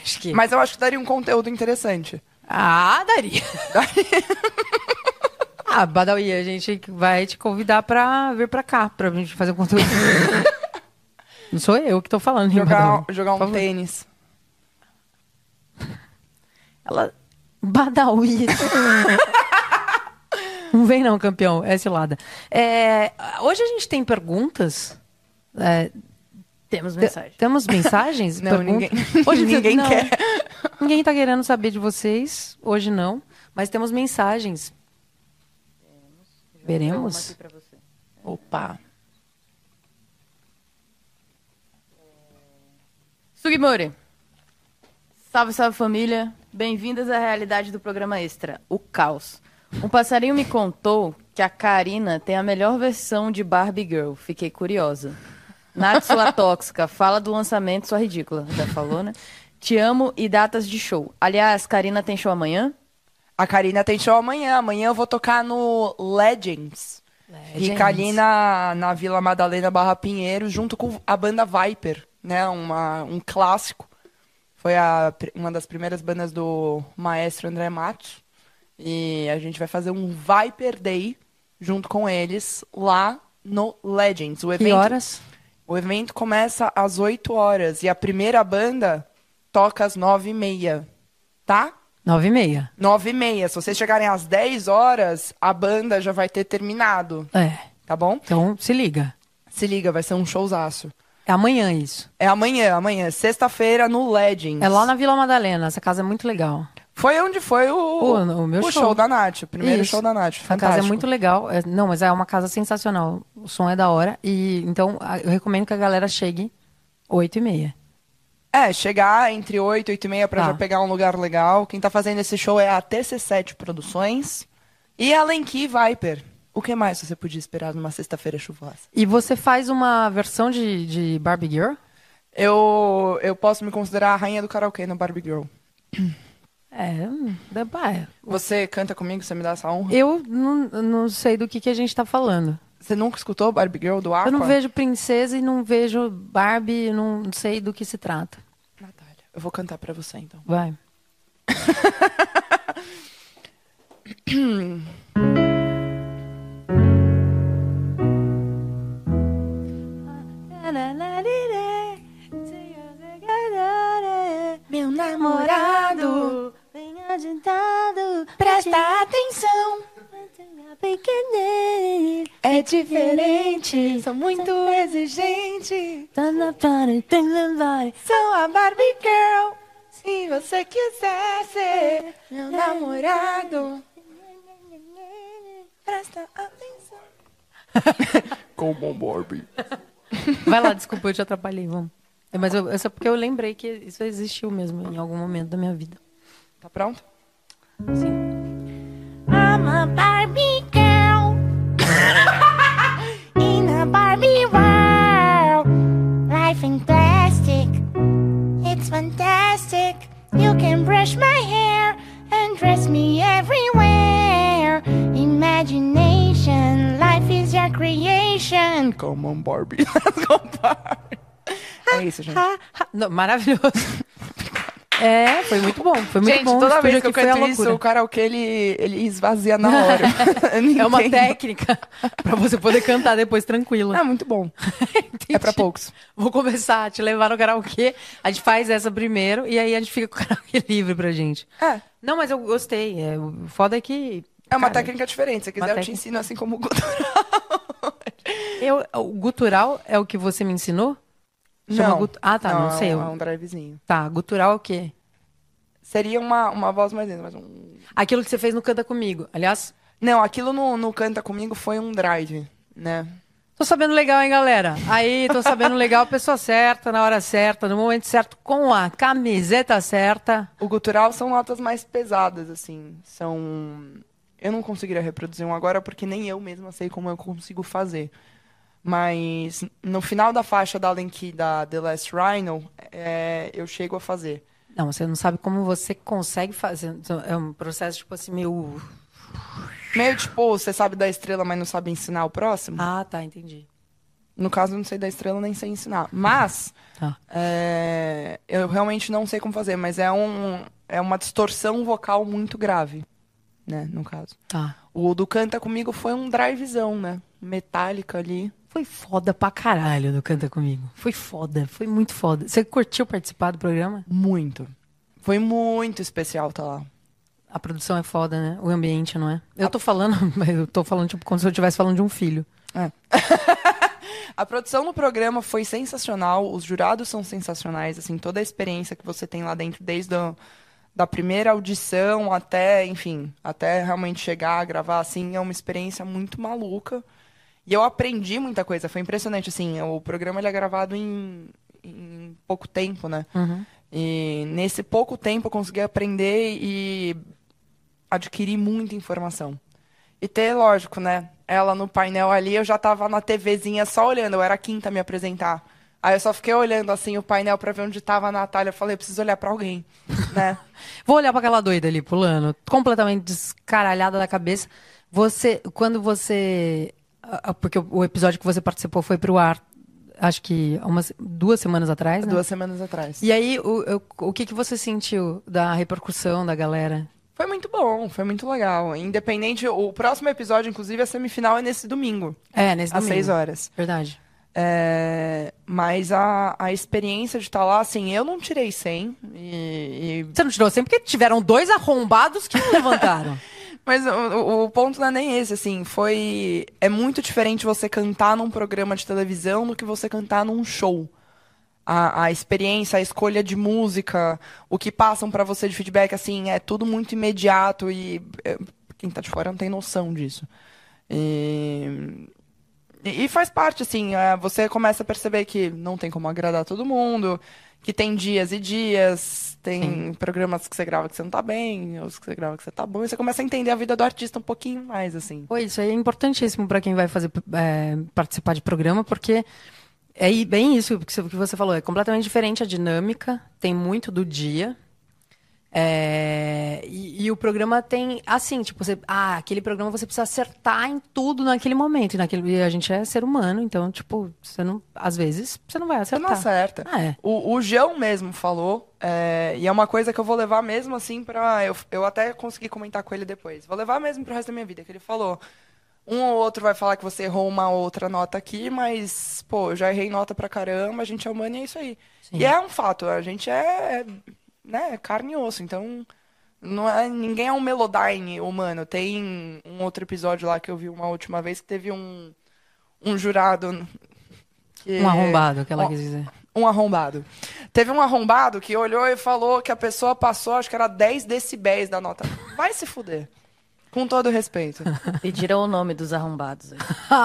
Acho que. Mas eu acho que daria um conteúdo interessante. Ah, daria. ah, Badawi, a gente vai te convidar pra vir pra cá, pra gente fazer um conteúdo. Não sou eu que tô falando, Jogar, Badawi? jogar um tênis. Ela. Badawi. não vem não, campeão. É cilada. É, hoje a gente tem perguntas. É, temos mensagens. Temos mensagens? não, ninguém. Hoje ninguém não, quer. Ninguém está querendo saber de vocês. Hoje não. Mas temos mensagens. Veremos. Opa. É, Sugimori. Salve, salve família. Bem-vindas à realidade do programa Extra, o Caos. Um passarinho me contou que a Karina tem a melhor versão de Barbie Girl. Fiquei curiosa. Nath, sua tóxica, fala do lançamento, sua ridícula. Já falou, né? Te amo e datas de show. Aliás, Karina tem show amanhã? A Karina tem show amanhã. Amanhã eu vou tocar no Legends. Fica ali na, na Vila Madalena Barra Pinheiro, junto com a banda Viper, né? Uma, um clássico. Foi a, uma das primeiras bandas do maestro André Matos. E a gente vai fazer um Viper Day junto com eles lá no Legends. O Que evento, horas? o evento começa às 8 horas e a primeira banda toca às 9 e meia, tá? Nove e meia. 9 e meia. Se vocês chegarem às 10 horas, a banda já vai ter terminado, É. tá bom? Então, se liga. Se liga, vai ser um showzaço. É amanhã isso. É amanhã, amanhã, sexta-feira no Legends. É lá na Vila Madalena. Essa casa é muito legal. Foi onde foi o, O- o meu show. show. da Nath, o primeiro Isso. show da Nath. A Fantástico. casa é muito legal. É- não, mas é uma casa sensacional. O som é da hora. E então a- eu recomendo que a galera chegue oito e meia. É, chegar entre 8 e 8 e meia pra Tá. já pegar um lugar legal. Quem tá fazendo esse show é a TC7 Produções e a Lenki Viper. O que mais você podia esperar numa sexta-feira chuvosa? E você faz uma versão de, de Barbie Girl? Eu, eu posso me considerar a rainha do karaokê no Barbie Girl. É, dá- bah, Você canta comigo, você me dá essa honra? eu não, não sei do que, que a gente tá falando. Você nunca escutou Barbie Girl do Aqua? Eu não vejo princesa e não vejo Barbie, não sei do que se trata. Natália, eu vou cantar pra você então. Vai. Meu namorado, Bem adiantado, presta atenção, é diferente, sou muito exigente. Sou a Barbie Girl, se você quiser ser meu namorado, presta atenção. Como Barbie. Vai lá, desculpa, eu te atrapalhei, vamos. É, mas eu, é só porque eu lembrei que isso existiu mesmo em algum momento da minha vida. Tá pronto? I'm a Barbie girl in a Barbie world. Life in plastic, it's fantastic. You can brush my hair Come on, Barbie. Let's go, Barbie. É isso, gente. Ha, ha. Não, maravilhoso. É, foi muito bom. Foi muito Gente, bom. toda vez que eu canto isso, o karaokê, ele, ele esvazia na hora. É uma técnica pra você poder cantar depois tranquilo. É muito bom. É pra poucos. Vou começar a te levar no karaokê. A gente faz essa primeiro e aí a gente fica com o karaokê livre pra gente. É. Não, mas eu gostei. É, o foda é que. É uma cara, técnica diferente. Se quiser, eu te técnica. ensino assim como o gutural. Eu, o gutural é o que você me ensinou? Chama Não. gut- Ah, tá, não, sei. É eu- um drivezinho. Tá, gutural é o quê? Seria uma, uma voz mais lenta, mas um... Aquilo que você fez no Canta Comigo. Aliás, Não, aquilo no, no Canta Comigo foi um drive, né? tô sabendo legal, hein, galera? Aí, tô sabendo legal, pessoa certa, na hora certa, no momento certo, com a camiseta certa. O gutural são notas mais pesadas, assim. São... Eu não conseguiria reproduzir um agora porque nem eu mesma sei como eu consigo fazer. Mas no final da faixa da Lenki da The Last Rhino, é, eu chego a fazer. Não, você não sabe como você consegue fazer. É um processo, tipo assim, meio. Meio tipo, você sabe da estrela, mas não sabe ensinar o próximo. Ah, tá, entendi. No caso, eu não sei da estrela, nem sei ensinar. Mas, Tá. é, eu realmente não sei como fazer, mas é, um, é uma distorção vocal muito grave, né, no caso. Tá. O do Canta Comigo foi um drivezão, né? Metálica ali. Foi foda pra caralho do Canta Comigo. Foi foda, foi muito foda. Você curtiu participar do programa? Muito. Foi muito especial tá lá. A produção é foda, né? O ambiente, não é? Eu tô falando, mas eu tô falando tipo como se eu estivesse falando de um filho. A produção no programa foi sensacional, os jurados são sensacionais, assim, toda a experiência que você tem lá dentro, desde a, da primeira audição até, enfim, até realmente chegar a gravar, assim, é uma experiência muito maluca. E eu aprendi muita coisa, foi impressionante, assim, o programa ele é gravado em, em pouco tempo, né? Uhum. E nesse pouco tempo eu consegui aprender e adquirir muita informação. E ter, lógico, né? Ela no painel ali, eu já tava na TVzinha só olhando, eu era a quinta a me apresentar. Aí eu só fiquei olhando assim o painel pra ver onde tava a Natália. Eu falei, eu preciso olhar pra alguém, né? Vou olhar pra aquela doida ali pulando, completamente descaralhada da cabeça. Você, quando você. Porque o o episódio que você participou foi pro ar, acho que umas duas semanas atrás, né? Duas semanas atrás. E aí, o, eu- o que, que você sentiu da repercussão da galera? Foi muito bom, foi muito legal. Independente, o próximo episódio, inclusive, a semifinal é nesse domingo, É, nesse às domingo. seis horas. Verdade. É, mas a, a experiência de estar lá, assim, eu não tirei 100. E, e- Você não tirou sempre porque tiveram dois arrombados que não levantaram. Mas o, o- ponto não é nem esse, assim, foi... É muito diferente você cantar num programa de televisão do que você cantar num show. A, a experiência, a escolha de música, o que passam pra você de feedback, assim, é tudo muito imediato e é, quem tá de fora não tem noção disso. E, e e faz parte, assim, é, você começa a perceber que não tem como agradar todo mundo, que tem dias e dias, tem programas que você grava que você não tá bem, outros que você grava que você tá bom, e você começa a entender a vida do artista um pouquinho mais, assim. Pô, isso aí é importantíssimo para quem vai fazer é, participar de programa, porque é bem isso que você falou, é completamente diferente a dinâmica, tem muito do dia. É, e, e o programa tem assim, tipo, você, ah, aquele programa você precisa acertar em tudo naquele momento. E, naquele, e a gente é ser humano, então, tipo, você não, às vezes, você não vai Você acertar. não acerta. Ah, é. O, o João mesmo falou, é, e é uma coisa que eu vou levar mesmo assim pra. Eu, eu até consegui comentar com ele depois. Vou levar mesmo pro resto da minha vida, que ele falou. Um ou outro vai falar que você errou uma outra nota aqui, mas, pô, eu já errei nota pra caramba, a gente é humano e é isso aí. E é um fato, a gente é, é, né, carne e osso, então. Não é, ninguém é um Melodyne humano. Tem um outro episódio lá que eu vi uma última vez que teve um, um jurado. que- Um arrombado, que ela Ó, quis dizer. um arrombado. Teve um arrombado que olhou e falou que a pessoa passou, acho que era 10 decibéis da nota. Vai se fuder. Com todo respeito. Pediram o nome dos arrombados. aí.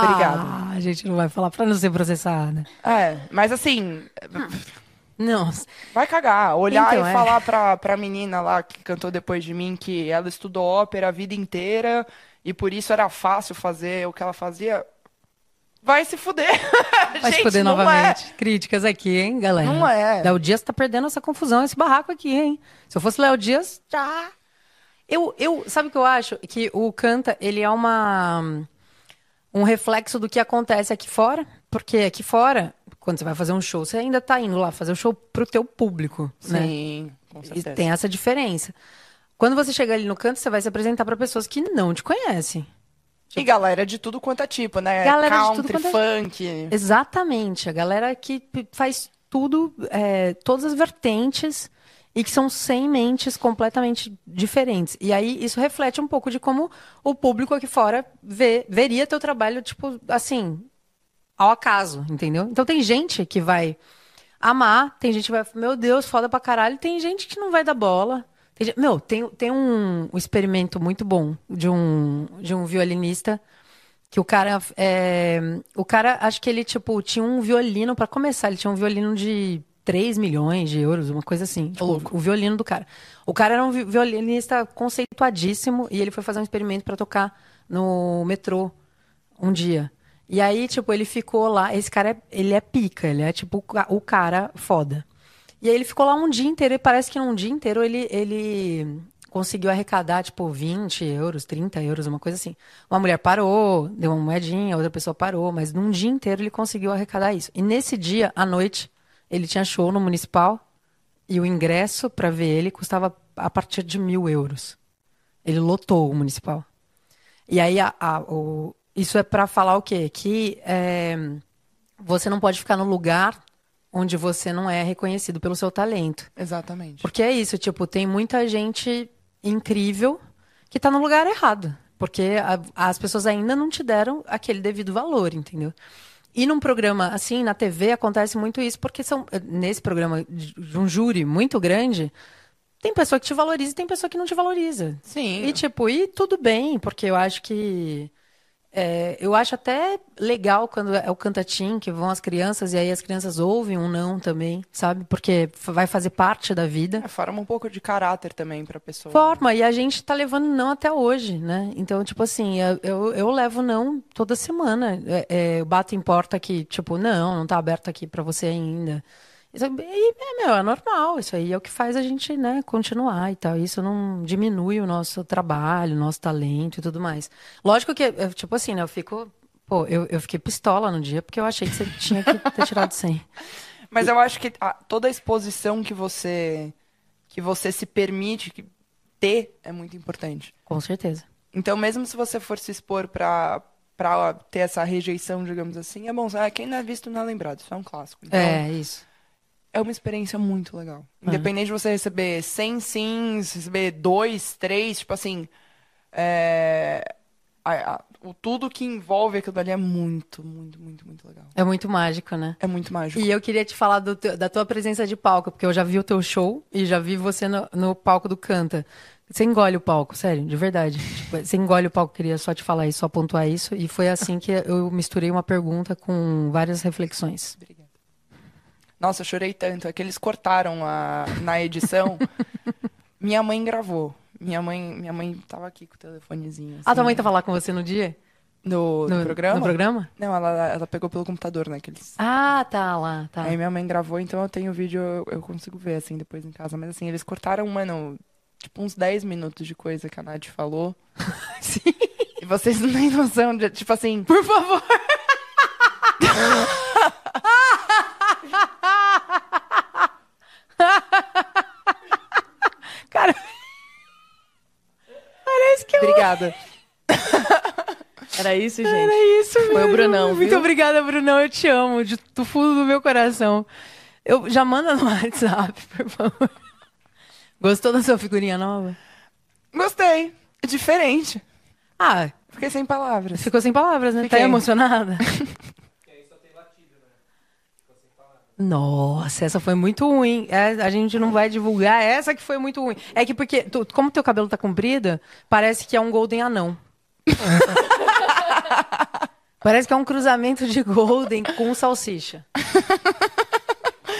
Obrigado. Ah, a gente não vai falar pra não ser processada. É, mas assim, Não, vai cagar. Olhar Então, e é. falar pra, pra menina lá que cantou depois de mim que ela estudou ópera a vida inteira e por isso era fácil fazer o que ela fazia. Vai se fuder. vai se Gente, poder não novamente. Críticas aqui, hein, galera? Não é. Léo Dias tá perdendo essa confusão, esse barraco aqui, hein? Se eu fosse Léo Dias, já. Eu, eu, sabe o que eu acho? Que o Canta, ele é uma um reflexo do que acontece aqui fora, porque aqui fora, quando você vai fazer um show, você ainda tá indo lá fazer o show pro teu público, né? Sim, com E certeza. tem essa diferença. Quando você chega ali no canto, você vai se apresentar para pessoas que não te conhecem. E galera de tudo quanto é tipo, né? Galera de Country, tudo quanto é- funk. Exatamente. A galera que faz tudo, é, todas as vertentes e que são 100 mentes completamente diferentes. E aí isso reflete um pouco de como o público aqui fora vê, veria teu trabalho, tipo, assim, ao acaso, entendeu? Então tem gente que vai amar, tem gente que vai, meu Deus, foda pra caralho, tem gente que não vai dar bola. Tem gente- meu, tem, tem um, um experimento muito bom de um, de um violinista que o cara é, o cara acho que ele tipo tinha um violino pra começar ele tinha um violino de 3 milhões de euros uma coisa assim tipo, o violino do cara o cara era um vi- violinista conceituadíssimo e ele foi fazer um experimento pra tocar no metrô um dia e aí tipo ele ficou lá esse cara é, ele é pica ele é tipo o ca- o cara foda e aí ele ficou lá um dia inteiro e parece que num dia inteiro ele, ele conseguiu arrecadar, tipo, 20 euros, 30 euros, uma coisa assim. Uma mulher parou, deu uma moedinha, outra pessoa parou, mas num dia inteiro ele conseguiu arrecadar isso. E nesse dia, à noite, ele tinha show no Municipal e o ingresso para ver ele custava a partir de mil euros. Ele lotou o Municipal. E aí, a- a- o- isso é para falar o quê? Que é, você não pode ficar no lugar onde você não é reconhecido pelo seu talento. Exatamente. Porque é isso, tipo, tem muita gente incrível que tá no lugar errado. Porque a- as pessoas ainda não te deram aquele devido valor, entendeu? E num programa assim, na TV, acontece muito isso, porque são nesse programa de de um júri muito grande, tem pessoa que te valoriza e tem pessoa que não te valoriza. Sim. E tipo, e tudo bem, porque eu acho que É, eu acho até legal quando é o cantatim, que vão as crianças, e aí as crianças ouvem um não também, sabe? Porque vai fazer parte da vida. É, forma um pouco de caráter também pra pessoa. Forma, e a gente tá levando não até hoje, né? Então, tipo assim, eu, eu, eu levo não toda semana. É, é, eu bato em porta que, tipo, não, não tá aberto aqui pra você ainda. Isso, aí, é, meu, é normal, isso aí é o que faz a gente, né, continuar e tal. Isso não diminui o nosso trabalho, o nosso talento e tudo mais. Lógico que, eu, tipo assim, né, eu fico... Pô, eu, eu fiquei pistola no dia porque eu achei que você tinha que ter tirado 100. Mas eu acho que a- toda a exposição que você que você se permite ter é muito importante. Com certeza. Então, mesmo se você for se expor pra, pra ter essa rejeição, digamos assim, é bom. Ah, quem não é visto não é lembrado. Isso é um clássico. Então, É, isso. É uma experiência muito legal. É. Independente de você receber 100 sims, receber dois, três, tipo assim. é, a- a- o tudo que envolve aquilo dali é muito, muito, muito, muito legal. É muito mágico, né? É muito mágico. E eu queria te falar teu- da tua presença de palco, porque eu já vi o teu show e já vi você no, no palco do Canta. Você engole o palco, sério, de verdade. Tipo, você engole o palco, queria só te falar isso, só pontuar isso. E foi assim que eu misturei uma pergunta com várias reflexões. Obrigada. Nossa, eu chorei tanto. É que eles cortaram a, na edição. minha mãe gravou. Minha mãe, minha mãe tava aqui com o telefonezinho. Ah, tua assim, mãe tava lá com você no dia? no, no programa? No programa? Não, ela, ela pegou pelo computador, né? Que eles... Ah, tá lá, tá. Aí minha mãe gravou, então eu tenho o vídeo, eu, eu consigo ver, assim, depois em casa. Mas assim, eles cortaram, mano, tipo uns 10 minutos de coisa que a Nath falou. Sim. E vocês não têm noção de, tipo assim... Por favor. Cara. Parece que eu Obrigada. Era isso, gente? Era isso, Foi o Bruno. Brunão, Muito viu? obrigada, Brunão. Eu te amo, de, do fundo do meu coração. Eu já manda no WhatsApp, por favor. Gostou da sua figurinha nova? Gostei. É diferente. Ah, Fiquei sem palavras. ficou sem palavras, né? Fiquei. Tá emocionada? Nossa, essa foi muito ruim. É, a gente não vai divulgar essa que foi muito ruim. É que porque, tu- como teu cabelo tá comprido, parece que é um golden anão. parece que é um cruzamento de golden com salsicha.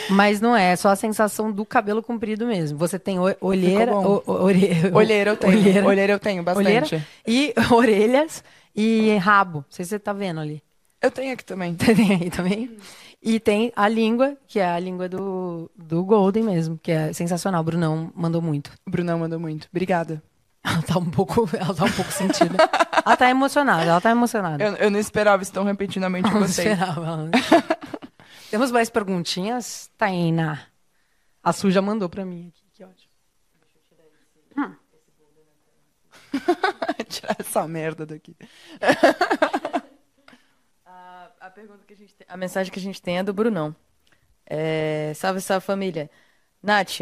Mas não é, é só a sensação do cabelo comprido mesmo. Você tem olheira, Ficou bom. o- o- ore- Olheira eu tenho. Olheira. Olheira, eu tenho bastante. olheira e orelhas e rabo. Não sei se você tá vendo ali. Eu tenho aqui também. Tem aí também. E tem a língua, que é a língua do, do Golden mesmo, que é sensacional. O Brunão mandou muito. O Brunão mandou muito. Obrigada. Ela tá um pouco, ela tá um pouco sentida. ela tá emocionada, ela tá emocionada. Eu, eu não esperava isso tão repentinamente com Não vocês. esperava. ela. Temos mais perguntinhas? Taina. A Su já mandou pra mim aqui, que ótimo. Tirar essa merda daqui. Pergunta que a gente tem, a mensagem que a gente tem é do Brunão. É, salve, salve família. Nath.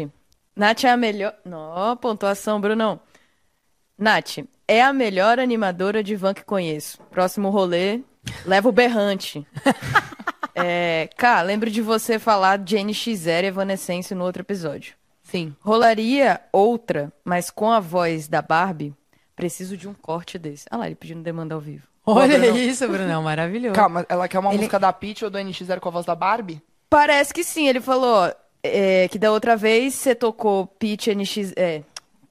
Nath é a melhor. Nó, pontuação, Brunão. Nath, é a melhor animadora de van que conheço. Próximo rolê, leva o berrante. é, Cá, lembro de você falar de NX0 e Evanescence no outro episódio. Sim. Rolaria outra, mas com a voz da Barbie? Preciso de um corte desse. Ah lá, ele pedindo demanda ao vivo. Olha Brunão. isso, Brunão, maravilhoso. Calma, ela quer uma Ele- música da Peach ou do NX0 com a voz da Barbie? Parece que sim. Ele falou é, que da outra vez você tocou Peach NX. É.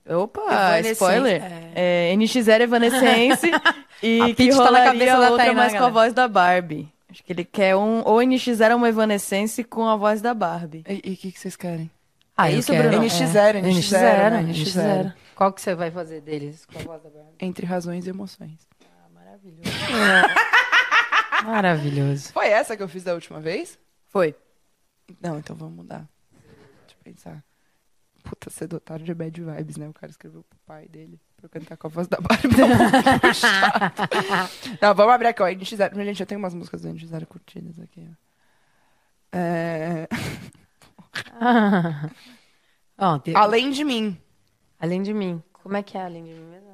Opa, Evanescence, spoiler. É, NX0 Evanescence. e A que Peach tá na rolaria cabeça da outra, Tainá, mas com a galera. voz da Barbie. Acho que ele quer um. Ou NX0 ou uma Evanescence com a voz da Barbie. E o que, que vocês querem? Ah, É eu isso, quero- Bruno? NX0, É. NX0, NX0, né? NX0. Qual que você vai fazer deles com a voz da Barbie? Entre razões e emoções. Maravilhoso. Foi essa que eu fiz da última vez? Foi. Não, então vamos mudar. Deixa eu pensar. Puta, sedutário de bad vibes, né? O cara escreveu pro pai dele pra eu cantar com a voz da Barbie. Não, vamos abrir aqui, ó. NX0. Gente, eu tenho umas músicas do NX0 curtidas aqui, ó. É... Ó, te- Além de mim. Além de mim. Como é que é além de mim mesmo?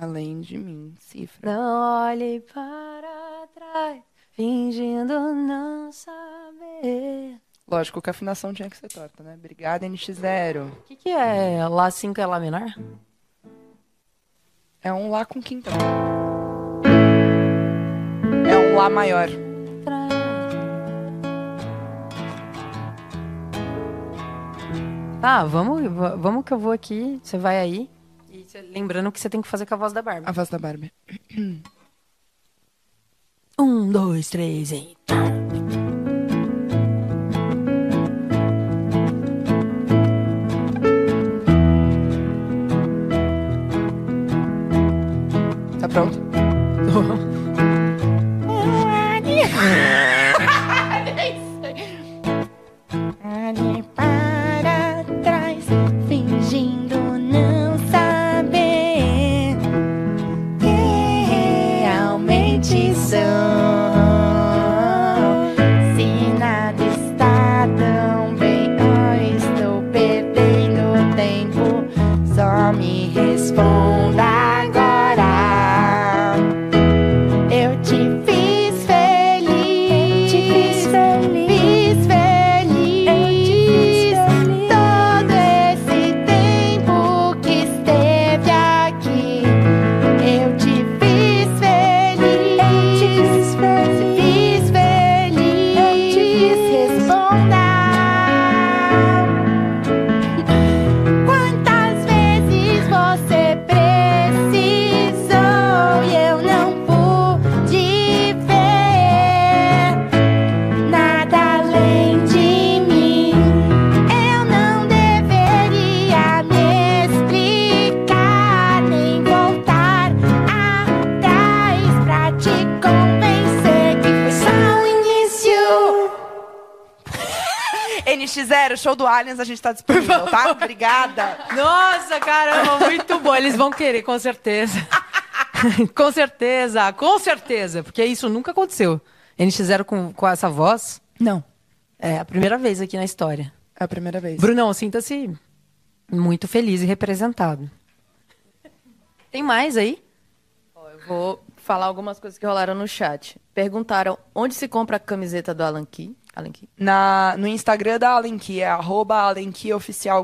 Além de mim. Cifra. Não olhe para trás, fingindo não saber. Lógico que a afinação tinha que ser torta, né? Obrigada, NX0. O que, que é Lá 5 é Lá menor? É um Lá com quintal. Lá maior. Tá, vamos, va- vamos que eu vou aqui. Você vai aí. Lembrando que você tem que fazer com a voz da Barbie. A voz da Barbie. Um, dois, três e. Tá pronto? Aliens, a gente tá disponível, tá? Obrigada. Nossa, caramba, muito bom. Eles vão querer, com certeza. com certeza, com certeza. Porque isso nunca aconteceu. NX0 com, com essa voz Não, é a primeira vez aqui na história. é a primeira vez. Brunão, sinta-se muito feliz e representado. Tem mais aí? Ó, eu vou falar algumas coisas que rolaram no chat. Perguntaram onde se compra a camiseta do Alan Key. Na, no Instagram da Alenki, é arroba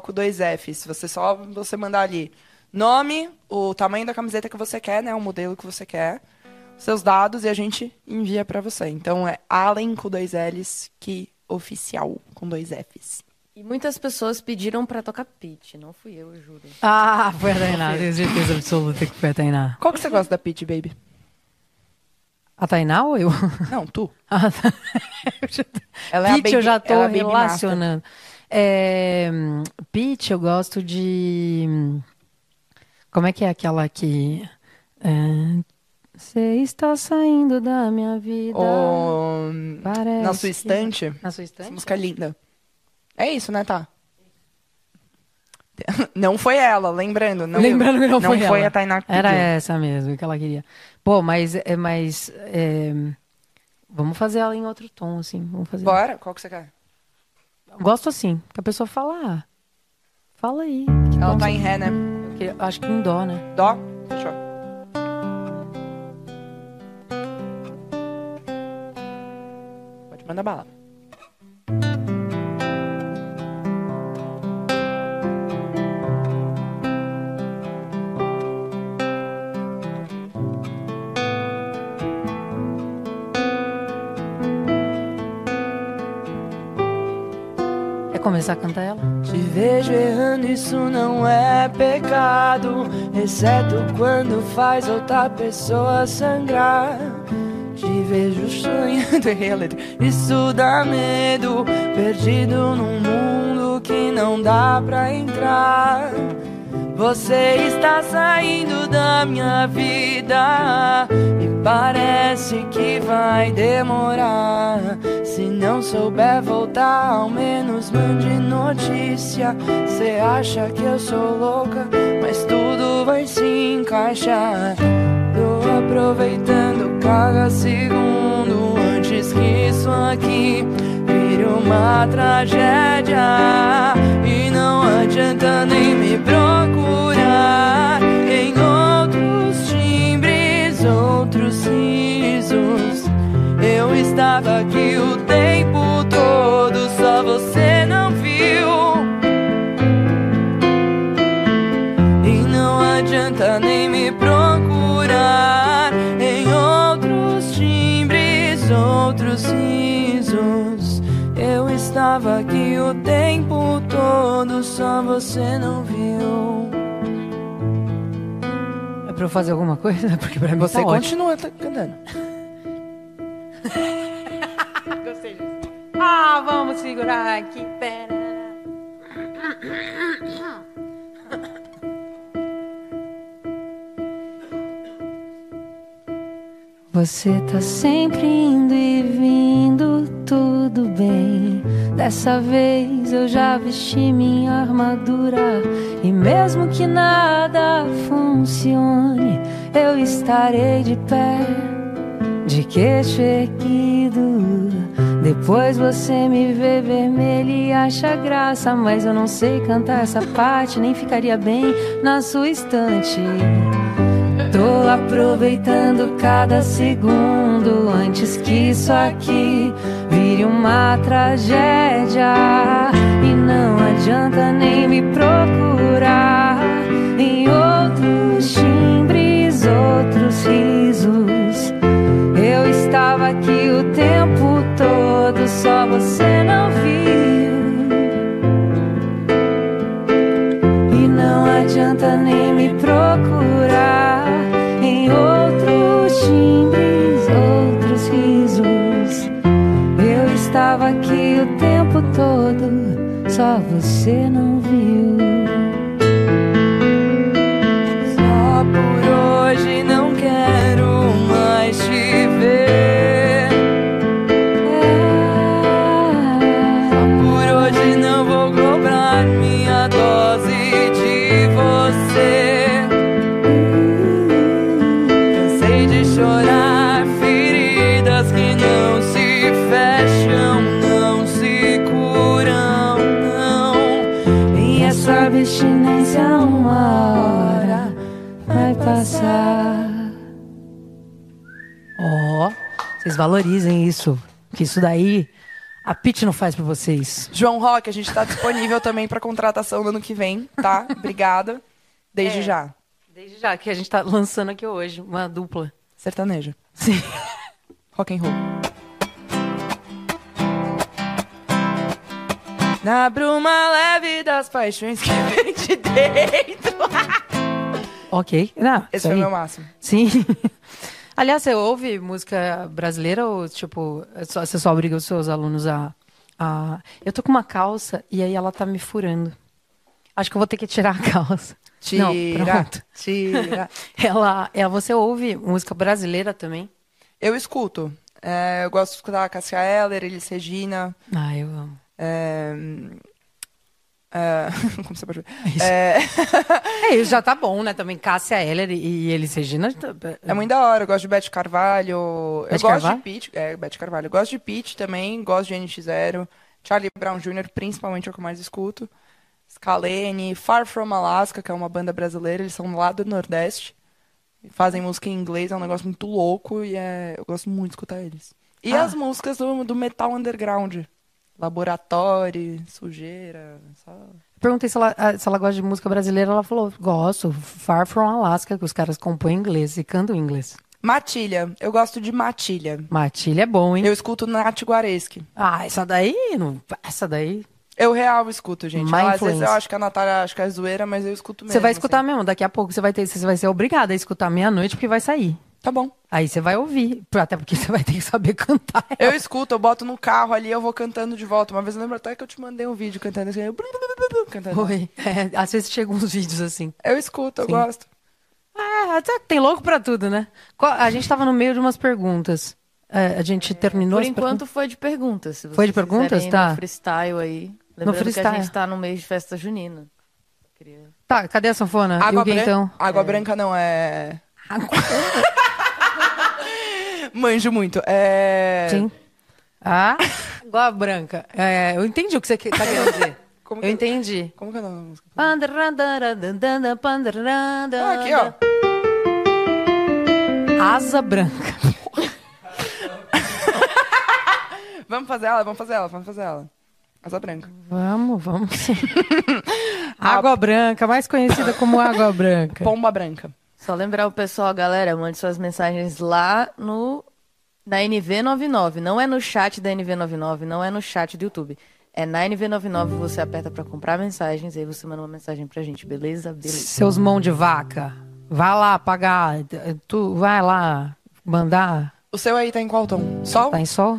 com dois Fs. Você só você mandar ali nome, o tamanho da camiseta que você quer, né? O modelo que você quer, seus dados e a gente envia pra você. Então é Alen com dois Ls, que oficial com dois Fs. E muitas pessoas pediram pra tocar Pitch. Não fui eu, eu juro. Ah, foi a Tainá. Tenho certeza absoluta que foi a Tainá. Qual que você gosta da Peach, baby? A Tainá ou eu? Não, tu. Ah, tá. Eu já- Ela é a Pitch eu baby- já tô ela é relacionando. É, Pitch eu gosto de... Como é que é aquela que... Você está saindo da minha vida. O... Parece Na sua estante. Na sua Essa estante? música é linda. É isso, né, tá? Não foi ela, lembrando. Não, Lembrando que não, foi foi ela. a Tainá Era essa mesmo que ela queria. Pô, mas... É, mas é, Vamos fazer ela em outro tom, assim. Vamos fazer. Bora, qual que você quer? Gosto assim, que a pessoa fala, ah, fala aí. Ela bom tá em ré, né? que- Acho que em dó, né? Dó? Fechou. Pode mandar bala. Começar a cantar ela? Te vejo errando, isso não é pecado. Exceto quando faz outra pessoa sangrar. Te vejo sonhando. Isso dá medo. Perdido num mundo que não dá pra entrar. Você está saindo da minha vida e parece que vai demorar. Se não souber voltar, ao menos mande notícia. Cê acha que eu sou louca, mas tudo vai se encaixar. Tô aproveitando cada segundo antes que isso aqui vire uma tragédia. E não adianta nem me procurar em outros timbres, outros risos. Eu estava aqui o todo, só você não viu. E não adianta nem me procurar em outros timbres, outros risos. Eu estava aqui o tempo todo, só você não viu. É pra eu fazer alguma coisa? Porque pra mim tá Você tá ótimo. continua tá cantando. Ah, vamos segurar aqui. Pera. Você tá sempre indo e vindo, tudo bem. Dessa vez eu já vesti minha armadura. E mesmo que nada funcione, eu estarei de pé, de queixo erguido. Depois você me vê vermelho e acha graça, mas eu não sei cantar essa parte, nem ficaria bem na sua estante. Tô aproveitando cada segundo antes que isso aqui vire uma tragédia. E não adianta nem me procurar em outros timbres, outros risos. Estava aqui o tempo todo, só você não viu. E não adianta nem me procurar em outros timbres, outros risos. Eu estava aqui o tempo todo, só você não viu. Só por hoje não vocês valorizem isso. Que isso daí a Pete não faz pra vocês. João Roque, a gente tá disponível também pra contratação no ano que vem, tá? Obrigada. Desde É. já. Desde já que a gente tá lançando aqui hoje, uma dupla. Sertanejo. Sim. Rock and roll. Na bruma leve das paixões que vem de dentro. Ok. Não, Esse isso foi o meu máximo. Sim. Aliás, você ouve música brasileira ou, tipo, é só- você só obriga os seus alunos a, a... Eu tô com uma calça e aí ela tá me furando. Acho que eu vou ter que tirar a calça. Tira, Não, pronto. tira. Ela, ela, você ouve música brasileira também? Eu escuto. É, eu gosto de escutar Cássia Eller, Elis Regina. Ah, eu amo. É, é, como você pode ver? Isso. É, É, isso já tá bom, né? Também Cássia Eller e, Elis Regina. é muito da hora. Eu gosto de Beth Carvalho. Beth eu gosto Carvalho? de Pete. É, Beth Carvalho. Eu gosto de Pete também. Gosto de NX0. Charlie Brown Jr., principalmente, é o que eu mais escuto. Scalene. Far From Alaska, que é uma banda brasileira. Eles são lá do Nordeste. Fazem música em inglês. É um negócio muito louco. E é, eu gosto muito de escutar eles. E Ah. as músicas do, do metal underground. Laboratório, sujeira. Só... Perguntei se ela, ah, se ela gosta de música brasileira. Ela falou: gosto. Far From Alaska, que os caras compõem em inglês e cantam inglês. Matilha. Eu gosto de Matilha. Matilha é bom, hein? Eu escuto Nath Guareschi. Ah, essa daí. Não... Essa daí. Eu real escuto, gente. Ela, às vezes eu acho que a Natália acho que é zoeira, mas eu escuto mesmo. Você vai escutar assim. mesmo. Daqui a pouco você vai ter. Você vai ser obrigada a escutar meia-noite porque vai sair. Tá bom. Aí você vai ouvir. Até porque você vai ter que saber cantar. Eu escuto, eu boto no carro ali, eu vou cantando de volta. Uma vez eu lembro até que eu te mandei um vídeo cantando assim. Eu... Cantando. Oi. É, às vezes chegam uns vídeos assim. Eu escuto, eu Sim. gosto. Ah, que tem louco pra tudo, né? A gente tava no meio de umas perguntas. É, a gente terminou Por as enquanto foi de perguntas. Se Foi de perguntas? Tá. No freestyle aí. Lembrando que freestyle. a gente tá no mês de festa junina. Queria... Tá, cadê a sanfona? e Água, o bran- então? Água branca não é. Manjo muito. É. Sim. Ah, água branca. É, eu entendi o que você tá querendo dizer. Como Eu que- entendi. Como que é o nome da música? Ah, aqui, ó. Asa branca. Vamos fazer ela, vamos fazer ela, vamos fazer ela. Asa branca. Vamos, vamos água branca, mais conhecida como água branca. Pomba branca. Só lembrar o pessoal, galera, mande suas mensagens lá no na NV99. Não é no chat da NV99, não é no chat do YouTube. É 9V99, você aperta pra comprar mensagens, aí você manda uma mensagem pra gente, beleza? Beleza. Seus mão de vaca. Vai lá pagar. Tu vai lá mandar. O seu aí tá em qual tom? Sol? Tá em sol?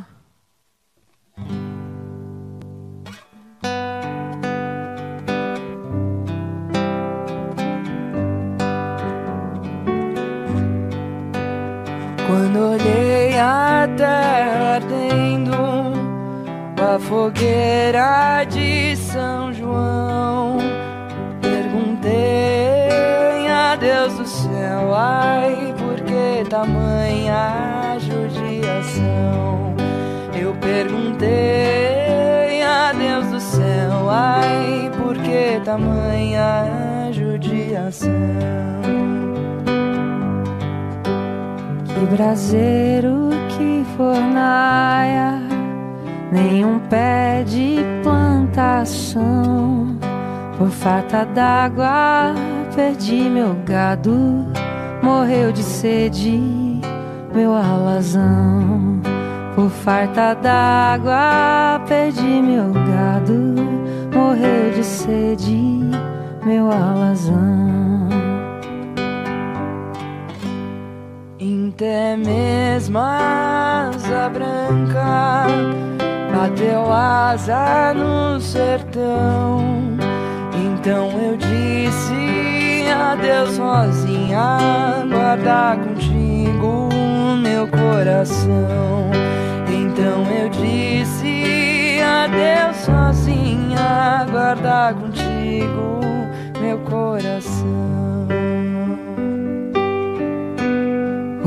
Quando olhei a terra ardendo, a fogueira de São João, perguntei a Deus do céu, ai, por que tamanha judiação? Eu perguntei a Deus do céu, ai, por que tamanha judiação? Que braseiro, que fornaia, nenhum pé de plantação. Por falta d'água, perdi meu gado, morreu de sede, meu alazão. Por falta d'água, perdi meu gado, morreu de sede, meu alazão. Até mesmo a asa branca bateu asa no sertão. Então eu disse adeus sozinha, guarda contigo meu coração. Então eu disse adeus sozinha, guarda contigo meu coração.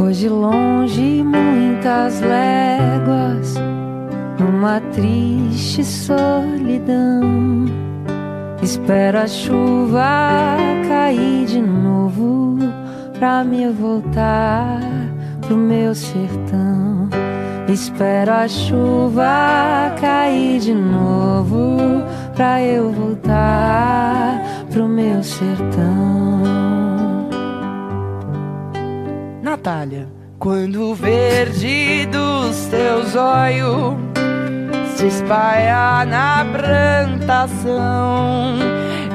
Hoje longe muitas léguas, numa triste solidão. Espero a chuva cair de novo pra me voltar pro meu sertão. Espero a chuva cair de novo pra eu voltar pro meu sertão. Natália, quando o verde dos teus olhos se espalha na plantação,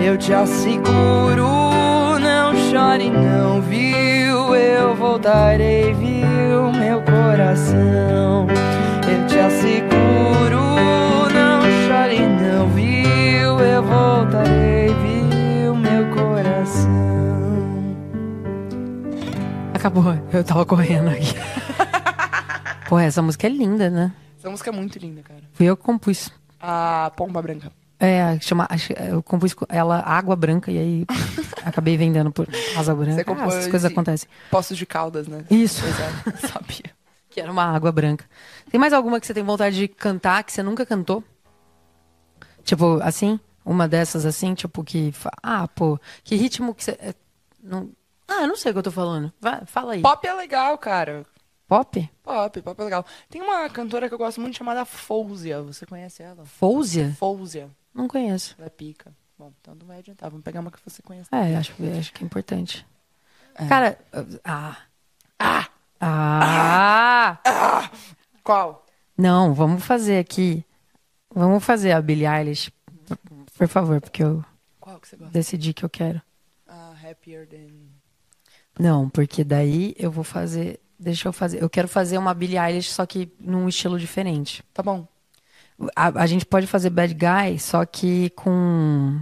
eu te asseguro, não chore, não viu? Eu voltarei, viu, meu coração. Eu te asseguro, Acabou, eu tava correndo aqui. Pô, essa música é linda, né? Essa música é muito linda, cara. Fui eu que compus. A Pomba Branca. É, chama, eu compus com ela Água Branca e aí acabei vendendo por Asa Branca. Você Ah, compôs essas coisas acontecem. Poços de Caldas, né? Isso. Pois é, sabia. Que era uma água branca. Tem mais alguma que você tem vontade de cantar que você nunca cantou? Tipo, assim? Uma dessas assim, tipo, que. Ah, pô, que ritmo que você. é, Não... Ah, eu não sei o que eu tô falando. Vai, fala aí. Pop é legal, cara. Pop? Pop, pop é legal. Tem uma cantora que eu gosto muito chamada Fouzia. Você conhece ela? Fouzia? Fouzia. Não conheço. Ela é pica. Bom, então não vai adiantar. Vamos pegar uma que você conhece. É, acho, acho que é importante. Cara. Ah. Ah! Ah! Qual? Não, vamos fazer aqui. Vamos fazer a Billie Eilish. Por- Por favor, porque eu Qual que você gosta? decidi que eu quero. Ah, Happier Than... Não, porque daí eu vou fazer. Deixa eu fazer. Eu quero fazer uma Billie Eilish, só que num estilo diferente. Tá bom. A, a gente pode fazer Bad Guy, só que com.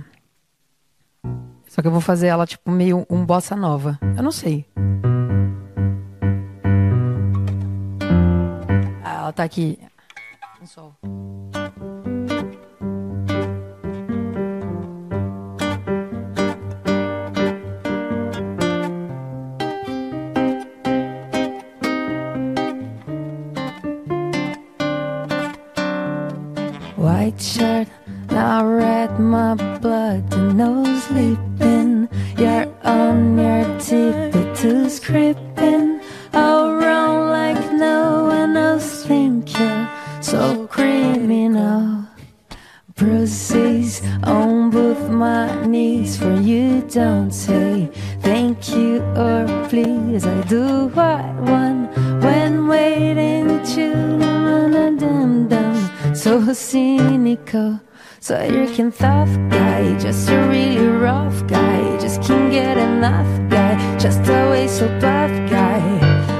Só que eu vou fazer ela, tipo, meio um bossa nova. Eu não sei. Ah, ela tá aqui. Um sol. White shirt, now red, my blood, no sleeping. You're on your tippy to scripting. I'll like no one else think you're so criminal. Bruises on both my knees for you. Don't say thank you or please. I do what want when waiting to. So cynical, So you're a tough guy, just a really rough guy. Just can't get enough guy, just always so buff guy.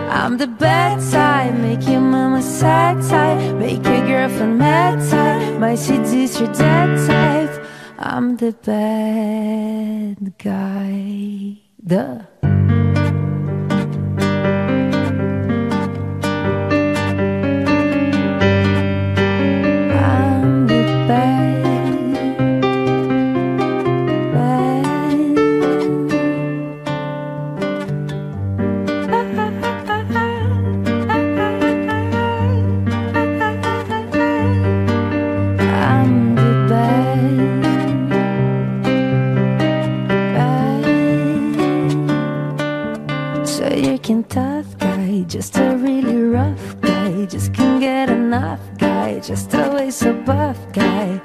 I'm the bad side, make your mama sad side, make your girlfriend mad side. My seduce your dead type. I'm the bad guy. Duh. Just a really rough guy, just can't get enough guy, just always so buff guy.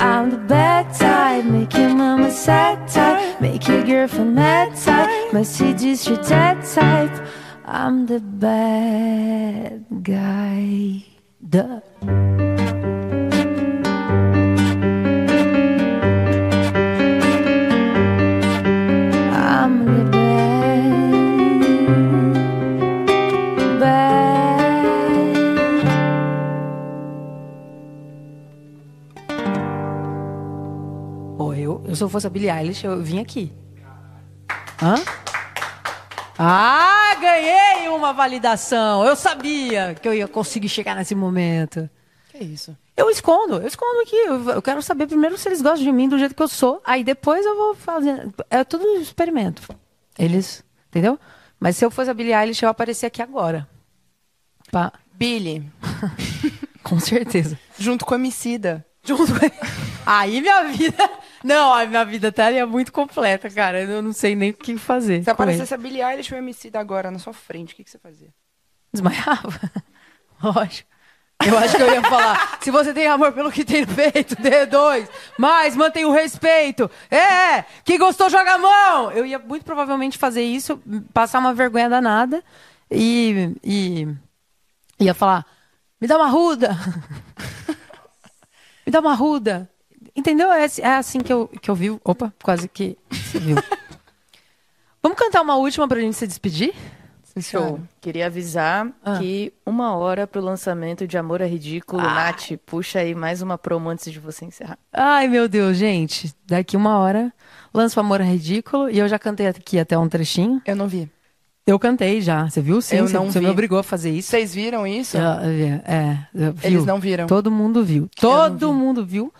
I'm the bad type, make your mama sad type, make your girlfriend mad type, seduce your dead type. I'm the bad guy. Duh. Eu, se eu fosse a Billie Eilish, eu vim aqui. Hã? Ah, ganhei uma validação. Eu sabia que eu ia conseguir chegar nesse momento. Que isso? Eu escondo, eu escondo aqui. Eu, eu quero saber primeiro se eles gostam de mim do jeito que eu sou. Aí depois eu vou fazer. É tudo experimento. Eles. Entendeu? Mas se eu fosse a Billie Eilish, eu aparecer aqui agora. Pá, Billy, com certeza. junto com a Emicida. Junto com Aí minha vida. Não, a minha vida estaria muito completa, cara. Eu não sei nem o que fazer. Se ele. aparecesse a Billie Eilish ou a Emicida agora na sua frente, o que, que você fazia? Desmaiava? Lógico. Eu acho que eu ia falar, se você tem amor pelo que tem dê dois, mas mantém o respeito. É, que gostou, joga a mão. Eu ia muito provavelmente fazer isso, passar uma vergonha danada e, e ia falar, me dá uma ruda. me dá uma ruda. Entendeu? É, é assim que eu, que eu vi. Opa, quase que você viu. Vamos cantar uma última pra gente se despedir? Show. Queria avisar Ah. que uma hora pro lançamento de Amor é Ridículo. Nath, puxa aí mais uma promo antes de você encerrar. Ai, meu Deus, gente. Daqui uma hora lanço o Amor é Ridículo e eu já cantei aqui até um trechinho. Eu não vi. Eu cantei já, você viu? Sim, Eu você, não você vi. me obrigou a fazer isso. Vocês viram isso? Ah, É, é, viu? Eles não viram. Todo mundo viu. Eu Todo vi. mundo viu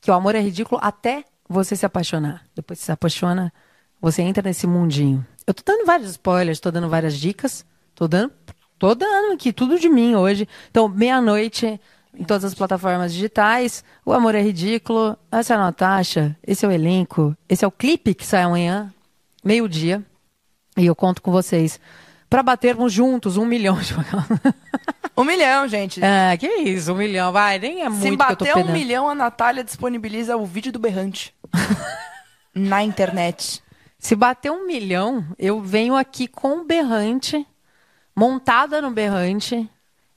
que o amor é ridículo até você se apaixonar. Depois que se apaixona, você entra nesse mundinho. Eu tô dando vários spoilers, tô dando várias dicas. Tô dando, tô dando aqui tudo de mim hoje. Então, meia-noite, em todas as plataformas digitais. O amor é ridículo. Essa é a Natasha. Esse é o elenco. Esse é o clipe que sai amanhã, meio-dia. E eu conto com vocês. Pra batermos juntos um milhão de. Um milhão, gente. Ah, que isso, um milhão, vai, nem é muito Se bater um milhão, a Natália disponibiliza o vídeo do berrante. Na internet. Se bater um milhão, eu venho aqui com o berrante, montada no berrante,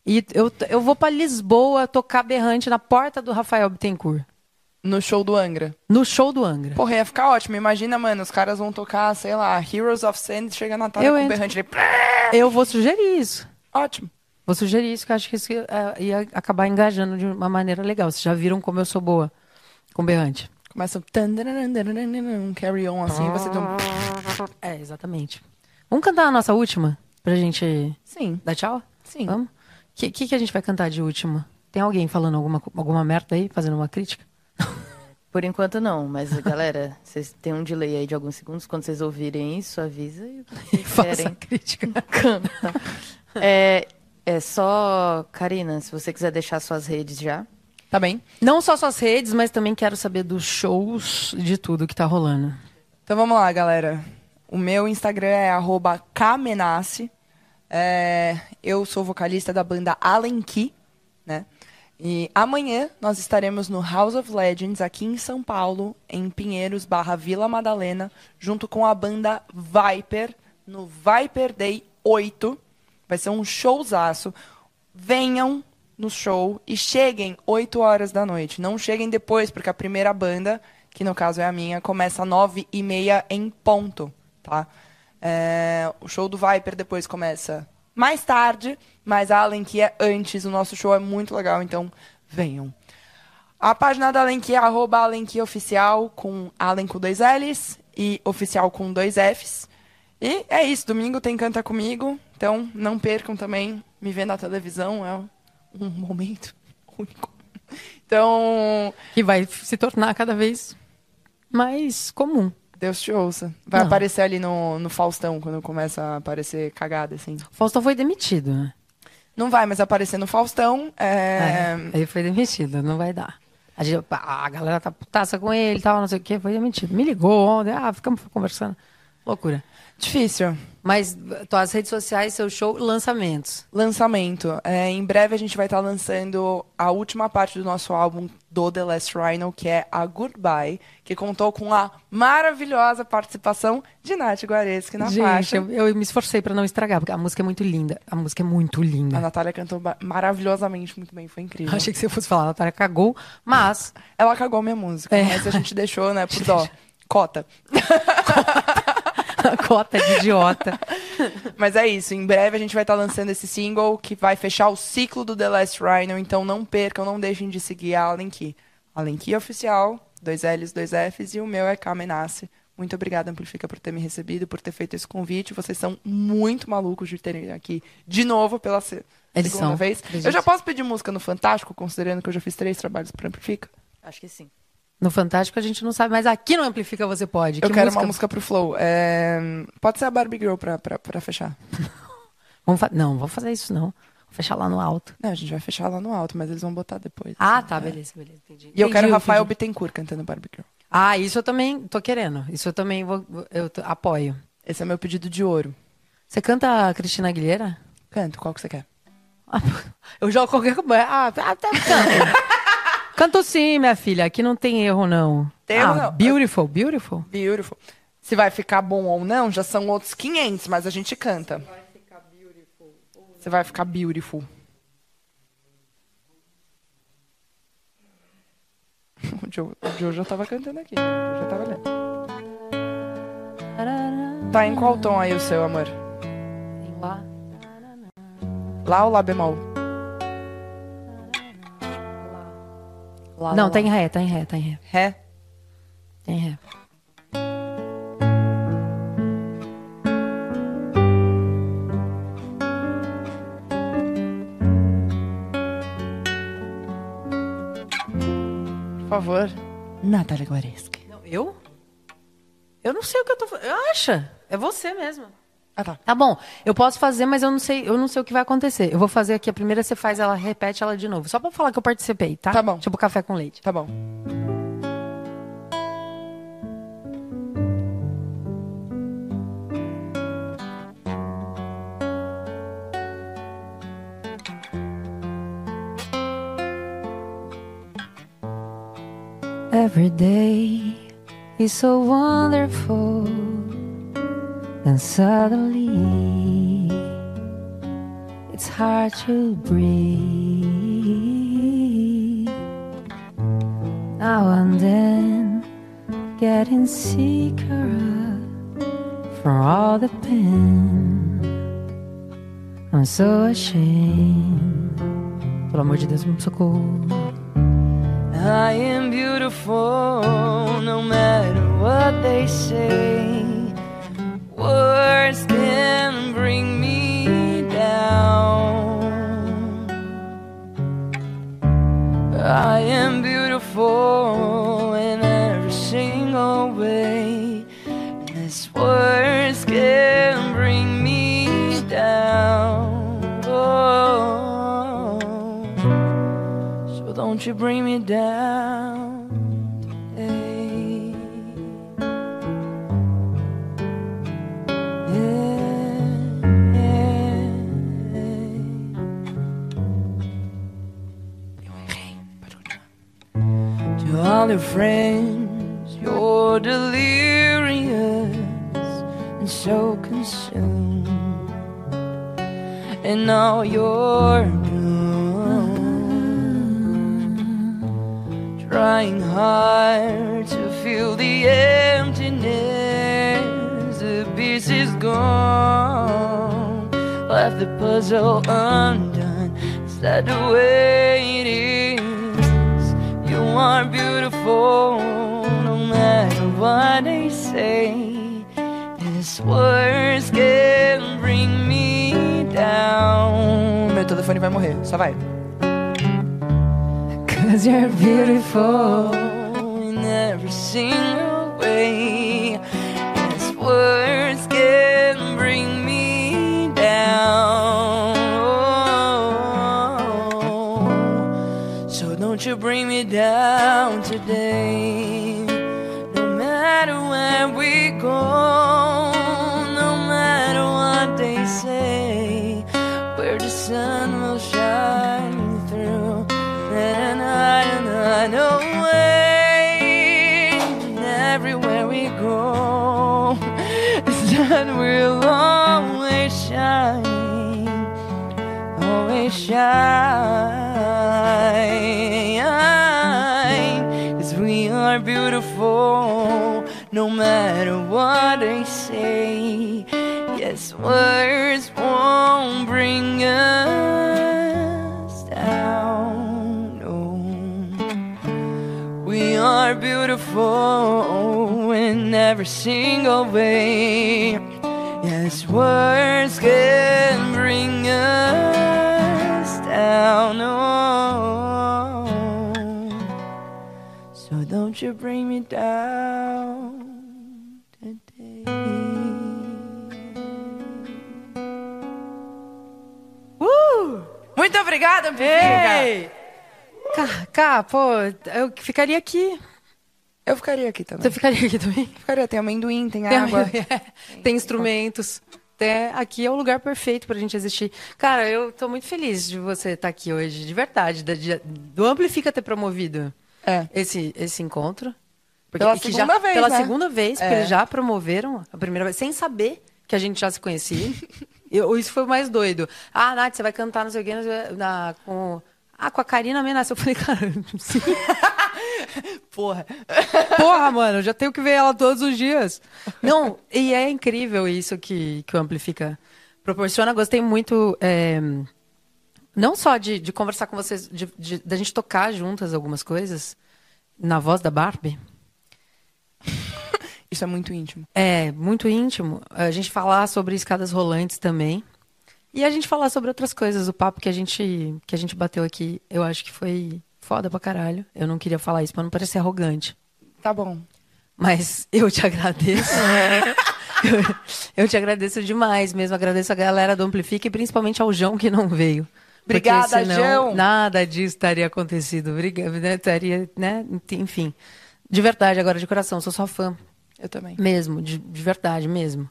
e eu, eu vou pra Lisboa tocar berrante na porta do Rafael Bittencourt, No show do Angra. no show do Angra. Porra, ia ficar ótimo. Imagina, mano, os caras vão tocar, sei lá, Heroes of Sand, chega a Natália Eu com o berrante. Ele... Eu vou sugerir isso. Ótimo. Vou sugerir isso, que eu acho que isso é, ia acabar engajando de uma maneira legal. Vocês já viram como eu sou boa com berrante? Começa um carry on assim, você dá um... É, exatamente. Vamos cantar a nossa última? Pra gente Sim, dar tchau? sim. Vamos? O que, que, que a gente vai cantar de última? Tem alguém falando alguma, alguma merda aí, fazendo uma crítica? Por enquanto não, mas galera, vocês têm um delay aí de alguns segundos. Quando vocês ouvirem isso, avisa e vocês Faça crítica. canta. É, é só, Karina, se você quiser deixar suas redes já. Tá bem. Não só suas redes, mas também quero saber dos shows, de tudo que tá rolando. Então vamos lá, galera. O meu Instagram é arroba kmenace. É, eu sou vocalista da banda Allen Key, né? E amanhã nós estaremos no House of Legends, aqui em São Paulo, em Pinheiros barra Vila Madalena, junto com a banda Viper, no Viper Day 8. Vai ser um showzaço. Venham, no show e cheguem 8 horas da noite. Não cheguem depois, porque a primeira banda, que no caso é a minha, começa às 9 e meia em ponto, tá? É, o show do Viper depois começa mais tarde, mas a Allen que é antes. O nosso show é muito legal, então venham. A página da Alenki é arroba Alenki Oficial, com Alen com dois L's e oficial com dois F's. E é isso, domingo tem Canta Comigo, então não percam também me ver na televisão, é um momento único. Então, Que vai se tornar cada vez mais comum. Deus te ouça. Vai Não. aparecer ali no, no Faustão, quando começa a aparecer cagada, assim. O Faustão foi demitido, né? Não vai mais aparecer no Faustão, é... Ele foi demitido, não vai dar. A, gente- a galera tá putaça com ele e tal, não sei o que, foi demitido. Me ligou ontem, ah, ficamos conversando. Loucura. Difícil. Mas tuas redes sociais, seu show, lançamentos. Lançamento. É, em breve a gente vai estar lançando a última parte do nosso álbum do The Last Rhino, que é a Goodbye, que contou com a maravilhosa participação de Nath Guareschi na Gente, faixa. eu, eu me esforcei pra não estragar, porque a música é muito linda. A música é muito linda. A Natália cantou maravilhosamente muito bem, foi incrível. Achei que você fosse falar, a Natália cagou, mas Ela cagou minha música, É. mas a gente deixou, né, por dó. Cota. a cota de idiota. Mas é isso, em breve a gente vai estar lançando esse single que vai fechar o ciclo do The Last Rhino, então não percam, não deixem de seguir a Allen Key. Allen Key oficial, dois L's, dois F's, e o meu é Kamenace. Muito obrigada, Amplifica, por ter me recebido, por ter feito esse convite. Vocês são muito malucos de terem aqui de novo pela se- Eles segunda são, vez. Eu já posso pedir música no Fantástico, considerando que eu já fiz três trabalhos para Amplifica? Acho que sim. No Fantástico a gente não sabe, mas aqui no Amplifica você pode. Eu Que quero música? uma música pro Flow. É, Pode ser a Barbie Girl pra, pra, pra fechar. Vamos fa- Não, vamos fazer isso não. Vou fechar lá no alto. Não, a gente vai fechar lá no alto, mas eles vão botar depois. Ah, assim, tá, é. beleza, beleza, entendi. E eu Entendi, quero Rafael entendi. Bittencourt cantando Barbie Girl. Ah, isso eu também tô querendo. Isso eu também vou, eu apoio. Esse é meu pedido de ouro. Você canta a Cristina Aguilera? Canto, qual que você quer? Ah, Eu jogo qualquer coisa. Ah, até canto. Canto sim, minha filha. Aqui não tem erro, não. Tem ah, erro, não. Beautiful, beautiful. Beautiful. Se vai ficar bom ou não, já são outros 500, mas a gente canta. Você vai ficar beautiful. O Joe, o Joe já tava cantando aqui. Joe já tava lendo. Tá em qual tom aí o seu, amor? Lá. Lá ou Lá bemol? Lá, Não, lá, tá em lá. ré, tá em ré, tá em ré. Ré? Tem ré. Por favor. Natália Guareschi. Não, eu? Eu não sei o que eu tô fazendo. Acha? É você mesmo. Ah, tá. Tá bom, eu posso fazer, mas eu não sei, eu não sei o que vai acontecer. Eu vou fazer aqui a primeira, você faz ela, repete ela de novo. Só pra falar que eu participei, tá? Tá bom. Tipo café com leite. Tá bom. Every day is so wonderful, and suddenly it's hard to breathe. Now and then, getting sicker from all the pain. I'm so ashamed. Pelo amor de Deus, me socorro. I am beautiful no matter what they say. Words can bring me down. I am beautiful in every single way. These words can bring me down. Oh. So don't you bring me down all your friends. You're delirious and so consumed and now you're bloom. Trying hard to fill the emptiness, the piece is gone. Left the puzzle undone. Is that the way it is? You are beautiful, no matter what they say. These words can bring me down. Meu telefone vai morrer, só vai. Cause you're beautiful in every single words won't bring us down. No. We are beautiful in every single way. Yes, words can bring us down. Oh. So don't you bring me down obrigada. Ei! Cá, cá, pô, eu ficaria aqui. Eu ficaria aqui também. Você ficaria aqui também? Ficaria, tem amendoim, tem Tem, água. é, tem instrumentos. Até aqui é o lugar perfeito pra gente existir. Cara, eu tô muito feliz de você estar aqui hoje, de verdade. da- de- do Amplifica ter promovido É. esse, esse encontro. Porque, Pela segunda vez, Pela né? segunda vez, porque É. eles já promoveram a primeira vez, sem saber que a gente já se conhecia. Eu- isso foi o mais doido. Ah, Nath, você vai cantar não sei o quê, na, com... Ah, com a Karina Menace. Eu falei, cara, sim. Porra. Porra, mano, eu já tenho que ver ela todos os dias. Não, e é incrível isso que, que o Amplifica proporciona. Gostei muito, é, não só de, de conversar com vocês, de, de- da gente tocar juntas algumas coisas, na voz da Barbie. Isso é muito íntimo. É, muito íntimo. A gente falar sobre escadas rolantes também. E a gente falar sobre outras coisas. O papo que a gente, que a gente bateu aqui, eu acho que foi foda pra caralho. Eu não queria falar isso pra não parecer arrogante. Tá bom. Mas eu te agradeço. eu, eu te agradeço demais mesmo. Agradeço a galera do Amplifica e principalmente ao João que não veio. Porque Obrigada, senão João. Nada disso teria acontecido. Obrigada, né? Teria, né? Enfim. De verdade, agora de coração, sou sua fã. Eu também. Mesmo, de, de verdade mesmo.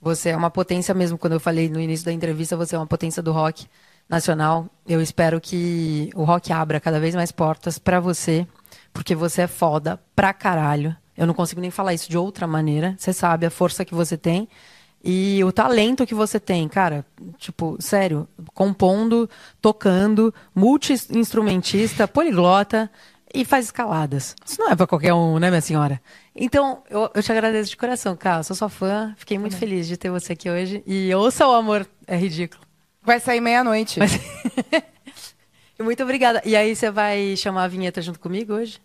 Você é uma potência mesmo. Quando eu falei no início da entrevista, você é uma potência do rock nacional. Eu espero que o rock abra cada vez mais portas pra você, porque você é foda pra caralho. Eu não consigo nem falar isso de outra maneira. Você sabe a força que você tem e o talento que você tem, cara. Tipo, sério, compondo, tocando, multi-instrumentista, poliglota e faz escaladas. Isso não é pra qualquer um, né, minha senhora? Então, eu, eu te agradeço de coração, cara. Sou sua fã. Fiquei muito feliz de ter você aqui hoje. E ouça o amor, é ridículo. Vai sair meia-noite. Mas- muito obrigada. E aí, você vai chamar a vinheta junto comigo hoje?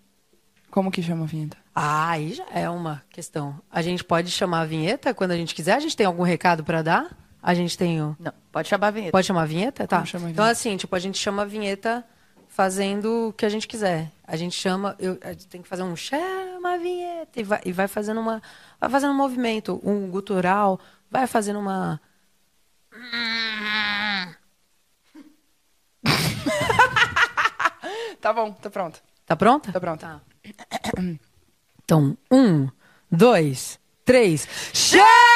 Como que chama a vinheta? Ah, aí já é uma questão. A gente pode chamar a vinheta quando a gente quiser? A gente tem algum recado pra dar? A gente tem o... Não, pode chamar a vinheta. Pode chamar a vinheta? Tá. A Então, vinheta? assim, tipo, a gente chama a vinheta fazendo o que a gente quiser. A gente chama, eu, a gente tem que fazer um chama a vinheta e vai, e vai fazendo uma, vai fazendo um movimento, um gutural, vai fazendo uma. Tá bom, tô pronto. Tá pronta? Tá pronto. Tá. Então, um, dois, três. Chama!